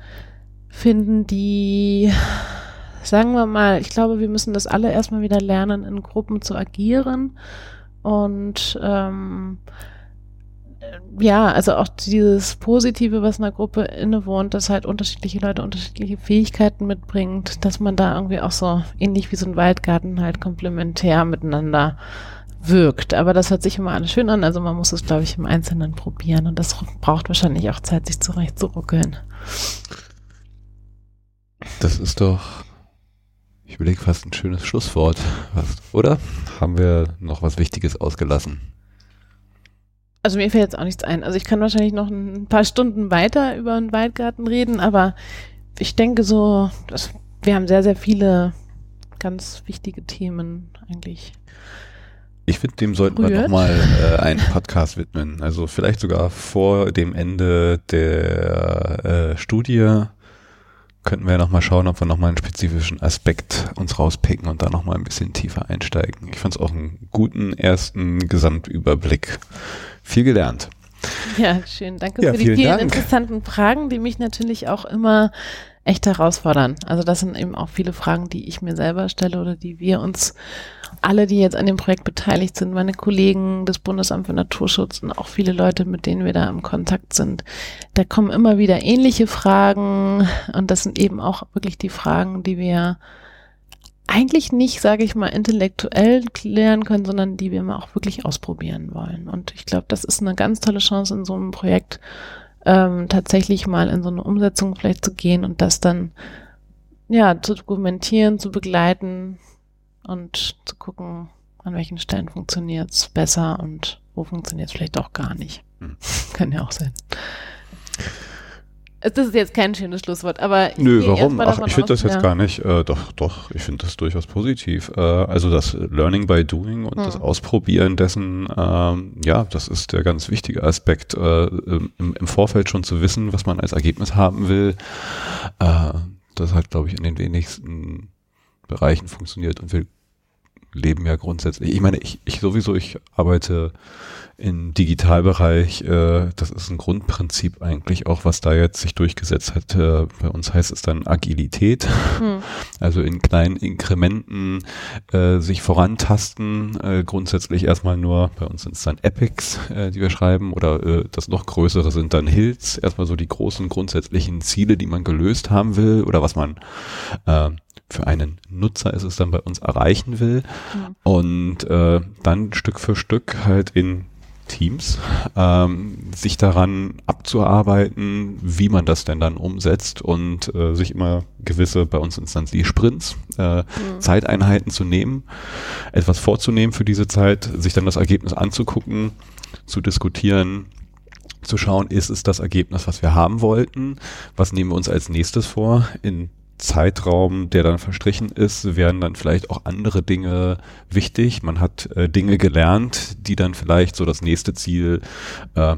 finden, die sagen wir mal, ich glaube, wir müssen das alle erstmal wieder lernen, in Gruppen zu agieren. Und ähm, ja, also auch dieses Positive, was einer Gruppe innewohnt, dass halt unterschiedliche Leute unterschiedliche Fähigkeiten mitbringt, dass man da irgendwie auch so ähnlich wie so ein Waldgarten halt komplementär miteinander wirkt. Aber das hört sich immer alles schön an. Also man muss es, glaube ich, im Einzelnen probieren. Und das braucht wahrscheinlich auch Zeit, sich zurecht zu ruckeln. Das ist doch ich überlege fast ein schönes Schlusswort, oder? Haben wir noch was Wichtiges ausgelassen? Also mir fällt jetzt auch nichts ein. Also ich kann wahrscheinlich noch ein paar Stunden weiter über einen Waldgarten reden, aber ich denke so, dass wir haben sehr, sehr viele ganz wichtige Themen eigentlich. Ich finde, dem sollten Rührt. wir nochmal äh, einen Podcast widmen. Also vielleicht sogar vor dem Ende der äh, Studie könnten wir ja nochmal schauen, ob wir nochmal einen spezifischen Aspekt uns rauspicken und da nochmal ein bisschen tiefer einsteigen. Ich fand es auch einen guten ersten Gesamtüberblick. Viel gelernt. Ja, schön. Danke ja, für die vielen, vielen interessanten Fragen, die mich natürlich auch immer echt herausfordern. Also das sind eben auch viele Fragen, die ich mir selber stelle oder die wir uns alle, die jetzt an dem Projekt beteiligt sind, meine Kollegen des Bundesamt für Naturschutz und auch viele Leute, mit denen wir da im Kontakt sind. Da kommen immer wieder ähnliche Fragen und das sind eben auch wirklich die Fragen, die wir eigentlich nicht, sage ich mal, intellektuell klären können, sondern die wir mal auch wirklich ausprobieren wollen. Und ich glaube, das ist eine ganz tolle Chance in so einem Projekt, ähm, tatsächlich mal in so eine Umsetzung vielleicht zu gehen und das dann ja zu dokumentieren, zu begleiten und zu gucken, an welchen Stellen funktioniert es besser und wo funktioniert es vielleicht auch gar nicht. Hm. Kann ja auch sein. Das ist jetzt kein schönes Schlusswort, aber nö, warum? Ach, ich finde das jetzt ja. gar nicht. Äh, doch, doch, ich finde das durchaus positiv. Äh, also das Learning by Doing und hm. das Ausprobieren dessen, ähm, ja, das ist der ganz wichtige Aspekt, äh, im, im, Vorfeld schon zu wissen, was man als Ergebnis haben will. Äh, das hat, glaube ich, in den wenigsten Bereichen funktioniert und wir leben ja grundsätzlich. Ich meine, ich, ich sowieso, ich arbeite im Digitalbereich, äh, das ist ein Grundprinzip eigentlich auch, was da jetzt sich durchgesetzt hat. Äh, bei uns heißt es dann Agilität, hm. also in kleinen Inkrementen äh, sich vorantasten. Äh, grundsätzlich erstmal nur, bei uns sind es dann Epics, äh, die wir schreiben, oder äh, das noch größere sind dann Hills. Erstmal so die großen grundsätzlichen Ziele, die man gelöst haben will oder was man äh, für einen Nutzer ist es dann bei uns erreichen will. Mhm. Und äh, dann Stück für Stück halt in Teams, ähm, sich daran abzuarbeiten, wie man das denn dann umsetzt und äh, sich immer gewisse, bei uns sind dann die Sprints, äh, mhm. Zeiteinheiten zu nehmen, etwas vorzunehmen für diese Zeit, sich dann das Ergebnis anzugucken, zu diskutieren, zu schauen, ist es das Ergebnis, was wir haben wollten, was nehmen wir uns als nächstes vor, in Zeitraum, der dann verstrichen ist, werden dann vielleicht auch andere Dinge wichtig. Man hat äh, Dinge gelernt, die dann vielleicht so das nächste Ziel, äh,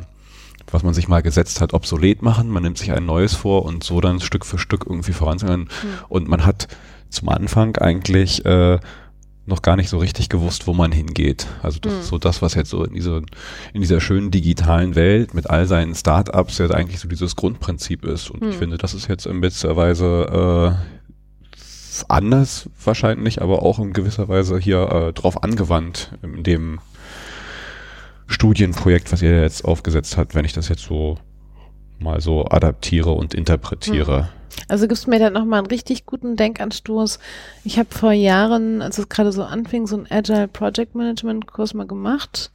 was man sich mal gesetzt hat, obsolet machen. Man nimmt sich ein neues vor und so dann Stück für Stück irgendwie voranzugehen. Mhm. Und man hat zum Anfang eigentlich äh, noch gar nicht so richtig gewusst, wo man hingeht. Also das mhm. ist so das, was jetzt so in, diese, in dieser schönen digitalen Welt mit all seinen Startups ja eigentlich so dieses Grundprinzip ist. Und mhm. ich finde, das ist jetzt in gewisser Weise äh, anders wahrscheinlich, aber auch in gewisser Weise hier äh, drauf angewandt in dem Studienprojekt, was ihr jetzt aufgesetzt habt, wenn ich das jetzt so mal so adaptiere und interpretiere. Mhm. Also gibst mir dann nochmal einen richtig guten Denkanstoß. Ich habe vor Jahren, als es gerade so anfing, so einen Agile Project Management Kurs mal gemacht.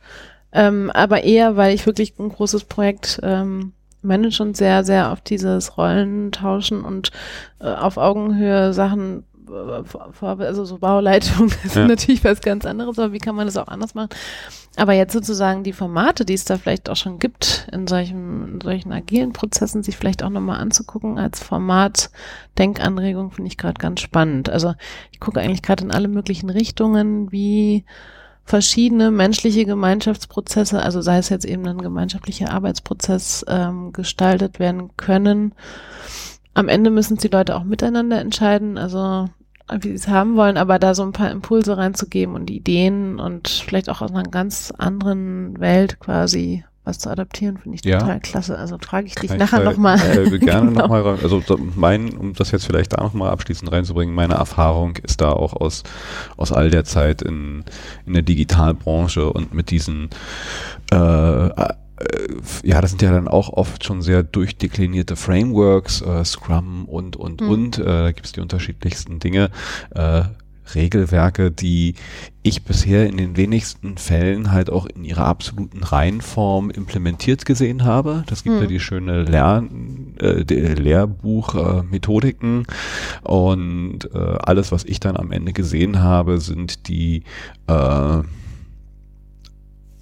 Ähm, aber eher, weil ich wirklich ein großes Projekt ähm, manage und sehr, sehr auf dieses Rollen tauschen und äh, auf Augenhöhe Sachen also so Bauleitung ist ja. natürlich was ganz anderes, aber wie kann man das auch anders machen? Aber jetzt sozusagen die Formate, die es da vielleicht auch schon gibt, in solchen, in solchen agilen Prozessen, sich vielleicht auch nochmal anzugucken als Format Denkanregung, finde ich gerade ganz spannend. Also ich gucke eigentlich gerade in alle möglichen Richtungen, wie verschiedene menschliche Gemeinschaftsprozesse, also sei es jetzt eben ein gemeinschaftlicher Arbeitsprozess, ähm, gestaltet werden können am Ende müssen die Leute auch miteinander entscheiden, also wie sie es haben wollen, aber da so ein paar Impulse reinzugeben und Ideen und vielleicht auch aus einer ganz anderen Welt quasi was zu adaptieren, finde ich total ja. klasse. Also frage ich dich Kann nachher nochmal. Äh, gerne genau. nochmal. Also mein, um das jetzt vielleicht da nochmal abschließend reinzubringen, meine Erfahrung ist da auch aus, aus all der Zeit in, in der Digitalbranche und mit diesen äh, ja, das sind ja dann auch oft schon sehr durchdeklinierte Frameworks, äh, Scrum und, und, mhm. und, äh, da gibt es die unterschiedlichsten Dinge, äh, Regelwerke, die ich bisher in den wenigsten Fällen halt auch in ihrer absoluten Reihenform implementiert gesehen habe. Das gibt mhm. ja die schöne Lern, äh, Lehrbuch-Methodiken äh, und äh, alles, was ich dann am Ende gesehen habe, sind die äh,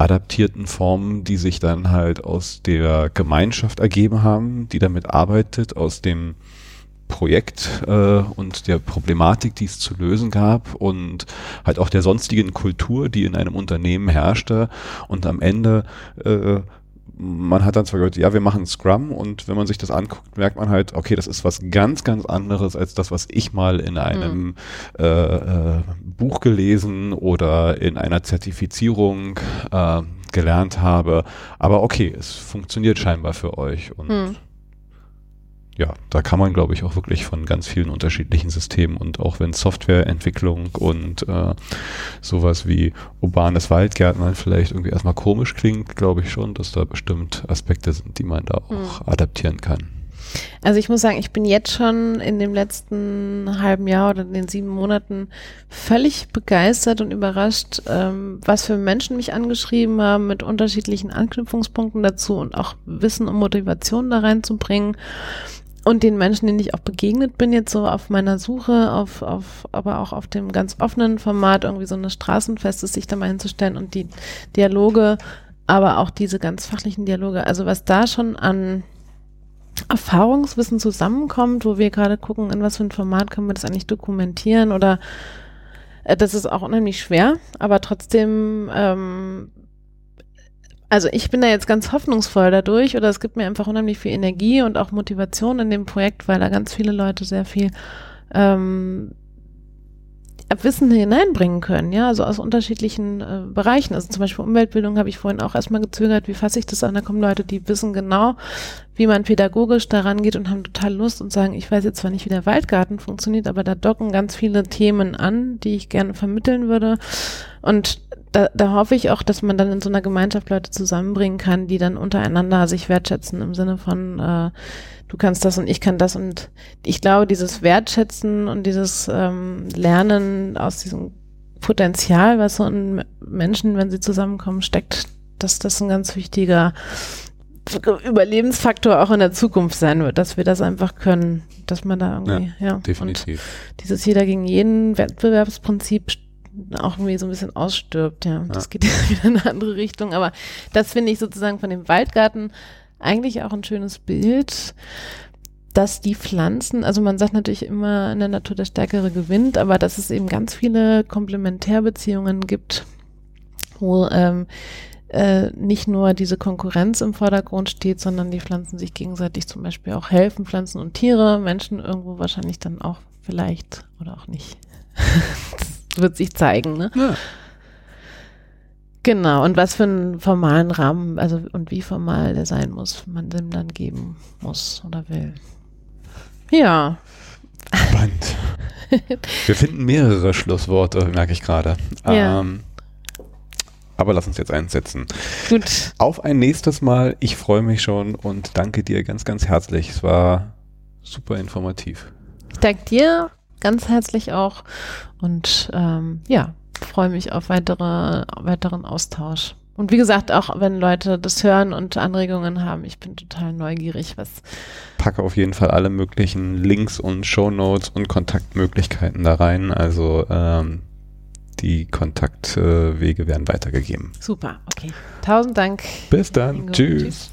adaptierten Formen, die sich dann halt aus der Gemeinschaft ergeben haben, die damit arbeitet, aus dem Projekt äh, und der Problematik, die es zu lösen gab und halt auch der sonstigen Kultur, die in einem Unternehmen herrschte. Und am Ende äh, man hat dann zwar gehört, ja, wir machen Scrum und wenn man sich das anguckt, merkt man halt, okay, das ist was ganz, ganz anderes als das, was ich mal in einem mhm. äh, äh, Buch gelesen oder in einer Zertifizierung äh, gelernt habe. Aber okay, es funktioniert scheinbar für euch und mhm ja, da kann man, glaube ich, auch wirklich von ganz vielen unterschiedlichen Systemen und auch wenn Softwareentwicklung und äh, sowas wie urbanes Waldgärtnern vielleicht irgendwie erstmal komisch klingt, glaube ich schon, dass da bestimmt Aspekte sind, die man da auch mhm. adaptieren kann. Also ich muss sagen, ich bin jetzt schon in dem letzten halben Jahr oder in den sieben Monaten völlig begeistert und überrascht, ähm, was für Menschen mich angeschrieben haben, mit unterschiedlichen Anknüpfungspunkten dazu und auch Wissen und Motivation da reinzubringen. Und den Menschen, denen ich auch begegnet bin, jetzt so auf meiner Suche, auf, auf, aber auch auf dem ganz offenen Format, irgendwie so eine Straßenfeste sich da mal hinzustellen und die Dialoge, aber auch diese ganz fachlichen Dialoge, also was da schon an Erfahrungswissen zusammenkommt, wo wir gerade gucken, in was für ein Format können wir das eigentlich dokumentieren oder äh, das ist auch unheimlich schwer, aber trotzdem, ähm, also ich bin da jetzt ganz hoffnungsvoll dadurch oder es gibt mir einfach unheimlich viel Energie und auch Motivation in dem Projekt, weil da ganz viele Leute sehr viel ähm, Wissen hineinbringen können, ja, also aus unterschiedlichen äh, Bereichen. Also zum Beispiel Umweltbildung habe ich vorhin auch erstmal gezögert, wie fasse ich das an? Da kommen Leute, die wissen genau, wie man pädagogisch daran geht und haben total Lust und sagen, ich weiß jetzt zwar nicht, wie der Waldgarten funktioniert, aber da docken ganz viele Themen an, die ich gerne vermitteln würde. Und da, da hoffe ich auch, dass man dann in so einer Gemeinschaft Leute zusammenbringen kann, die dann untereinander sich wertschätzen im Sinne von äh, du kannst das und ich kann das und ich glaube, dieses Wertschätzen und dieses ähm, Lernen aus diesem Potenzial, was so in Menschen, wenn sie zusammenkommen, steckt, dass das ein ganz wichtiger Überlebensfaktor auch in der Zukunft sein wird, dass wir das einfach können, dass man da irgendwie, ja, ja. definitiv. Dieses jeder gegen jeden Wettbewerbsprinzip auch irgendwie so ein bisschen ausstirbt, ja. ja. Das geht jetzt wieder in eine andere Richtung, aber das finde ich sozusagen von dem Waldgarten eigentlich auch ein schönes Bild, dass die Pflanzen, also man sagt natürlich immer in der Natur der Stärkere gewinnt, aber dass es eben ganz viele Komplementärbeziehungen gibt, wo ähm, äh, nicht nur diese Konkurrenz im Vordergrund steht, sondern die Pflanzen sich gegenseitig zum Beispiel auch helfen, Pflanzen und Tiere, Menschen irgendwo wahrscheinlich dann auch vielleicht oder auch nicht. das wird sich zeigen, ne? Ja. Genau, und was für einen formalen Rahmen, also und wie formal der sein muss, man dem dann geben muss oder will. Ja. Spannend. Wir finden mehrere Schlussworte, merke ich gerade. Ja. Ähm, aber lass uns jetzt einsetzen. Gut. Auf ein nächstes Mal. Ich freue mich schon und danke dir ganz, ganz herzlich. Es war super informativ. Ich danke dir ganz herzlich auch und ähm, ja, freue mich auf weitere, weiteren Austausch. Und wie gesagt, auch wenn Leute das hören und Anregungen haben, ich bin total neugierig, was. Packe auf jeden Fall alle möglichen Links und Shownotes und Kontaktmöglichkeiten da rein. Also ähm, die Kontaktwege werden weitergegeben. Super, okay. Tausend Dank. Bis dann. Ingo. Tschüss. Tschüss.